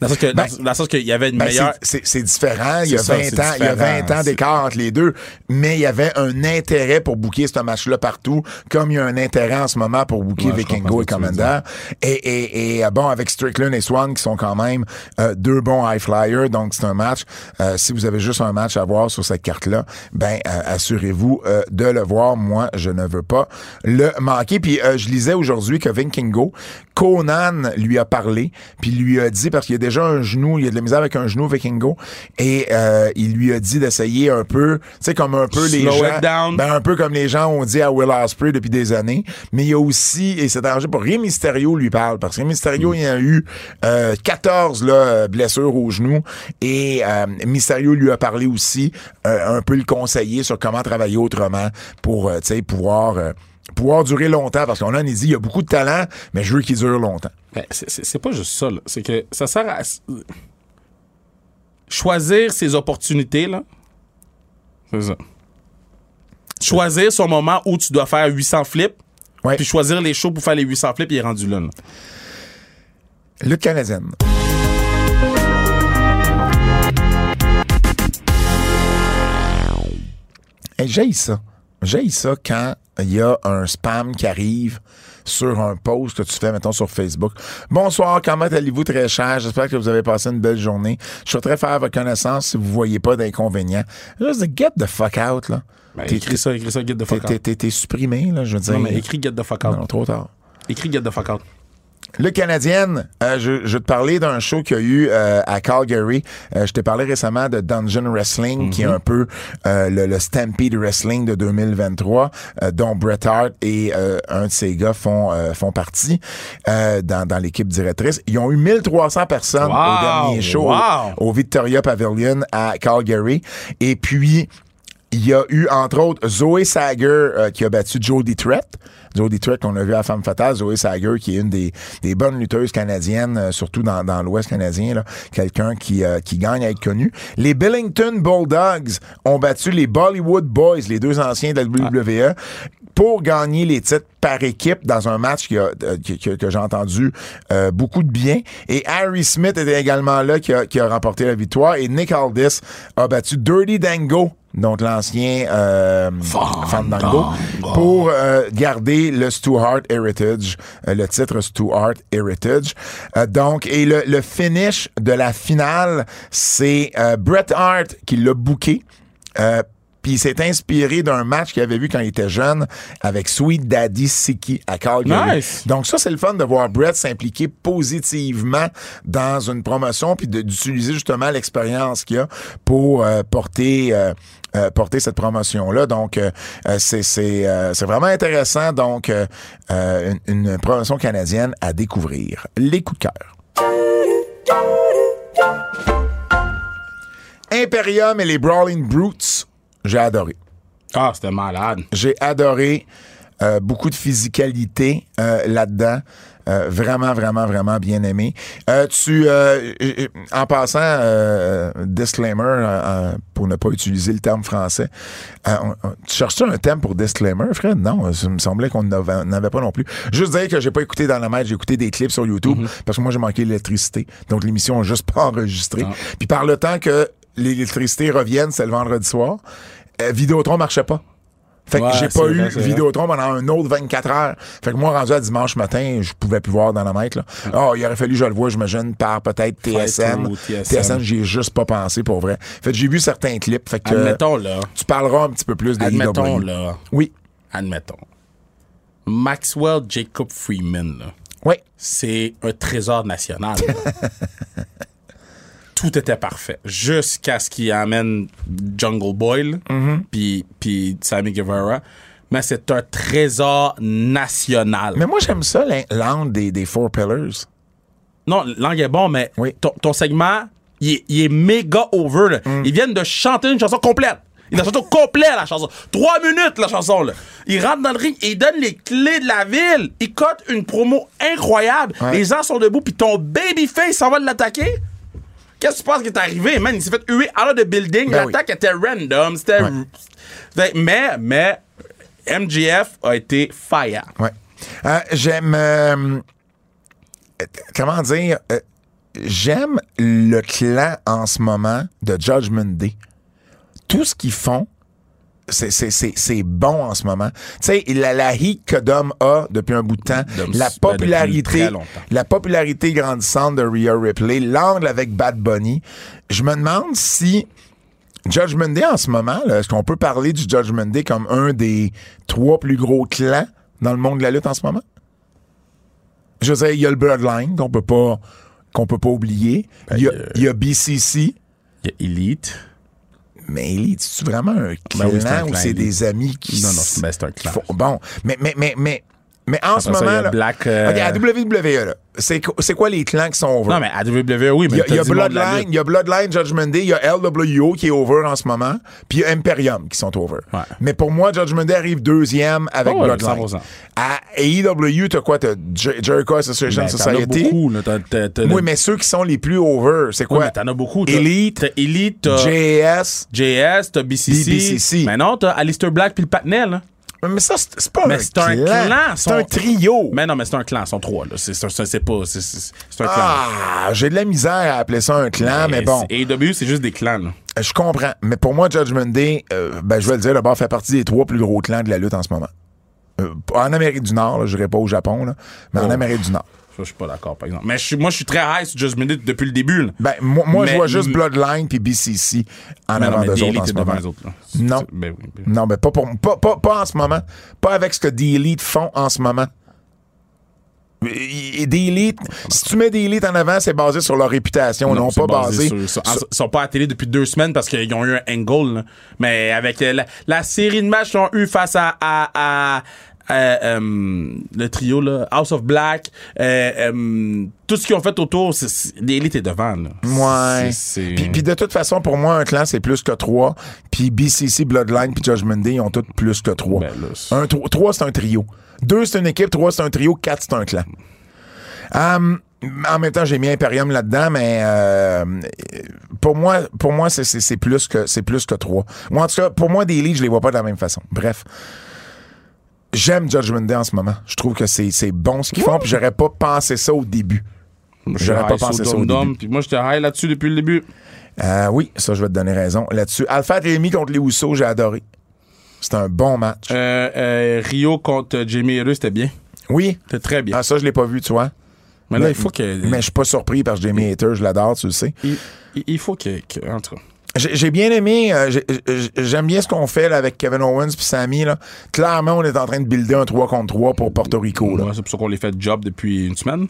[SPEAKER 3] Dans le sens que-
[SPEAKER 2] Ben,
[SPEAKER 3] y avait une
[SPEAKER 2] Ben,
[SPEAKER 3] meilleure.
[SPEAKER 2] c'est- différent. Il y a
[SPEAKER 3] C'est ça,
[SPEAKER 2] 20
[SPEAKER 3] c'est
[SPEAKER 2] ans, il y a 20
[SPEAKER 3] différent.
[SPEAKER 2] ans d'écart entre les deux. Mais il y avait un intérêt pour booker ce match-là partout, comme il y a un intérêt en ce moment pour booker
[SPEAKER 3] Ouais,
[SPEAKER 2] Vikingo et Commander. Et, et, et, euh, bon, avec Strickland et Swan, qui sont quand même euh, deux bons high flyers, donc c'est un match. euh, si vous avez juste un match à voir sur cette carte-là, ben euh, assurez-vous de le voir. Moi, je ne veux pas le manquer. Puis je lisais aujourd'hui que Vikingo, Conan lui a parlé, puis lui a dit, parce qu'il y a déjà un genou, il a de la misère avec un genou Vikingo, et euh, il lui a dit d'essayer un peu, tu sais, comme un peu les gens,
[SPEAKER 3] it down.
[SPEAKER 2] ben un peu comme les gens ont dit à Will Ospreay depuis des années, mais il y a aussi, et c'est arrangé pour Rey Mysterio lui parle, parce que Rey Mysterio,
[SPEAKER 3] Mm.
[SPEAKER 2] il a eu euh, 14 là, blessures au genou, et euh, Mysterio lui a parlé aussi, euh, un peu le conseiller sur comment travailler autrement pour, euh, tu sais, pouvoir... pouvoir durer longtemps parce qu'on a dit il y a beaucoup de talent mais je veux qu'il dure longtemps.
[SPEAKER 3] Ben, c'est- pas juste ça. C'est que ça sert à choisir ses opportunités, là. C'est ça. Choisir son moment où tu dois faire 800 flips,
[SPEAKER 2] Ouais.
[SPEAKER 3] puis choisir les shows pour faire les 800 flips, il est rendu là. là.
[SPEAKER 2] Le Canadien. Hey, j'ai ça. J'ai ça quand il y a un spam qui arrive sur un post que tu fais, mettons, sur Facebook. Bonsoir, comment allez-vous très cher? J'espère que vous avez passé une belle journée. Je souhaiterais faire votre connaissance si vous voyez pas d'inconvénients. Juste get the fuck out, là.
[SPEAKER 3] Ben, écris ça, écris ça, get the fuck out.
[SPEAKER 2] t'es- t'es supprimé, là, je veux dire.
[SPEAKER 3] Non, mais écris get the fuck out.
[SPEAKER 2] Non, trop tard.
[SPEAKER 3] Écris get the fuck out.
[SPEAKER 2] Le Canadien, euh, je, je vais te parler d'un show qu'il y a eu euh, à Calgary. Euh, je t'ai parlé récemment de Dungeon Wrestling, qui est un peu euh, le, le Stampede Wrestling de 2023, euh, dont Bret Hart et euh, un de ses gars font euh, font partie euh, dans, dans l'équipe directrice. Ils ont eu 1300 personnes au dernier show
[SPEAKER 3] Wow!
[SPEAKER 2] au, au Victoria Pavilion à Calgary. Et puis, il y a eu, entre autres, Zoé Sager euh, qui a battu Jodie Trett. Jodie Trett, qu'on a vu à Femme Fatale. Zoé Sager, qui est une des, des bonnes lutteuses canadiennes, euh, surtout dans, l'Ouest canadien. Quelqu'un qui, euh, qui gagne à être connu. Les Billington Bulldogs ont battu les Bollywood Boys, les deux anciens de la WWE, pour gagner les titres par équipe dans un match qui a- euh, qui- que, que j'ai entendu euh, beaucoup de bien. Et Harry Smith était également là qui a, qui a remporté la victoire. Et Nick Aldis a battu Dirty Dango, donc l'ancien euh, Fandango, pour euh, garder le Stu Hart Heritage, euh, le titre Stu Hart Heritage. Euh, donc, et le, le finish de la finale, c'est euh, Bret Hart qui l'a booké. Puis il s'est inspiré d'un match qu'il avait vu quand il était jeune avec Sweet Daddy Siki à Calgary.
[SPEAKER 3] Nice.
[SPEAKER 2] Donc ça, c'est le fun de voir Brett s'impliquer positivement dans une promotion puis d'utiliser justement l'expérience qu'il a pour euh, porter... euh, euh, porter cette promotion-là. Donc, euh, euh, c'est vraiment intéressant. Donc, une, une promotion canadienne à découvrir. Les coups de cœur. Imperium et les Brawling Brutes, j'ai adoré.
[SPEAKER 3] Ah, c'était malade.
[SPEAKER 2] J'ai adoré euh, beaucoup de physicalité euh, là-dedans. Euh, vraiment, vraiment, vraiment bien aimé. Tu, en passant, disclaimer, pour ne pas utiliser le terme français, on- on- tu cherches-tu un thème pour disclaimer, Fred? Non, ça me semblait qu'on n'avait pas non plus. Juste dire que j'ai pas écouté dans la maître, j'ai écouté des clips sur YouTube parce que moi, j'ai manqué l'électricité. Donc, l'émission n'a juste pas enregistré. Puis par le temps que l'électricité revienne, c'est le vendredi soir, euh, Vidéotron marchait pas. Fait que
[SPEAKER 3] Ouais,
[SPEAKER 2] j'ai pas
[SPEAKER 3] vrai,
[SPEAKER 2] eu. Vidéotron pendant un autre 24 heures. Fait que moi, rendu à dimanche matin, je pouvais plus voir dans la mètre. Là. Ah, il aurait fallu je le voie, j'imagine, par peut-être TSN.
[SPEAKER 3] TSN.
[SPEAKER 2] TSN, j'y ai juste pas pensé pour vrai. Fait que j'ai vu certains clips. Fait que
[SPEAKER 3] Admettons, là.
[SPEAKER 2] tu parleras un petit peu plus des
[SPEAKER 3] Admettons,
[SPEAKER 2] IW.
[SPEAKER 3] là.
[SPEAKER 2] Oui.
[SPEAKER 3] Admettons. Maxwell Jacob Freeman, là.
[SPEAKER 2] Oui.
[SPEAKER 3] c'est un trésor national. Tout était parfait. Jusqu'à ce qu'il amène Jungle Boy,
[SPEAKER 2] Mm-hmm.
[SPEAKER 3] puis Sammy Guevara. Mais c'est un trésor national.
[SPEAKER 2] Mais moi, j'aime ça, l'angle des, des Four Pillars.
[SPEAKER 3] Non, l'angle est bon, mais
[SPEAKER 2] Oui.
[SPEAKER 3] ton, ton segment, il est, méga over. là.
[SPEAKER 2] Mm.
[SPEAKER 3] Ils viennent de chanter une chanson complète. Il a chanté complet, la chanson. Trois minutes, la chanson, là. Il rentre dans le ring, il donne les clés de la ville. Il cote une promo incroyable.
[SPEAKER 2] Ouais.
[SPEAKER 3] Les gens sont debout, puis ton babyface s'en va l'attaquer. Qu'est-ce que tu penses qui est arrivé, man? Il s'est fait huer out of the building.
[SPEAKER 2] Ben
[SPEAKER 3] L'attaque était random. C'était.
[SPEAKER 2] Ouais.
[SPEAKER 3] Fait- Mais, mais, MGF a été fire.
[SPEAKER 2] Ouais. Euh, j'aime. euh, euh, comment dire? euh, j'aime le clan en ce moment de Judgment Day. Tout ce qu'ils font, c'est, c'est, c'est, c'est bon en ce moment. Tu sais, la, la heat que Dom a depuis un bout de temps,
[SPEAKER 3] Dom,
[SPEAKER 2] la
[SPEAKER 3] ben,
[SPEAKER 2] popularité, la popularité grandissante de Rhea Ripley, l'angle avec Bad Bunny, je me demande si Judgment Day en ce moment, est-ce qu'on peut parler du Judgment Day comme un des trois plus gros clans dans le monde de la lutte en ce moment? Je veux dire, il y a le Bloodline qu'on peut pas qu'on peut pas oublier. Il y,
[SPEAKER 3] euh,
[SPEAKER 2] il y a BCC.
[SPEAKER 3] Il y a Elite.
[SPEAKER 2] Mais Elite, c'est vraiment un clan
[SPEAKER 3] Ben oui,
[SPEAKER 2] ou c'est des amis qui
[SPEAKER 3] Non, non, ben, c'est un clan.
[SPEAKER 2] font- Bon, mais, mais, mais, mais, mais en ce
[SPEAKER 3] ça, il y
[SPEAKER 2] moment,
[SPEAKER 3] a
[SPEAKER 2] là,
[SPEAKER 3] Black, euh,
[SPEAKER 2] à WWE, là, c'est qu- c'est quoi les clans qui sont over?
[SPEAKER 3] Non, mais à WWE, oui, mais
[SPEAKER 2] Il y a, Bloodline, il y a Bloodline, Judgment Day, il y a LWO qui est over en ce moment, puis il y a Imperium qui sont over.
[SPEAKER 3] Ouais.
[SPEAKER 2] Mais pour moi, Judgment Day arrive deuxième avec
[SPEAKER 3] Oh, ouais,
[SPEAKER 2] Bloodline.
[SPEAKER 3] 100%.
[SPEAKER 2] À AEW, t'as quoi? T'as Jer- Jericho Association
[SPEAKER 3] Ben, t'en as
[SPEAKER 2] Society.
[SPEAKER 3] beaucoup, là. T'as- t'as- t'as
[SPEAKER 2] Oui, mais ceux qui sont les plus over, c'est
[SPEAKER 3] Oui,
[SPEAKER 2] quoi?
[SPEAKER 3] mais t'en as beaucoup.
[SPEAKER 2] Elite,
[SPEAKER 3] T'as Elite, t'as
[SPEAKER 2] JS.
[SPEAKER 3] JS, t'as BCC.
[SPEAKER 2] BCC.
[SPEAKER 3] Mais non, t'as Alistair Black puis le Patnel.
[SPEAKER 2] Mais ça, c'est pas
[SPEAKER 3] Mais
[SPEAKER 2] un
[SPEAKER 3] c'est un
[SPEAKER 2] clan.
[SPEAKER 3] clan,
[SPEAKER 2] C'est un trio.
[SPEAKER 3] Mais non, mais c'est un clan, ils sont trois. là. C'est c'est- pas. C'est un clan.
[SPEAKER 2] Ah, j'ai de la misère à appeler ça un clan, mais bon.
[SPEAKER 3] c'est- AEW, c'est juste des clans. là.
[SPEAKER 2] Je comprends. Mais pour moi, Judgment Day, euh, ben, je vais le dire, d'abord, fait partie des trois plus gros clans de la lutte en ce moment. Euh, en Amérique du Nord, je dirais pas au Japon, là, mais en
[SPEAKER 3] Oh.
[SPEAKER 2] Amérique du Nord.
[SPEAKER 3] Ça, je suis pas d'accord, par exemple. Mais je suis- moi, je suis très high sur Just Minute depuis le début. là.
[SPEAKER 2] Ben, moi, moi je vois juste Bloodline puis BCC en
[SPEAKER 3] non,
[SPEAKER 2] avant
[SPEAKER 3] mais
[SPEAKER 2] d'eux
[SPEAKER 3] The
[SPEAKER 2] autres en ce
[SPEAKER 3] devant
[SPEAKER 2] moment.
[SPEAKER 3] les autres. là.
[SPEAKER 2] Non.
[SPEAKER 3] Ben oui. ben-
[SPEAKER 2] Non, mais pas, pour, pas, pas, pas en ce moment. Pas avec ce que The Elite font en ce moment. Et des élites, si tu mets des élites en avant, c'est basé sur leur réputation, non,
[SPEAKER 3] c'est
[SPEAKER 2] pas basé.
[SPEAKER 3] Ils sont pas à la télé depuis deux semaines parce qu'ils ont eu un angle. là. Mais avec euh, la, la série de matchs qu'ils ont eu face à, à, à- à, euh, le trio, là, House of Black, euh, euh, tout ce qu'ils ont fait autour, l'élite est devant. Là.
[SPEAKER 2] Ouais. Puis, de toute façon, pour moi, un clan, c'est plus que trois. Puis BCC, Bloodline, puis Judgment Day, ils ont tous plus que trois.
[SPEAKER 3] Ben là,
[SPEAKER 2] un, tro- trois, c'est un trio. Deux, c'est une équipe. Trois, c'est un trio. Quatre, c'est un clan. Hum, en même temps, j'ai mis Imperium là-dedans, mais euh, pour moi, pour moi, c'est, plus que c'est plus que trois. Moi, en tout cas, pour moi, des leads, je les vois pas de la même façon. Bref. J'aime Judgment Day en ce moment. Je trouve que c'est, bon ce qu'ils font, puis j'aurais pas pensé ça au début. J'aurais pas pensé ça au début.
[SPEAKER 3] Puis moi, j'étais high là-dessus depuis le début.
[SPEAKER 2] Euh, oui, ça, je vais te donner raison là-dessus. Alpha Rémi contre les Housseaux, j'ai adoré. C'était un bon match.
[SPEAKER 3] Euh, euh, Rio contre Jamie Harris, c'était bien.
[SPEAKER 2] oui.
[SPEAKER 3] C'était très bien.
[SPEAKER 2] Ah, ça, je l'ai pas vu, tu vois.
[SPEAKER 3] mais là, il faut que.
[SPEAKER 2] Mais je suis pas surpris parce que Jamie Hater, je l'adore, tu le sais.
[SPEAKER 3] il, faut que. que- en tout cas.
[SPEAKER 2] J'ai bien aimé, euh, j'ai- j'ai- j'aime bien ce qu'on fait là, avec Kevin Owens puis Sammy. Là. Clairement, on est en train de builder un 3 contre 3 pour Porto Rico.
[SPEAKER 3] Ouais, c'est pour ça qu'on les fait job depuis une semaine.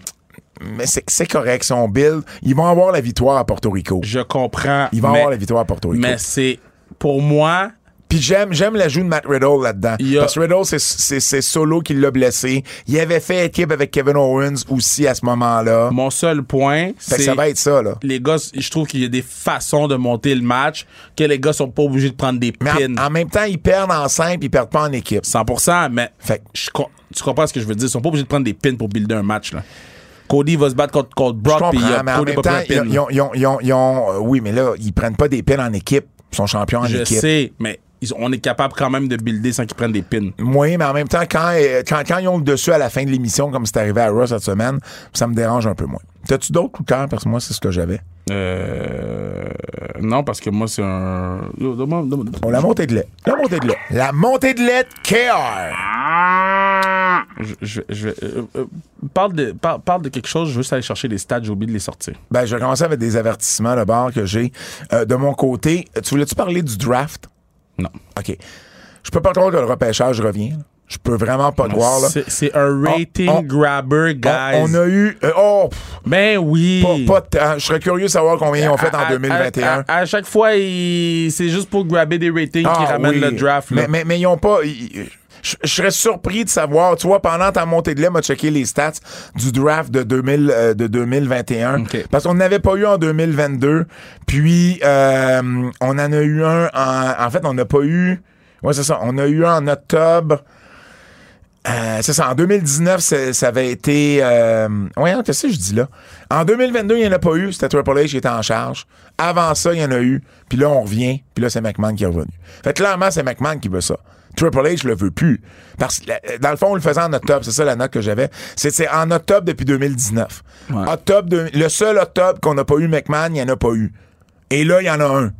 [SPEAKER 2] Mais c'est c'est correct, si on build, ils vont avoir la victoire à Porto Rico.
[SPEAKER 3] Je comprends.
[SPEAKER 2] Ils vont
[SPEAKER 3] mais,
[SPEAKER 2] avoir la victoire à Porto Rico.
[SPEAKER 3] mais c'est. Pour moi,
[SPEAKER 2] Puis j'aime, j'aime l'ajout de Matt Riddle là-dedans. Parce que Riddle, c'est, c'est, c'est Solo qui l'a blessé. Il avait fait équipe avec Kevin Owens aussi à ce moment-là.
[SPEAKER 3] mon seul point,
[SPEAKER 2] Fait que
[SPEAKER 3] c'est.
[SPEAKER 2] ça va être ça, là.
[SPEAKER 3] Les gars, je trouve qu'il y a des façons de monter le match que les gars sont pas obligés de prendre des
[SPEAKER 2] Mais
[SPEAKER 3] pins.
[SPEAKER 2] en, en même temps, ils perdent en simple, ils perdent pas en équipe.
[SPEAKER 3] 100%, mais
[SPEAKER 2] Fait que-
[SPEAKER 3] je tu comprends ce que je veux dire? Ils sont pas obligés de prendre des pins pour builder un match. Là. Cody va se battre contre, contre
[SPEAKER 2] Je
[SPEAKER 3] Brock, puis
[SPEAKER 2] comprends, mais en même temps, ils, ont, ils ont- ils ont- ils ont- euh, oui, mais là, ils prennent pas des pins en équipe. Ils sont champions en
[SPEAKER 3] Je
[SPEAKER 2] équipe.
[SPEAKER 3] sais, mais ils- on est capable quand même de builder sans qu'ils prennent des pins.
[SPEAKER 2] Oui, mais en même temps, quand, euh, quand, quand ils ont le dessus à la fin de l'émission, comme c'est arrivé à Raw cette semaine, ça me dérange un peu moins. T'as-tu d'autres coups de cœur? Parce que moi, c'est ce que j'avais.
[SPEAKER 3] Euh, non, parce que moi, c'est un.
[SPEAKER 2] Bon, la montée de lait. La montée de lait. La montée de lait de KR.
[SPEAKER 3] Je, je, je- euh, euh, parle, de, parle, parle de quelque chose, je veux juste aller chercher les stats, j'ai oublié de les sortir.
[SPEAKER 2] Ben, je vais commencer avec des avertissements de bord que j'ai. Euh, de mon côté, tu voulais-tu parler du draft?
[SPEAKER 3] Non.
[SPEAKER 2] OK. Je peux pas croire que le repêchage revient. là. Je peux vraiment pas croire. Là.
[SPEAKER 3] C'est, un rating
[SPEAKER 2] on-
[SPEAKER 3] grabber, guys.
[SPEAKER 2] On, on a eu. euh, oh!
[SPEAKER 3] Ben oui.
[SPEAKER 2] pas. Je serais curieux de savoir combien ils ont fait
[SPEAKER 3] À-
[SPEAKER 2] en
[SPEAKER 3] à-
[SPEAKER 2] 2021.
[SPEAKER 3] À, à chaque fois, c'est juste pour grabber des ratings qui
[SPEAKER 2] Ah,
[SPEAKER 3] ramènent
[SPEAKER 2] oui.
[SPEAKER 3] le draft. là.
[SPEAKER 2] Mais, mais, mais ils ont pas. ils- je je serais surpris de savoir, tu vois, pendant ta montée de lait, m'a checké les stats du draft de, 2000, euh, de 2021.
[SPEAKER 3] OK.
[SPEAKER 2] Parce qu'on n'avait pas eu en 2022. Puis, euh, on en a eu un en. En fait, on n'a pas eu. Ouais, c'est ça. On a eu un en octobre. Euh, c'est ça, en 2019, c'est- ça avait été... Euh, ouais, qu'est-ce que je dis là? En 2022, il n'y en a pas eu, c'était Triple H qui était en charge. Avant ça, il y en a eu, puis là, on revient, puis là, c'est McMahon qui est revenu. Fait que clairement, c'est McMahon qui veut ça. Triple H le veut plus. Parce que, la- dans le fond, on le faisait en octobre, c'est ça la note que j'avais. C'est c'est en octobre depuis 2019.
[SPEAKER 3] Ouais.
[SPEAKER 2] Octobre de- le seul octobre qu'on n'a pas eu McMahon, il n'y en a pas eu. Et là, il y en a un.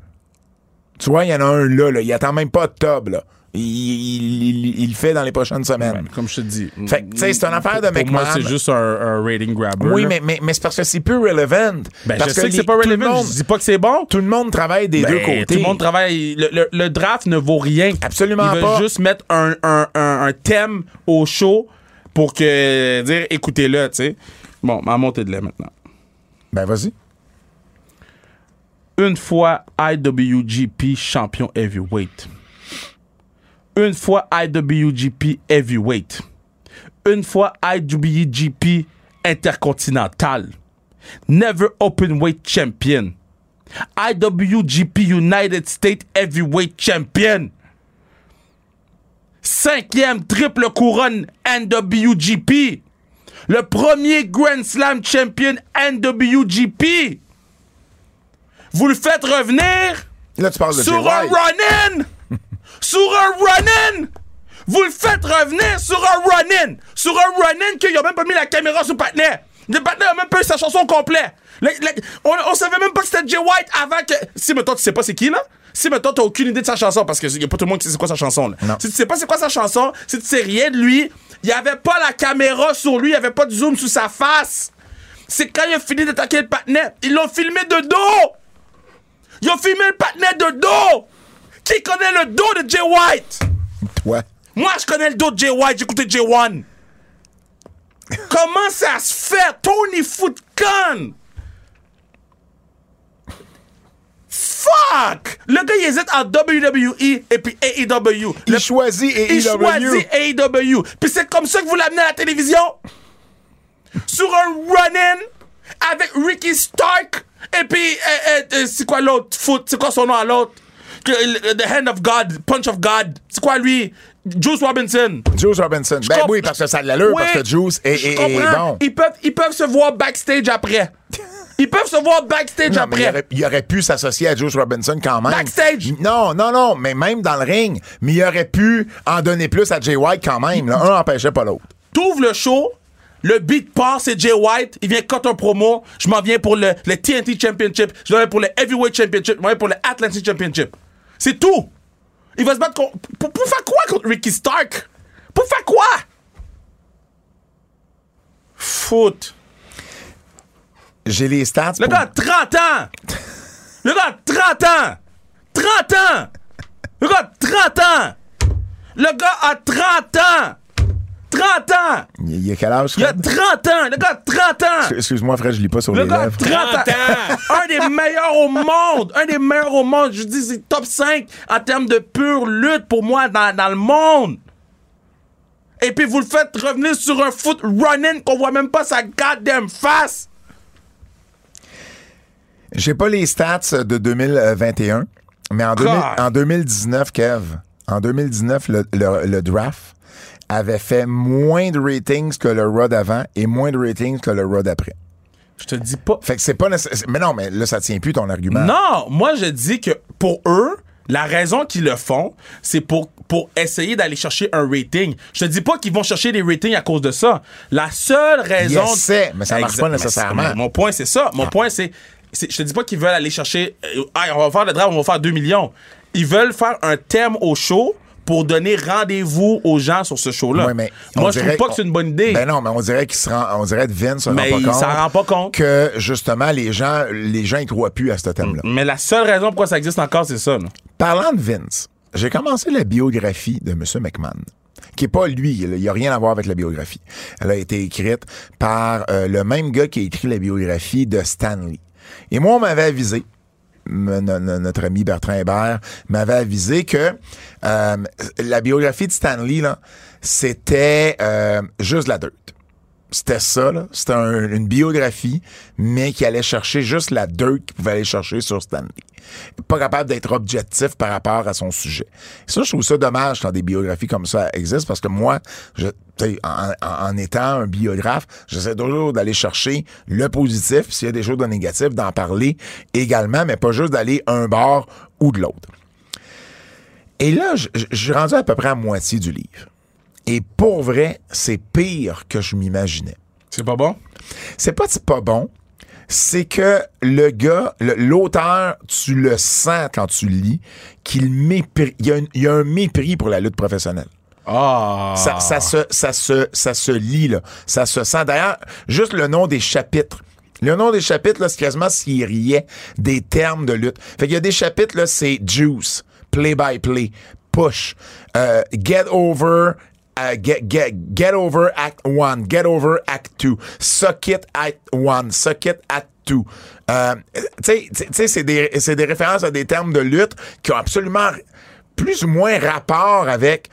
[SPEAKER 2] Tu vois, il y en a un là, là. Il attend même pas octobre, là. Il, il- fait dans les prochaines semaines.
[SPEAKER 3] Ouais, comme je te dis.
[SPEAKER 2] Fait que, tu sais, c'est une affaire de
[SPEAKER 3] pour, pour moi,
[SPEAKER 2] McMahon.
[SPEAKER 3] c'est juste un, un rating grabber.
[SPEAKER 2] Oui, mais, mais, mais c'est parce que c'est plus relevant.
[SPEAKER 3] Ben,
[SPEAKER 2] parce
[SPEAKER 3] je sais que c'est pas
[SPEAKER 2] tout le
[SPEAKER 3] relevant.
[SPEAKER 2] monde-
[SPEAKER 3] Je dis pas que c'est bon.
[SPEAKER 2] Tout le monde travaille des
[SPEAKER 3] Ben,
[SPEAKER 2] deux côtés.
[SPEAKER 3] Tout le monde travaille. Le, le- le draft ne vaut rien.
[SPEAKER 2] Absolument
[SPEAKER 3] Ils veulent
[SPEAKER 2] pas.
[SPEAKER 3] juste mettre un, un- un- un thème au show pour que dire écoutez-le, tu sais. Bon, ma montée de lait maintenant.
[SPEAKER 2] Ben, vas-y.
[SPEAKER 3] Une fois IWGP champion heavyweight. Une fois IWGP heavyweight. Une fois IWGP intercontinental. Never open weight champion. IWGP United States heavyweight champion. Cinquième triple couronne NWGP. Le premier Grand Slam champion NWGP. Vous le faites revenir
[SPEAKER 2] Là, tu parles de
[SPEAKER 3] sur
[SPEAKER 2] Jay
[SPEAKER 3] un
[SPEAKER 2] White.
[SPEAKER 3] run-in! Sur un run-in! Vous le faites revenir sur un run-in! Sur un run-in qu'il a même pas mis la caméra sur le patinet! Le patinet a même pas eu sa chanson complète! Le- le- on, on savait même pas que c'était Jay White avant que. Si, mettons, tu sais pas c'est qui, là? Si, mettons, t'as aucune idée de sa chanson, parce qu'il y a pas tout le monde qui sait c'est quoi sa chanson, là.
[SPEAKER 2] Non.
[SPEAKER 3] Si tu sais pas c'est quoi sa chanson, si tu sais rien de lui, il y avait pas la caméra sur lui, il y avait pas de zoom sur sa face! C'est quand il a fini d'attaquer le patinet, ils l'ont filmé de dos! Ils ont filmé le patinet de dos! Qui connaît le dos de Jay White?
[SPEAKER 2] Toi.
[SPEAKER 3] Moi, je connais le dos de Jay White, j'ai écouté Jay One. Comment ça se fait? Tony Footcon! Fuck! Le gars, il hésite en WWE et puis AEW.
[SPEAKER 2] Il
[SPEAKER 3] Le-
[SPEAKER 2] choisit et
[SPEAKER 3] il choisit AEW. Puis c'est comme ça que vous l'amenez à la télévision? Sur un run-in avec Ricky Stark et puis euh, euh, euh, c'est quoi l'autre? Foot? C'est quoi son nom à l'autre? Le- The Hand of God, Punch of God. C'est quoi lui? Juice Robinson.
[SPEAKER 2] Juice Robinson. Ben oui, parce que ça a de l'allure,
[SPEAKER 3] Oui,
[SPEAKER 2] parce que Juice est, est- est
[SPEAKER 3] comprends.
[SPEAKER 2] bon.
[SPEAKER 3] Ils peuvent, ils peuvent se voir backstage après. Ils peuvent se voir backstage
[SPEAKER 2] Non, mais il
[SPEAKER 3] après.
[SPEAKER 2] aurait, il aurait pu s'associer à Juice Robinson quand même.
[SPEAKER 3] Backstage?
[SPEAKER 2] Non, non, non, mais même dans le ring. Mais il aurait pu en donner plus à Jay White quand même. là. Un empêchait pas l'autre.
[SPEAKER 3] T'ouvres le show, le beat part, c'est Jay White, il vient cut un promo, je m'en viens pour le, le TNT Championship, je m'en viens pour le Heavyweight Championship, je m'en viens pour le Atlantic Championship. C'est tout. Il va se battre contre... Pour, pour faire quoi contre Ricky Stark? Pour faire quoi? Foot.
[SPEAKER 2] J'ai les stats.
[SPEAKER 3] Le
[SPEAKER 2] pour-
[SPEAKER 3] gars a 30 ans! Le gars a 30 ans! 30 ans! Le gars a 30 ans! Le gars a 30 ans! 30 ans!
[SPEAKER 2] Il il a quel âge,
[SPEAKER 3] Il a
[SPEAKER 2] Fred?
[SPEAKER 3] 30 ans! Le gars a 30 ans!
[SPEAKER 2] Excuse-moi, Fred, je lis pas sur
[SPEAKER 3] Le
[SPEAKER 2] les
[SPEAKER 3] gars
[SPEAKER 2] lèvres.
[SPEAKER 3] 30 ans! Un des meilleurs au monde! Un des meilleurs au monde! Je dis, c'est top 5 en termes de pure lutte pour moi dans, dans le monde! Et puis vous le faites revenir sur un foot running qu'on voit même pas sa goddamn face!
[SPEAKER 2] J'ai pas les stats de 2021, mais en, 2000
[SPEAKER 3] God.
[SPEAKER 2] en 2019, Kev, en 2019, le, le- le draft avait fait moins de ratings que le Raw d'avant et moins de ratings que le Raw d'après.
[SPEAKER 3] Je te dis pas.
[SPEAKER 2] Fait que c'est pas nécessaire. Mais non, mais là, ça tient plus ton argument.
[SPEAKER 3] Non, moi je dis que pour eux, la raison qu'ils le font, c'est pour, pour essayer d'aller chercher un rating. Je te dis pas qu'ils vont chercher des ratings à cause de ça. La seule raison.
[SPEAKER 2] Ils essaient, mais ça marche pas nécessairement.
[SPEAKER 3] Mon point, c'est ça. Mon point, c'est, Je te dis pas qu'ils veulent aller chercher. Ah, on va faire le draft, on va faire 2 millions. Ils veulent faire un thème au show pour donner rendez-vous aux gens sur ce show-là. Moi, je
[SPEAKER 2] dirait-
[SPEAKER 3] trouve pas que c'est une bonne idée.
[SPEAKER 2] Ben non, mais on dirait qu'il se rend, on dirait que Vince
[SPEAKER 3] Mais
[SPEAKER 2] rend pas compte.
[SPEAKER 3] s'en rend pas compte.
[SPEAKER 2] Que justement, les gens, les gens, ils croient plus à ce thème-là.
[SPEAKER 3] Mais la seule raison pourquoi ça existe encore, c'est ça. là.
[SPEAKER 2] Parlant de Vince, j'ai commencé la biographie de M. McMahon qui est pas lui, il n'y a rien à voir avec la biographie. Elle a été écrite par euh, le même gars qui a écrit la biographie de Stanley. Et moi, on m'avait avisé, notre ami Bertrand Hébert m'avait avisé que euh, la biographie de Stanley, là, c'était euh, juste la. C'était ça, là. C'était un- une biographie, mais qui allait chercher juste la dirt qu'il pouvait aller chercher sur Stanley. Pas capable d'être objectif par rapport à son sujet. Ça, je trouve ça dommage quand des biographies comme ça existent, parce que moi, je, en, en- étant un biographe, j'essaie toujours d'aller chercher le positif, s'il y a des choses de négatif, d'en parler également, mais pas juste d'aller un bord ou de l'autre. Et là, je rendu à peu près à moitié du livre. Et pour vrai, c'est pire que je m'imaginais.
[SPEAKER 3] C'est pas bon?
[SPEAKER 2] C'est pas que c'est pas bon, c'est que le gars, l'auteur, tu le sens quand tu lis, qu'il mépris, il y, a un- il y a un mépris pour la lutte professionnelle.
[SPEAKER 3] Ah.
[SPEAKER 2] Ça, ça se, ça, se, ça se lit, là. Ça se sent. D'ailleurs, juste le nom des chapitres. Le nom des chapitres, là, c'est quasiment s'il riait des termes de lutte. Fait qu'il y a des chapitres, là, c'est juice, play by play, push, euh, get over, uh, get, get, get over act one, get over act two, suck it act one, suck it act two. Euh, tu sais, c'est des, c'est des références à des termes de lutte qui ont absolument plus ou moins rapport avec,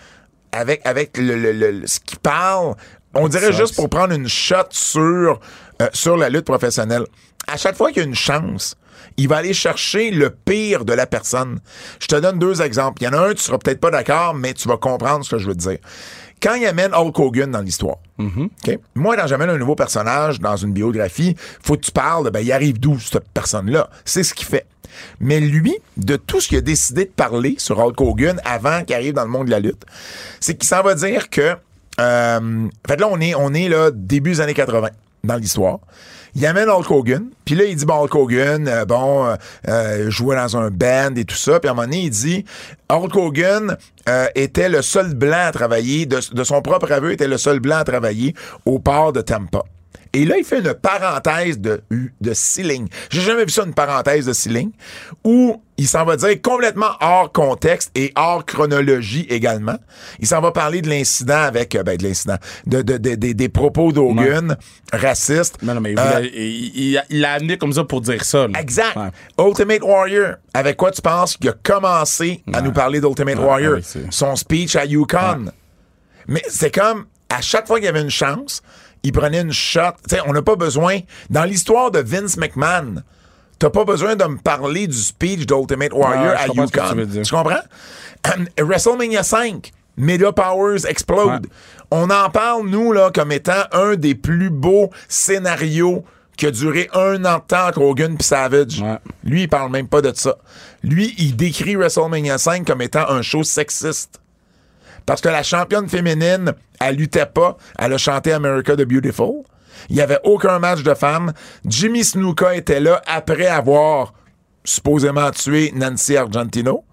[SPEAKER 2] avec, avec le, le- le- ce qui parle. On dirait juste pour prendre une shot sur, euh, sur la lutte professionnelle. À chaque fois qu'il y a une chance, il va aller chercher le pire de la personne. Je te donne deux exemples. Il y en a un, tu seras peut-être pas d'accord, mais tu vas comprendre ce que je veux te dire. Quand il amène Hulk Hogan dans l'histoire, OK? moi, quand j'amène un nouveau personnage dans une biographie, faut que tu parles de, ben, il arrive d'où cette personne-là? C'est ce qu'il fait. Mais lui, de tout ce qu'il a décidé de parler sur Hulk Hogan avant qu'il arrive dans le monde de la lutte, c'est qu'il s'en va dire que, euh, en fait, là, on est, on est là, début des années 80 dans l'histoire. Il amène Hulk Hogan, puis là, il dit, bon, Hulk Hogan, euh, bon, euh, euh, jouait dans un band et tout ça, puis à un moment donné, il dit, Hulk Hogan euh, était le seul blanc à travailler, de, de son propre aveu, était le seul blanc à travailler au port de Tampa. Et là, il fait une parenthèse de, de six lignes. J'ai jamais vu ça, une parenthèse de six lignes, où il s'en va dire complètement hors contexte et hors chronologie également. Il s'en va parler de l'incident avec, euh, ben, de l'incident, de, de, de- des- des propos d'Hogan racistes.
[SPEAKER 3] Mais non, mais il,
[SPEAKER 2] Euh,
[SPEAKER 3] il- l'a amené comme ça pour dire ça. là.
[SPEAKER 2] Exact.
[SPEAKER 3] Ouais.
[SPEAKER 2] Ultimate Warrior. Avec quoi tu penses qu'il a commencé à nous parler d'Ultimate
[SPEAKER 3] Ouais,
[SPEAKER 2] Warrior? Son speech à Yukon. Mais c'est comme, à chaque fois qu'il y avait une chance, il prenait une shot. Tu sais, on n'a pas besoin. Dans l'histoire de Vince McMahon, t'as pas besoin de me parler du speech d'Ultimate Warrior à
[SPEAKER 3] que tu
[SPEAKER 2] comprends? WrestleMania 5, Mega Powers Explode.
[SPEAKER 3] Ouais.
[SPEAKER 2] On en parle, nous, là, comme étant un des plus beaux scénarios qui a duré un an de temps entre Hogan et Savage.
[SPEAKER 3] Ouais.
[SPEAKER 2] Lui, il parle même pas de ça. Lui, il décrit WrestleMania 5 comme étant un show sexiste. Parce que la championne féminine, elle luttait pas, elle a chanté America the Beautiful. Il y avait aucun match de femmes. Jimmy Snuka était là après avoir supposément tué Nancy Argentino.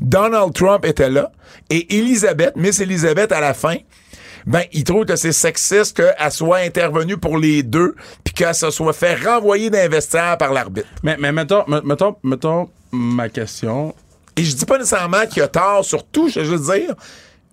[SPEAKER 2] Donald Trump était là. Et Elizabeth, Miss Elizabeth, à la fin, ben, il trouve que c'est sexiste qu'elle soit intervenue pour les deux, puis qu'elle se soit fait renvoyer d'investisseurs par l'arbitre.
[SPEAKER 3] Mais, mais mettons, me- mettons, mettons ma question.
[SPEAKER 2] Et je dis pas nécessairement qu'il a tort sur tout, je veux dire,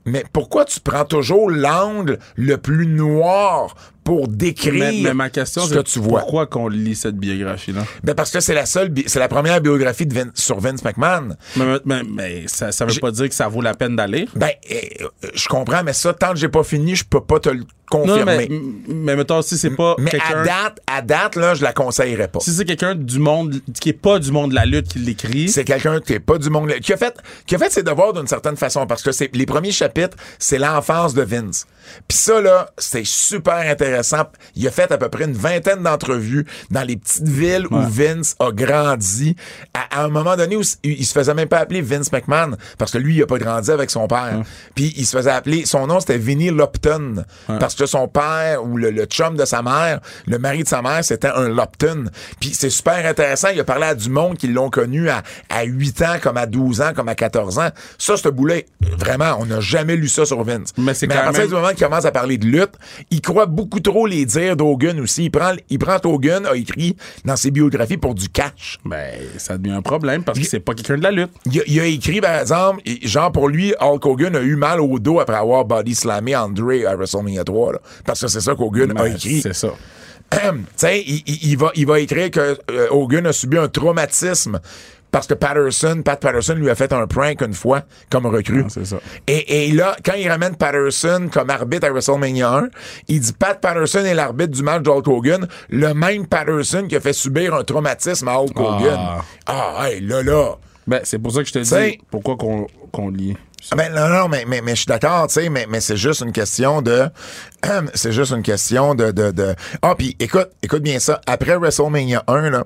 [SPEAKER 2] mais pourquoi tu prends toujours l'angle le plus noir pour décrire
[SPEAKER 3] Mais, mais ma question,
[SPEAKER 2] ce que tu vois?
[SPEAKER 3] pourquoi qu'on lit cette biographie-là?
[SPEAKER 2] Ben parce que c'est la seule, c'est la première biographie de Vin- sur Vince McMahon.
[SPEAKER 3] Mais, mais- mais ça, ça veut pas dire que ça vaut la peine d'aller?
[SPEAKER 2] Ben, eh, euh, je comprends, mais ça, tant que j'ai pas fini, je peux pas te le
[SPEAKER 3] Non,
[SPEAKER 2] confirmer.
[SPEAKER 3] mais, mais mettons, si c'est pas
[SPEAKER 2] mais à date, à date, là, je la conseillerais pas.
[SPEAKER 3] Si c'est quelqu'un du monde, qui est pas du monde de la lutte qui l'écrit,
[SPEAKER 2] C'est quelqu'un qui est pas du monde qui a fait qui a fait ses devoirs d'une certaine façon parce que c'est les premiers chapitres, c'est l'enfance de Vince. Puis ça là, c'est super intéressant. Il a fait à peu près une vingtaine d'entrevues dans les petites villes où Vince a grandi. À, à un moment donné où il se faisait même pas appeler Vince McMahon parce que lui il a pas grandi avec son père. Puis il se faisait appeler son nom c'était Vinnie Lupton parce que son père ou le, le chum de sa mère, le mari de sa mère, c'était un Lupton. Puis c'est super intéressant, il a parlé à du monde qui l'ont connu à, à 8 ans, comme à 12 ans, comme à 14 ans. Ça, ce boulet, vraiment, on n'a jamais lu ça sur Vince.
[SPEAKER 3] Mais c'est quand même-
[SPEAKER 2] moment qu'il commence à parler de lutte, il croit beaucoup trop les dires d'Hogan aussi. Il prend, il prend Hogan, a écrit dans ses biographies pour du cash.
[SPEAKER 3] ben, ça devient un problème parce que c'est pas quelqu'un de la lutte.
[SPEAKER 2] Il a, il a écrit, par exemple, genre pour lui, Hulk Hogan a eu mal au dos après avoir body slammé Andre à WrestleMania 3. là. parce que c'est ça qu'Hogan a
[SPEAKER 3] Ben,
[SPEAKER 2] écrit.
[SPEAKER 3] C'est ça.
[SPEAKER 2] tu sais, il, il- il va, il va écrire que euh, Hogan a subi un traumatisme parce que Patterson, Pat Patterson lui a fait un prank une fois comme recrue.
[SPEAKER 3] Ah, ça.
[SPEAKER 2] Et, et là, quand il ramène Patterson comme arbitre à WrestleMania 1, il dit Pat Patterson est l'arbitre du match d'Hulk Hogan, le même Patterson qui a fait subir un traumatisme à Hulk Hogan. Ah, hey, là, là.
[SPEAKER 3] Ben, c'est pour ça que je te dis pourquoi qu'on qu'on lit.
[SPEAKER 2] Ah Ben non, non, mais, mais, mais je suis d'accord, tu sais, mais, mais c'est juste une question de. c'est juste une question de. de, de... Ah, puis écoute, écoute bien ça. Après WrestleMania 1, là,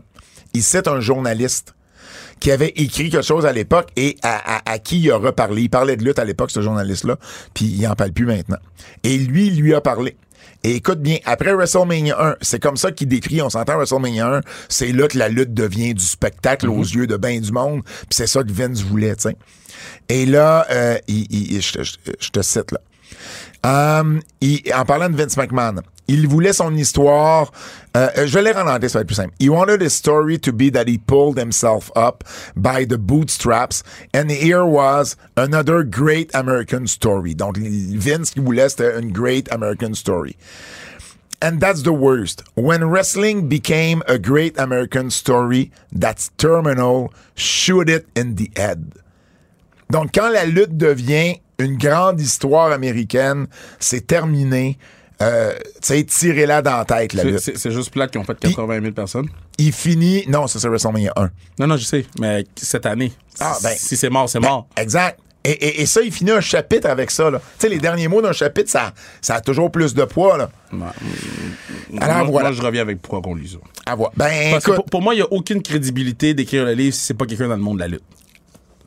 [SPEAKER 2] il cite un journaliste qui avait écrit quelque chose à l'époque et à, à, à qui il a reparlé. Il parlait de lutte à l'époque, ce journaliste-là, puis il en parle plus maintenant. Et lui, il lui a parlé. Et écoute bien, après WrestleMania 1, c'est comme ça qu'il décrit, on s'entend WrestleMania 1, c'est là que la lutte devient du spectacle aux yeux de ben du monde, puis c'est ça que Vince voulait, tu sais. Et là, euh, il- il- je, te- je- je te cite là. Um, il- en parlant de Vince McMahon, Il voulait son histoire. Euh, je en anglais, ça va être plus simple. He wanted his story to be that he pulled himself up by the bootstraps, and here was another great American story. Donc, Vince, ce qu'il voulait, c'était une great American story. And that's the worst. When wrestling became a great American story, that's terminal. Shoot it in the head. Donc, quand la lutte devient une grande histoire américaine, c'est terminé. Euh, tu sais, tirez-la dans la tête, la
[SPEAKER 3] C'est-
[SPEAKER 2] lutte.
[SPEAKER 3] C'est c'est juste plate qu'ils ont fait 80 000 personnes.
[SPEAKER 2] Il finit. Non, ça, c'est WrestleMania 1.
[SPEAKER 3] Non, non, je sais, mais cette année,
[SPEAKER 2] Ah, ben-
[SPEAKER 3] si c'est mort, c'est mort.
[SPEAKER 2] Exact. Et, et- et ça, il finit un chapitre avec ça. Tu sais, les derniers mots d'un chapitre, ça, ça a toujours plus de poids. Là. Alors,
[SPEAKER 3] moi,
[SPEAKER 2] voilà.
[SPEAKER 3] moi, je reviens avec pourquoi qu'on lit ça.
[SPEAKER 2] À voir. Ben, écoute,
[SPEAKER 3] pour, pour moi, il n'y a aucune crédibilité d'écrire le livre si c'est pas quelqu'un dans le monde de la lutte.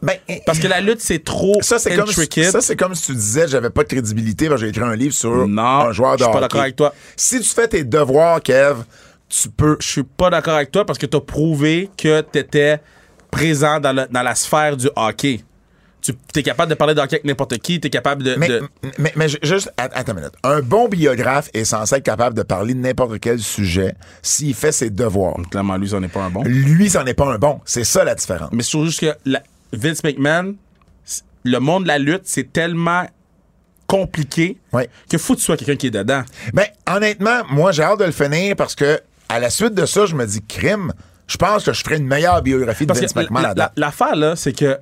[SPEAKER 2] Ben,
[SPEAKER 3] Parce que la lutte, c'est trop
[SPEAKER 2] ça, c'est comme, ça, c'est comme si tu disais j'avais pas de crédibilité parce que j'ai écrit un livre sur
[SPEAKER 3] Non,
[SPEAKER 2] un joueur de
[SPEAKER 3] je suis pas d'accord avec toi.
[SPEAKER 2] Si tu fais tes devoirs, Kev, tu peux.
[SPEAKER 3] Je suis pas d'accord avec toi parce que tu as prouvé que tu étais présent dans, le- dans la sphère du hockey. Tu es capable de parler de hockey avec n'importe qui, tu es capable de.
[SPEAKER 2] Mais,
[SPEAKER 3] de-
[SPEAKER 2] mais, mais ju- juste, att- attends une minute. Un bon biographe est censé être capable de parler de n'importe quel sujet s'il fait ses devoirs.
[SPEAKER 3] Clairement, lui, ça n'est pas un bon.
[SPEAKER 2] Lui, c'en est pas un bon. C'est ça la différence.
[SPEAKER 3] Mais trouve juste que la- Vince McMahon, le monde de la lutte, c'est tellement compliqué
[SPEAKER 2] Ouais.
[SPEAKER 3] que faut que tu sois quelqu'un qui est dedans.
[SPEAKER 2] Ben, honnêtement, moi, j'ai hâte de le finir parce que, à la suite de ça, je me dis, crime, je pense que je ferais une meilleure biographie de
[SPEAKER 3] Parce
[SPEAKER 2] Vince McMahon
[SPEAKER 3] la-
[SPEAKER 2] là-dedans.
[SPEAKER 3] la- l'affaire, là, c'est que.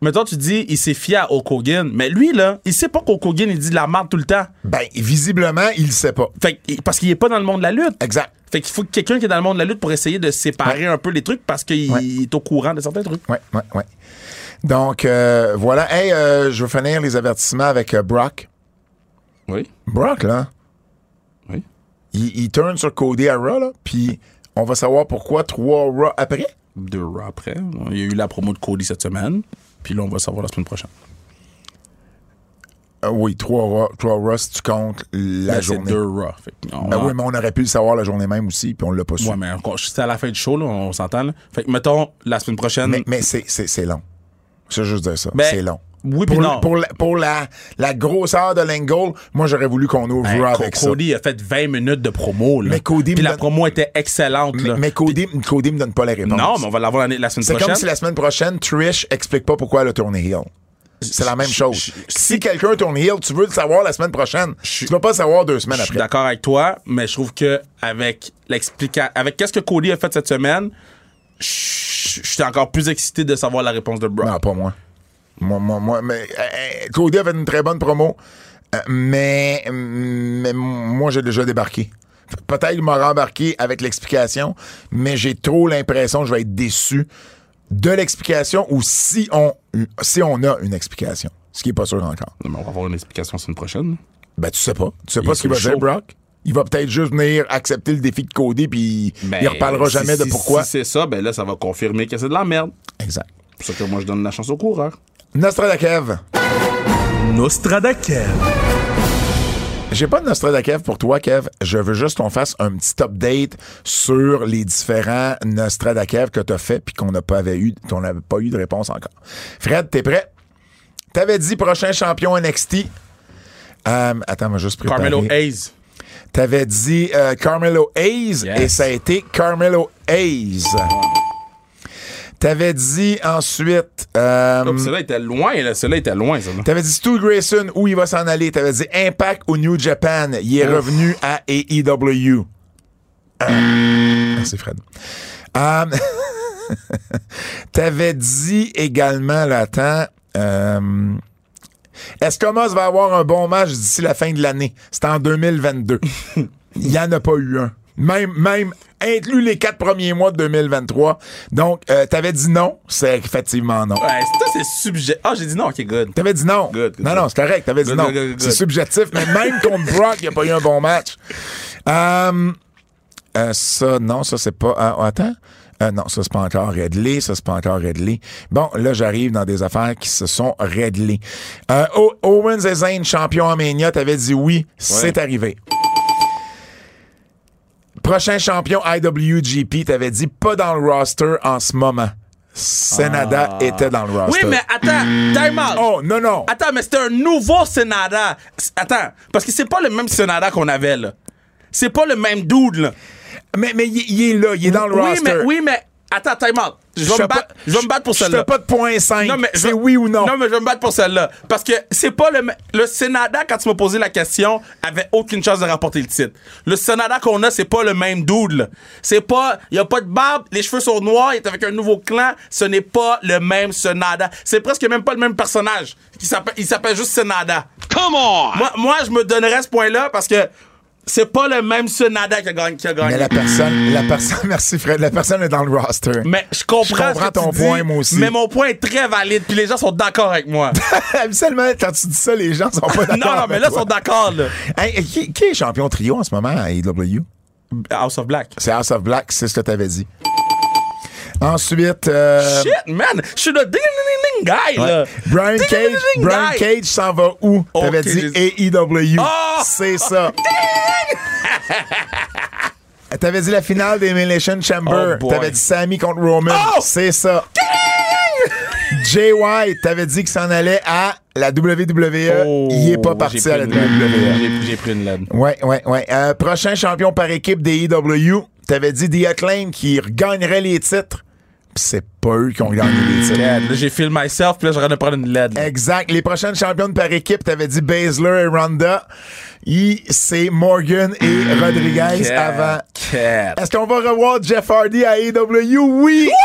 [SPEAKER 3] Mettons, tu dis, il s'est fié à Hulk Hogan, mais lui, là, il sait pas qu'Hulk Hogan, il dit de la merde tout le temps.
[SPEAKER 2] Ben, visiblement, il le sait pas.
[SPEAKER 3] Fait parce qu'il est pas dans le monde de la lutte.
[SPEAKER 2] Exact.
[SPEAKER 3] Fait qu'il faut quelqu'un qui est dans le monde de la lutte pour essayer de séparer un peu les trucs parce qu'il
[SPEAKER 2] Ouais.
[SPEAKER 3] est au courant de certains trucs.
[SPEAKER 2] Ouais, ouais, ouais. Donc, euh, voilà. Hey, euh, je vais finir les avertissements avec euh, Brock.
[SPEAKER 3] Oui.
[SPEAKER 2] Brock, là,
[SPEAKER 3] Oui.
[SPEAKER 2] il, il tourne sur Cody à Raw, là, puis on va savoir pourquoi trois Raw après.
[SPEAKER 3] Deux Raw après. Il y a eu la promo de Cody cette semaine. Puis là, on va savoir la semaine prochaine.
[SPEAKER 2] Euh, oui, trois Raw, trois Raw si tu comptes la
[SPEAKER 3] Ben, c'est
[SPEAKER 2] journée.
[SPEAKER 3] deux Raw. Fait que on
[SPEAKER 2] Ben oui, mais on aurait pu le savoir la journée même aussi, puis on l'a pas su.
[SPEAKER 3] Ouais, mais encore, c'était à la fin du show, là, on s'entend. là. Fait que, mettons, la semaine prochaine.
[SPEAKER 2] Mais, mais c'est, c'est, c'est long. Je veux juste dire ça.
[SPEAKER 3] Ben,
[SPEAKER 2] c'est long.
[SPEAKER 3] oui, puis
[SPEAKER 2] pour,
[SPEAKER 3] non.
[SPEAKER 2] Pour, la, pour la, la grosseur de l'angle, moi, j'aurais voulu qu'on ouvre
[SPEAKER 3] Ben,
[SPEAKER 2] avec ça.
[SPEAKER 3] Cody a fait 20 minutes de promo. Là.
[SPEAKER 2] Mais Cody
[SPEAKER 3] Puis la
[SPEAKER 2] donne-
[SPEAKER 3] promo était excellente.
[SPEAKER 2] Mais,
[SPEAKER 3] là.
[SPEAKER 2] mais Cody, Cody me donne pas les réponses.
[SPEAKER 3] Non, mais on va l'avoir la, la semaine
[SPEAKER 2] C'est
[SPEAKER 3] prochaine.
[SPEAKER 2] comme si la semaine prochaine, Trish explique pas pourquoi elle a tourné heel. C'est la même chose. si quelqu'un tourne heel, tu veux le savoir la semaine prochaine. Tu vas pas le savoir deux semaines
[SPEAKER 3] Je suis
[SPEAKER 2] après.
[SPEAKER 3] d'accord avec toi, mais je trouve que avec l'explication, avec qu'est-ce que Cody a fait cette semaine, suis encore plus excité de savoir la réponse de Brock.
[SPEAKER 2] Non, pas moi. Moi, moi, moi. Mais, euh, euh, Cody a fait une très bonne promo, euh, mais, mais moi, j'ai déjà débarqué. Peut-être qu'il m'a rembarqué avec l'explication, mais j'ai trop l'impression que je vais être déçu de l'explication ou si on, si on a une explication. Ce qui est pas sûr encore.
[SPEAKER 3] Mais on va avoir une explication la semaine prochaine.
[SPEAKER 2] Ben, tu sais pas. Tu sais
[SPEAKER 3] Il
[SPEAKER 2] pas ce qu'il va dire. Brock. Il va peut-être juste venir accepter le défi de Cody, puis
[SPEAKER 3] Ben,
[SPEAKER 2] il reparlera
[SPEAKER 3] si-
[SPEAKER 2] jamais de pourquoi.
[SPEAKER 3] Si c'est ça, ben là, ça va confirmer que c'est de la merde.
[SPEAKER 2] Exact.
[SPEAKER 3] C'est pour ça que moi, je donne la chance au coureur.
[SPEAKER 2] Nostradakev.
[SPEAKER 4] Nostradakev.
[SPEAKER 2] J'ai pas de Nostradakev pour toi, Kev. Je veux juste qu'on fasse un petit update sur les différents Nostradakev que tu as fait puis qu'on n'a pas avait eu, qu'on n'avait pas eu de réponse encore. Fred, t'es prêt? T'avais dit prochain champion NXT. Euh, attends, moi juste préparer.
[SPEAKER 3] Carmelo Hayes.
[SPEAKER 2] T'avais dit euh, Carmelo Hayes
[SPEAKER 3] Yes.
[SPEAKER 2] et ça a été Carmelo Hayes. T'avais dit ensuite. euh,
[SPEAKER 3] Oh, Celui-là était loin, là. Celui-là était loin, ça.
[SPEAKER 2] T'avais dit Stu Grayson, où il va s'en aller. T'avais dit Impact ou New Japan. Il est
[SPEAKER 3] Ouf.
[SPEAKER 2] revenu à AEW. Ah, Merci, Fred. Euh, T'avais dit également, là, attends, euh, Escomos va avoir un bon match d'ici la fin de l'année? C'est en 2022. Il n'y en a pas eu un. Même, même, inclus les quatre premiers mois de 2023. Donc, euh, t'avais dit non? C'est effectivement non.
[SPEAKER 3] Ouais, ça, c'est subject. Ah, j'ai dit non, ok, good.
[SPEAKER 2] T'avais dit non.
[SPEAKER 3] Good, good,
[SPEAKER 2] non, non, c'est correct. T'avais dit non. C'est subjectif, mais même contre Brock, il n'y a pas eu un bon match. Euh, euh, ça, non, ça, c'est pas. ah, attends. Euh, non, ça, c'est pas encore réglé. Ça, c'est pas encore réglé. Bon, là, j'arrive dans des affaires qui se sont réglées. Euh, Owens et Zayn, champion en Mania, t'avais dit oui. C'est arrivé. Prochain champion IWGP, t'avais dit pas dans le roster en ce moment. Senada était dans le
[SPEAKER 3] Oui,
[SPEAKER 2] roster.
[SPEAKER 3] mais attends, time out.
[SPEAKER 2] Oh, non, non.
[SPEAKER 3] Attends, mais c'était un nouveau Senada. Attends, parce que c'est pas le même Senada qu'on avait, là. c'est pas le même dude, là.
[SPEAKER 2] Mais, mais il, il est là, il est dans le
[SPEAKER 3] oui,
[SPEAKER 2] roster.
[SPEAKER 3] mais, oui, mais, attends, time out. Je vais, me battre,
[SPEAKER 2] pas-
[SPEAKER 3] je vais me battre pour
[SPEAKER 2] je fais
[SPEAKER 3] celle-là.
[SPEAKER 2] pas de point 5.
[SPEAKER 3] Non, mais je
[SPEAKER 2] c'est
[SPEAKER 3] vais-
[SPEAKER 2] oui ou non.
[SPEAKER 3] Non, mais je vais me battre pour celle-là. Parce que c'est pas le. Le Sénada, quand tu m'as posé la question, avait aucune chance de remporter le titre. Le Sénada qu'on a, c'est pas le même dude, là. C'est pas. Il a pas de barbe, les cheveux sont noirs, il est avec un nouveau clan. Ce n'est pas le même Sénada. C'est presque même pas le même personnage. Il s'appelle, il s'appelle juste Sénada.
[SPEAKER 6] Come on!
[SPEAKER 3] Moi, moi, je me donnerais ce point-là parce que c'est pas le même Sénada qui a gagné. Qui a gagné.
[SPEAKER 2] Mais la personne, la personne, merci Fred, la personne est dans le roster.
[SPEAKER 3] Mais je comprends,
[SPEAKER 2] Je ton point, moi aussi.
[SPEAKER 3] Mais mon point est très valide, puis les gens sont d'accord avec moi.
[SPEAKER 2] Habituellement, quand tu dis ça, les gens sont pas d'accord.
[SPEAKER 3] non, non, mais là, ils sont d'accord, là.
[SPEAKER 2] Hey, qui, qui est champion trio en ce moment à AEW?
[SPEAKER 3] House of Black.
[SPEAKER 2] C'est House of Black, c'est ce que t'avais dit. Ensuite, euh,
[SPEAKER 3] Shit, man! Je suis le guy, là!
[SPEAKER 2] Brian Cage, Brian. Cage s'en va où? T'avais dit AEW.
[SPEAKER 3] Oh!
[SPEAKER 2] C'est ça. T'avais dit la finale des Elimination Chamber.
[SPEAKER 3] Oh.
[SPEAKER 2] T'avais dit Sammy contre Roman.
[SPEAKER 3] Oh!
[SPEAKER 2] C'est ça. Jay White, t'avais dit qu'il s'en allait à la WWE.
[SPEAKER 3] Oh,
[SPEAKER 2] Il est pas parti à la. WWE.
[SPEAKER 3] J'ai- J'ai pris une LED.
[SPEAKER 2] Ouais, ouais, ouais. Euh, prochain champion par équipe des EW, t'avais dit The Acclaim qui gagnerait les titres. C'est pas eux qui ont gagné les titres.
[SPEAKER 3] Là, j'ai feel myself, puis là, viens de prendre une LED. là.
[SPEAKER 2] Exact. Les prochaines championnes par équipe, t'avais dit Baszler et Ronda. Y- C'est Morgan et Rodriguez
[SPEAKER 3] Cat,
[SPEAKER 2] avant. Est-ce qu'on va revoir Jeff Hardy à AEW? Oui!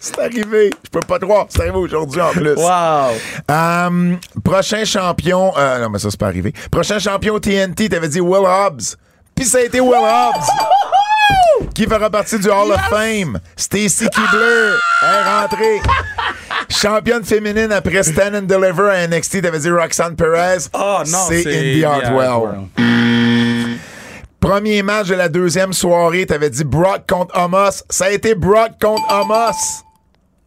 [SPEAKER 2] c'est arrivé. Je peux pas te croire. C'est arrivé aujourd'hui en plus.
[SPEAKER 3] Wow!
[SPEAKER 2] Euh, prochain champion. euh, non, mais ça, c'est pas arrivé. Prochain champion TNT, t'avais dit Will Hobbs. Puis ça a été Will Hobbs. qui fera partie du Hall of Fame? Stacy Keebler est rentrée. Championne féminine après Stand and Deliver à NXT, t'avais dit Roxanne Perez.
[SPEAKER 3] Oh non,
[SPEAKER 2] c'est Indy Hartwell. Premier match de la deuxième soirée, t'avais dit Brock contre Homos. Ça a été Brock contre Homos.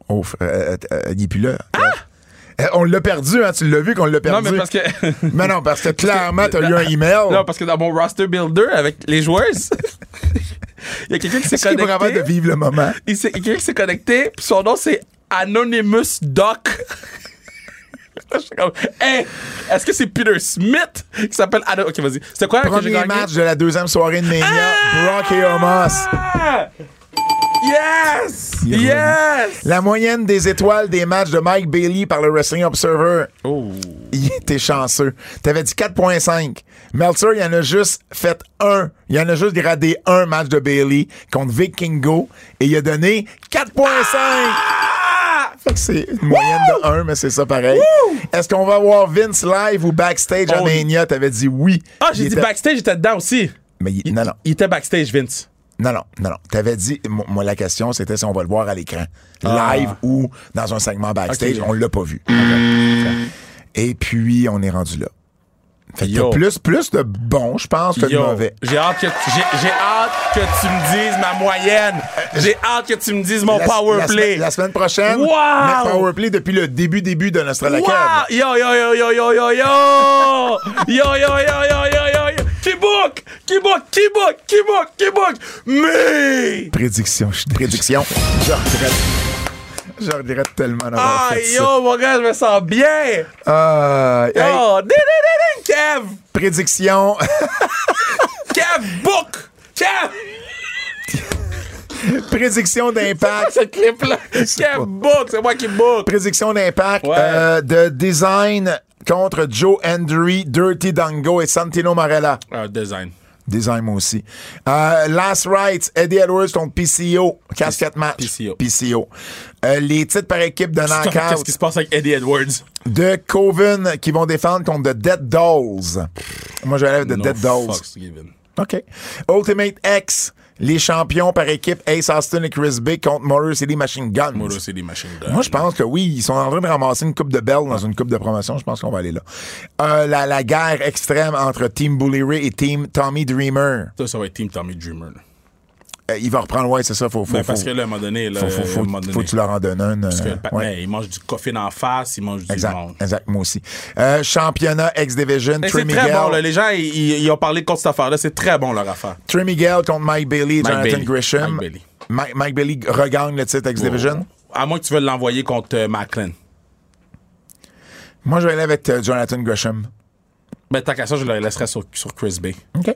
[SPEAKER 2] Oh, f- euh, euh, il est plus là. Euh, on l'a perdu, hein, tu l'as vu qu'on l'a perdu.
[SPEAKER 3] Non, mais parce que.
[SPEAKER 2] Mais non, parce que clairement, t'as eu un email.
[SPEAKER 3] Non, parce que dans mon roster builder avec les joueurs, il y a quelqu'un qui s'est
[SPEAKER 2] est pas capable de
[SPEAKER 3] connecté.
[SPEAKER 2] vivre le moment?
[SPEAKER 3] Il y a quelqu'un qui s'est connecté, puis son nom c'est Anonymous Doc. Comme, hey, est-ce que c'est Peter Smith qui s'appelle Ano- Ok, vas-y. C'était quoi que
[SPEAKER 2] Premier
[SPEAKER 3] gagné?
[SPEAKER 2] match de la deuxième soirée de Mania, Brock et Homos.
[SPEAKER 3] Yes!
[SPEAKER 2] Il.
[SPEAKER 3] Yes!
[SPEAKER 2] La moyenne des étoiles des matchs de Mike Bailey par le Wrestling Observer.
[SPEAKER 3] Oh.
[SPEAKER 2] Il était chanceux. T'avais dit 4.5. Meltzer, il en a juste fait un. Il en a juste gradé un match de Bailey contre Vikingo et il a donné 4.5.
[SPEAKER 3] Ah!
[SPEAKER 2] Fait que c'est une moyenne de 1, mais c'est ça pareil. Est-ce qu'on va voir Vince live ou backstage à
[SPEAKER 3] Oh.
[SPEAKER 2] Mania? T'avais dit oui.
[SPEAKER 3] Ah, j'ai dit
[SPEAKER 2] était-
[SPEAKER 3] backstage, j'étais dedans aussi.
[SPEAKER 2] Mais il- non, non.
[SPEAKER 3] Il était backstage, Vince.
[SPEAKER 2] Non, non, non, non. T'avais dit, moi, la question, c'était si on va le voir à l'écran.
[SPEAKER 3] Ah.
[SPEAKER 2] Live ou dans un segment backstage.
[SPEAKER 3] Okay.
[SPEAKER 2] On l'a pas vu. Et puis, on est rendu là. Fait que plus, plus de bon, je pense, que de mauvais.
[SPEAKER 3] J'ai hâte, que, hâte que tu me dises ma moyenne. Euh, j'ai hâte que tu me dises mon
[SPEAKER 2] la,
[SPEAKER 3] power play.
[SPEAKER 2] La, semaine prochaine,
[SPEAKER 3] wow!
[SPEAKER 2] Notre power play depuis le début, début de Nostradamus.
[SPEAKER 3] Wow! Yo, yo, yo, yo, yo, yo, yo! yo, yo, yo, yo, yo! Book qui book qui book mais
[SPEAKER 2] Prédiction, je- prédiction. Je regrette. Je regrette tellement d'avoir
[SPEAKER 3] ah
[SPEAKER 2] fait ça.
[SPEAKER 3] yo mon gars je me sens bien
[SPEAKER 2] Euh, hey,
[SPEAKER 3] yo ding, ding, ding, ding, Kev
[SPEAKER 2] prédiction.
[SPEAKER 3] Kev book Kev
[SPEAKER 2] prédiction d'impact.
[SPEAKER 3] ce clip là
[SPEAKER 2] sais
[SPEAKER 3] Kev book c'est moi qui book
[SPEAKER 2] Prédiction d'impact
[SPEAKER 3] Ouais.
[SPEAKER 2] euh, de design contre Joe Hendry, Dirty Dango et Santino Marella.
[SPEAKER 3] ah design
[SPEAKER 2] Design moi aussi. Euh, Last Rights, Eddie Edwards contre PCO. Casquette match.
[SPEAKER 3] PCO.
[SPEAKER 2] PCO. Euh, les titres par équipe de
[SPEAKER 3] qu'est-ce
[SPEAKER 2] knockout
[SPEAKER 3] qui se passe avec Eddie Edwards?
[SPEAKER 2] De Coven qui vont défendre contre The Dead Dolls. Moi, je avec The
[SPEAKER 3] No
[SPEAKER 2] Dead Dolls.
[SPEAKER 3] fucks given.
[SPEAKER 2] OK. Ultimate X, les champions par équipe Ace Austin et Chris Bay contre Motor City Machine Guns.
[SPEAKER 3] Moto City Machine Gun
[SPEAKER 2] Moi, je pense que oui, ils sont en train de ramasser une coupe de belle dans une coupe de promotion. Je pense qu'on va aller là. Euh, la, la guerre extrême entre Team Bully Ray et Team Tommy Dreamer.
[SPEAKER 3] ça ça va être Team Tommy Dreamer là.
[SPEAKER 2] Euh, il va reprendre, ouais, c'est ça. Faut, faut,
[SPEAKER 3] Ben,
[SPEAKER 2] faut,
[SPEAKER 3] parce que là, à un moment donné, là,
[SPEAKER 2] faut, faut, faut,
[SPEAKER 3] moment donné,
[SPEAKER 2] faut que tu leur en donnes un.
[SPEAKER 3] parce que
[SPEAKER 2] euh,
[SPEAKER 3] le
[SPEAKER 2] ouais.
[SPEAKER 3] il mange du coffee en face, il mange du
[SPEAKER 2] Exact,
[SPEAKER 3] monde.
[SPEAKER 2] exact, moi aussi. Euh, championnat X-Division, Trey
[SPEAKER 3] C'est très
[SPEAKER 2] Miguel,
[SPEAKER 3] bon, là. Les gens, ils, ont parlé contre cette affaire-là. C'est très bon, leur affaire.
[SPEAKER 2] Trey Miguel contre Mike Bailey
[SPEAKER 3] Mike
[SPEAKER 2] Jonathan
[SPEAKER 3] Bailey.
[SPEAKER 2] Grisham.
[SPEAKER 3] Mike Bailey.
[SPEAKER 2] Mike, Mike Bailey regagne le titre X-Division.
[SPEAKER 3] À moins que tu veuilles l'envoyer contre euh, Macklin.
[SPEAKER 2] Moi, je vais aller avec euh, Jonathan Grisham.
[SPEAKER 3] Ben, tant qu'à ça, je le laisserais sur, sur Chris Bay.
[SPEAKER 2] OK.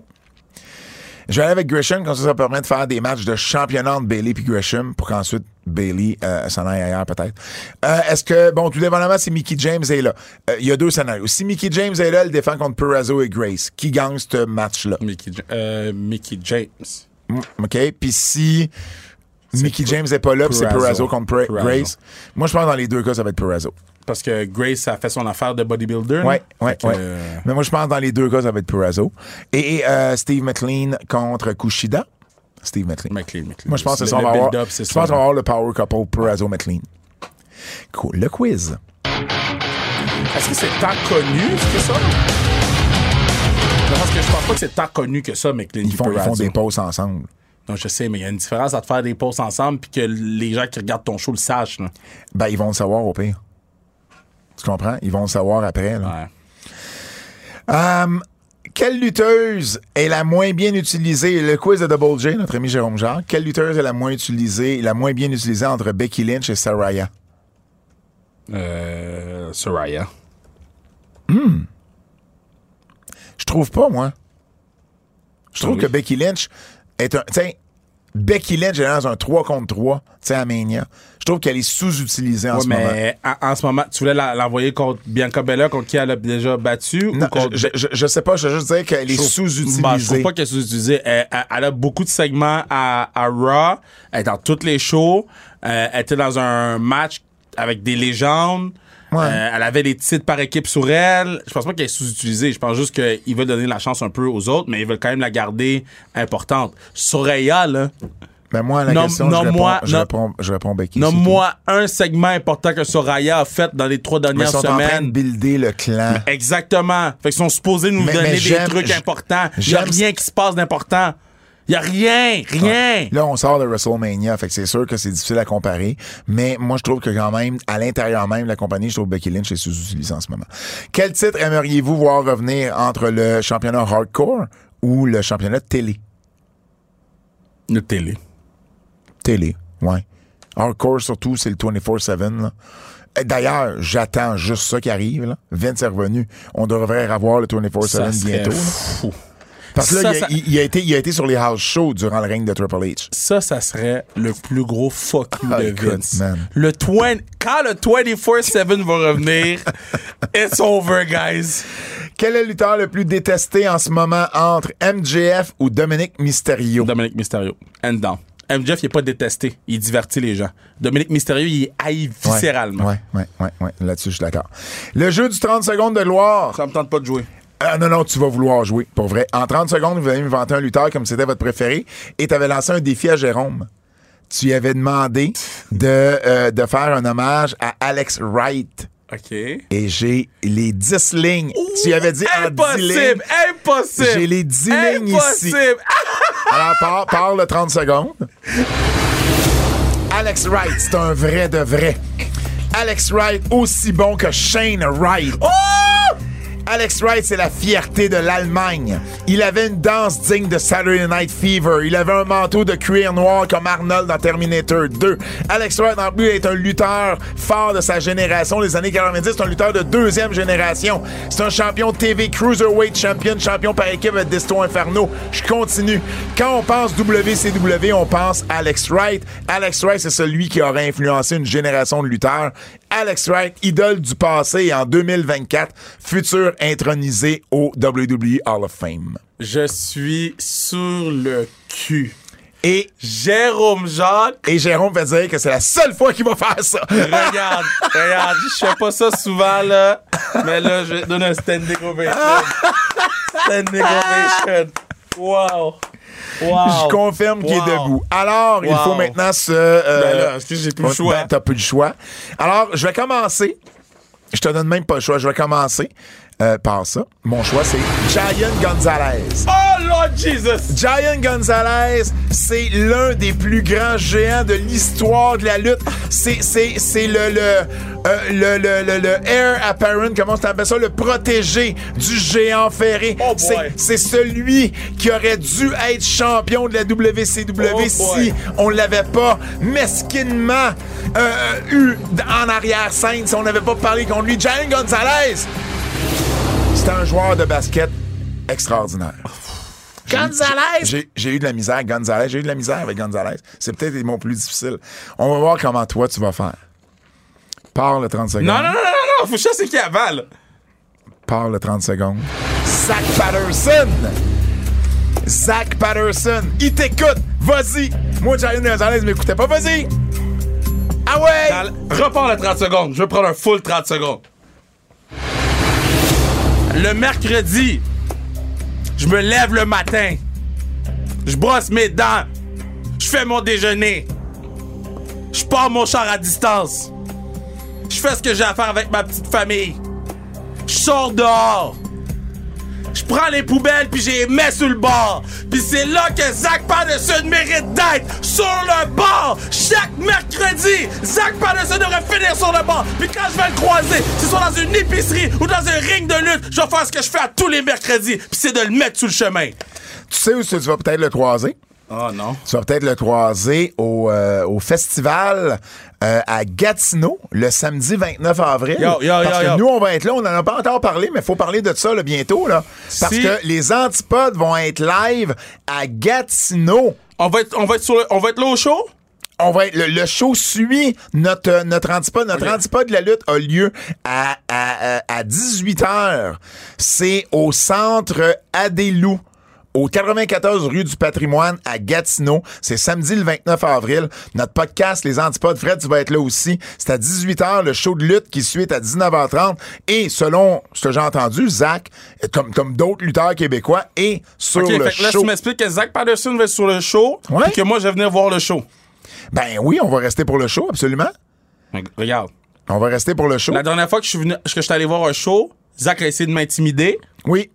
[SPEAKER 2] Je vais aller avec Gresham, comme ça, ça permet de faire des matchs de championnat entre Bailey et Gresham pour qu'ensuite Bailey euh, s'en aille ailleurs, peut-être. Euh, Est-ce que, bon, tout dépendamment si Mickey James est là. Euh, Il y a deux scénarios. Si Mickey James est là, elle défend contre Perazzo et Grace. Qui gagne ce match-là?
[SPEAKER 3] Mickey, euh, Mickey James.
[SPEAKER 2] Mm, OK? Puis si Mickey James n'est pas là, puis c'est
[SPEAKER 3] Perazzo.
[SPEAKER 2] Contre Pra-
[SPEAKER 3] Perazzo.
[SPEAKER 2] Grace, moi, je pense que dans les deux cas, ça va être Perazzo.
[SPEAKER 3] Parce que Grace a fait son affaire de bodybuilder. que,
[SPEAKER 2] ouais.
[SPEAKER 3] euh,
[SPEAKER 2] Mais moi, je pense que dans les deux cas, ça va être Perazzo. Et, et, euh, Steve McLean contre Kushida. Steve McLean.
[SPEAKER 3] McLean, McLean.
[SPEAKER 2] Moi, je pense que ça. On va avoir, je pense qu'on va avoir le power couple Perazzo-McLean. Cool. Le quiz.
[SPEAKER 3] Est-ce que c'est tant connu que ça? Parce que je pense pas que c'est tant connu que ça, McLean.
[SPEAKER 2] Ils font, ils font des pauses ensemble.
[SPEAKER 3] Non, je sais, mais il y a une différence à te faire des posts ensemble puis que les gens qui regardent ton show le sachent. là.
[SPEAKER 2] Ben, ils vont le savoir au pire. Tu comprends? Ils vont le savoir après. là.
[SPEAKER 3] Ouais.
[SPEAKER 2] Euh, quelle lutteuse est la moins bien utilisée? Le quiz de Double J, notre ami Jérôme Jacques. Quelle lutteuse est la moins utilisée, la moins bien utilisée entre Becky Lynch et Saraya?
[SPEAKER 3] Euh, Soraya.
[SPEAKER 2] Je trouve pas, moi. Je trouve
[SPEAKER 3] Oui.
[SPEAKER 2] que Becky Lynch est un. Becky Lynch est dans un 3 contre 3, tu sais, à Mania. Je trouve qu'elle est sous-utilisée en
[SPEAKER 3] Ouais,
[SPEAKER 2] ce moment.
[SPEAKER 3] mais en, en ce moment, tu voulais la- l'envoyer contre Bianca Belair, contre qui elle a déjà battu?
[SPEAKER 2] Non,
[SPEAKER 3] ou contre
[SPEAKER 2] je, je, je sais pas, je veux juste dire qu'elle est sous-utilisée.
[SPEAKER 3] Bah, je trouve pas qu'elle est sous-utilisée. Elle, elle- elle a beaucoup de segments à, à Raw. Elle est dans toutes les shows. Euh, elle était dans un match avec des légendes.
[SPEAKER 2] Ouais.
[SPEAKER 3] Euh, elle avait des titres par équipe sur elle. Je pense pas qu'elle est sous-utilisée. Je pense juste qu'ils veulent donner la chance un peu aux autres, mais ils veulent quand même la garder importante. Soraya, là,
[SPEAKER 2] Mais moi, à la
[SPEAKER 3] Nomme-
[SPEAKER 2] question, je, réponds,
[SPEAKER 3] nomme-moi-
[SPEAKER 2] je,
[SPEAKER 3] nomme-
[SPEAKER 2] réponds, je réponds Becky.
[SPEAKER 3] nomme-moi un segment important que Soraya a fait dans les trois
[SPEAKER 2] ils
[SPEAKER 3] dernières
[SPEAKER 2] sont en train de
[SPEAKER 3] semaines.
[SPEAKER 2] builder le clan.
[SPEAKER 3] Exactement. Fait qu'ils sont supposés nous
[SPEAKER 2] Mais-
[SPEAKER 3] donner
[SPEAKER 2] mais
[SPEAKER 3] des trucs importants. Il y a rien qui se passe d'important. Il y a rien, rien.
[SPEAKER 2] Là, on sort de WrestleMania, fait que c'est sûr que c'est difficile à comparer. Mais moi, je trouve que quand même, à l'intérieur même de la compagnie, je trouve Becky Lynch est sous-utilisée en ce moment. Quel titre aimeriez-vous voir revenir entre le championnat hardcore ou le championnat télé?
[SPEAKER 3] Le télé.
[SPEAKER 2] Télé, ouais. Hardcore, surtout, c'est le 24-7. là. Euh, D'ailleurs, j'attends juste ça qui arrive. Là. Vince est revenu. On devrait avoir le 24-7
[SPEAKER 3] Ça serait
[SPEAKER 2] bientôt.
[SPEAKER 3] fou.
[SPEAKER 2] Parce que là,
[SPEAKER 3] Ça,
[SPEAKER 2] il, a, il- été, il a été sur les house shows durant le règne de Triple H.
[SPEAKER 3] Ça, ça serait le plus gros fuck you
[SPEAKER 2] Ah,
[SPEAKER 3] de Vince. Le 20, quand le 24-7 va revenir, it's over, guys.
[SPEAKER 2] Quel est le lutteur le plus détesté en ce moment entre MJF ou Dominique Mysterio?
[SPEAKER 3] Dominique Mysterio. And down. MJF, il est pas détesté. Il divertit les gens. Dominique Mysterio, il est haï viscéralement.
[SPEAKER 2] Ouais, ouais, ouais, ouais. Là-dessus, je suis d'accord. Le jeu du 30 secondes de gloire.
[SPEAKER 3] Ça me tente pas de jouer.
[SPEAKER 2] Ah, non, non, tu vas vouloir jouer, pour vrai. En 30 secondes, vous allez inventer un lutteur comme c'était votre préféré et tu avais lancé un défi à Jérôme. Tu lui avais demandé de, euh, de faire un hommage à Alex Wright.
[SPEAKER 3] OK.
[SPEAKER 2] Et j'ai les 10 lignes. tu avais dit en 10 lignes.
[SPEAKER 3] Impossible! Impossible!
[SPEAKER 2] J'ai les 10 lignes ici.
[SPEAKER 3] Impossible!
[SPEAKER 2] Alors, par, par le 30 secondes. Alex Wright, c'est un vrai de vrai. Alex Wright, aussi bon que Shane Wright.
[SPEAKER 3] Oh!
[SPEAKER 2] Alex Wright, c'est la fierté de l'Allemagne. Il avait une danse digne de Saturday Night Fever. Il avait un manteau de cuir noir comme Arnold dans Terminator 2. Alex Wright, en plus, est un lutteur fort de sa génération, les années 90. C'est un lutteur de deuxième génération. C'est un champion TV Cruiserweight Champion, champion par équipe avec Desto Inferno. Je continue. Quand on pense WCW, on pense Alex Wright. Alex Wright, c'est celui qui aurait influencé une génération de lutteurs. Alex Wright, idole du passé et en 2024, futur intronisé au WWE Hall of Fame.
[SPEAKER 3] Je suis sur le cul.
[SPEAKER 2] Et,
[SPEAKER 3] Jérôme Jacques,
[SPEAKER 2] et Jérôme va dire que c'est la seule fois qu'il va faire ça.
[SPEAKER 3] regarde, regarde, je fais pas ça souvent, là, mais là, je vais te donner un standing ovation. Standing ovation. Wow. Wow.
[SPEAKER 2] Je confirme qu'il est debout. Alors, il faut maintenant se... euh,
[SPEAKER 3] Ben là, j'ai plus le choix?
[SPEAKER 2] ben, T'as plus le choix. Alors, je vais commencer. Je te donne même pas le choix. Je vais commencer euh, par ça. Mon choix, c'est Giant Gonzalez.
[SPEAKER 3] Oh Lord Jesus!
[SPEAKER 2] Giant Gonzalez, c'est l'un des plus grands géants de l'histoire de la lutte. C'est, c'est, c'est le, le, euh, le, le, le, apparent, comment tu appelles ça, le protégé du géant ferré.
[SPEAKER 3] Oh
[SPEAKER 2] c'est, c'est celui qui aurait dû être champion de la WCW
[SPEAKER 3] Oh boy.
[SPEAKER 2] si on l'avait pas mesquinement euh, eu en arrière-scène, si on n'avait pas parlé contre lui. Giant Gonzalez, C'est un joueur de basket extraordinaire.
[SPEAKER 6] Gonzalez!
[SPEAKER 2] J'ai eu de la misère avec Gonzalez. J'ai eu de la misère avec Gonzalez. C'est peut-être mon plus difficile. On va voir comment toi tu vas faire. Parle le 30 secondes.
[SPEAKER 3] Non, non, non, non, non, faut c'est qui avant, là.
[SPEAKER 2] Parle le 30 secondes. Zach Patterson! Zach Patterson, il t'écoute! Vas-y! Moi, Jalen Gonzalez m'écoutait pas. Vas-y! Ah ouais!
[SPEAKER 3] Le- Repars le 30 secondes. Je vais prendre un full 30 secondes. Le mercredi, je me lève le matin. Je brosse mes dents. Je fais mon déjeuner. Je pars mon char à distance. Je fais ce que j'ai à faire avec ma petite famille. Je sors dehors. Je prends les poubelles puis les mets sur le bord. Puis c'est là que Zach Patterson mérite d'être sur le bord. Chaque mercredi, Zach Patterson devrait finir sur le bord. Puis quand je vais le croiser, que ce soit dans une épicerie ou dans un ring de lutte, je vais faire ce que je fais à tous les mercredis. Puis c'est de le mettre sur le chemin.
[SPEAKER 2] Tu sais où tu vas peut-être le croiser?
[SPEAKER 3] Oh non.
[SPEAKER 2] Tu vas peut-être le croiser au, euh, au festival euh, à Gatineau le samedi 29 avril.
[SPEAKER 3] Yo, yo,
[SPEAKER 2] parce
[SPEAKER 3] yo,
[SPEAKER 2] que nous, on va être là. On n'en a pas encore parlé, mais il faut parler de ça là, bientôt. Là, parce que les antipodes vont être live à Gatineau.
[SPEAKER 3] On va être, on va être, sur le- on va être là au show?
[SPEAKER 2] On va être, le, le show suit notre, euh, notre antipode. Notre antipode de la lutte a lieu à, à, à, 18h. C'est au centre Adélou. Au 94 rue du Patrimoine à Gatineau. C'est samedi le 29 avril. Notre podcast, Les Antipodes, Fred, tu vas être là aussi. C'est à 18h, le show de lutte qui suit est à 19h30. Et selon ce que j'ai entendu, Zach, comme, comme d'autres lutteurs québécois, est sur le
[SPEAKER 3] fait que là,
[SPEAKER 2] show.
[SPEAKER 3] tu m'expliques que Zach Patterson va être sur le show.
[SPEAKER 2] Ouais.
[SPEAKER 3] Puis que moi, je vais venir voir le show.
[SPEAKER 2] Ben oui, on va rester pour le show, absolument.
[SPEAKER 3] Regarde.
[SPEAKER 2] On va rester pour le show.
[SPEAKER 3] La dernière fois que je suis venu, que je suis allé voir un show, Zach a essayé de m'intimider.
[SPEAKER 2] Oui.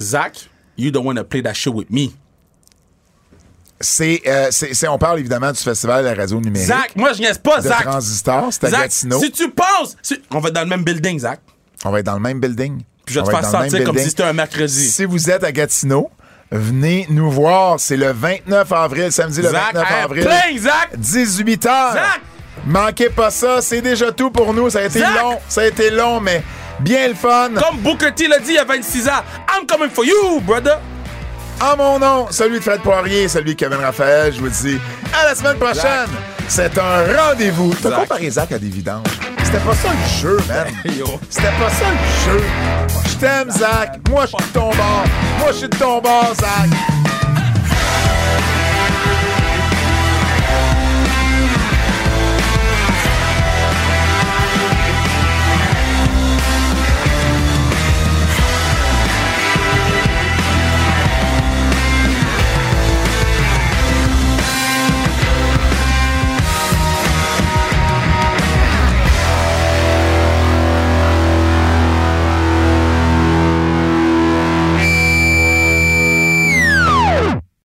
[SPEAKER 3] Zach, you don't want to play that show with me.
[SPEAKER 2] C'est, euh, c'est, c'est- on parle évidemment du festival de la radio numérique.
[SPEAKER 3] Zach, moi je niaise pas,
[SPEAKER 2] de
[SPEAKER 3] Zach.
[SPEAKER 2] Transistor, c'est à
[SPEAKER 3] Zach,
[SPEAKER 2] Gatineau.
[SPEAKER 3] si tu penses, si- on va être dans le même building, Zach.
[SPEAKER 2] On va être dans le même building.
[SPEAKER 3] Puis je vais
[SPEAKER 2] On
[SPEAKER 3] te
[SPEAKER 2] va
[SPEAKER 3] faire
[SPEAKER 2] être dans le
[SPEAKER 3] sentir comme
[SPEAKER 2] building.
[SPEAKER 3] si c'était un mercredi.
[SPEAKER 2] Si vous êtes à Gatineau, venez nous voir. C'est le 29 avril, samedi le
[SPEAKER 3] Zach,
[SPEAKER 2] 29
[SPEAKER 3] I'm
[SPEAKER 2] avril.
[SPEAKER 3] playing, Zach.
[SPEAKER 2] 18h.
[SPEAKER 3] Zach!
[SPEAKER 2] Manquez pas ça, c'est déjà tout pour nous. Ça a été
[SPEAKER 3] Zach!
[SPEAKER 2] long, ça a été long, mais bien le fun.
[SPEAKER 3] Comme Booker T l'a dit il y a 26 ans, I'm coming for you, brother.
[SPEAKER 2] En mon nom, celui de Fred Poirier, celui de Kevin Raphaël, je vous dis à la semaine prochaine. C'est un rendez-vous. T'as comparé Zach à des vidanges. C'était pas ça le jeu, man. C'était pas ça le jeu. Je t'aime, Zach. Moi, je suis de ton bord. Moi, je suis de ton bord, Zach.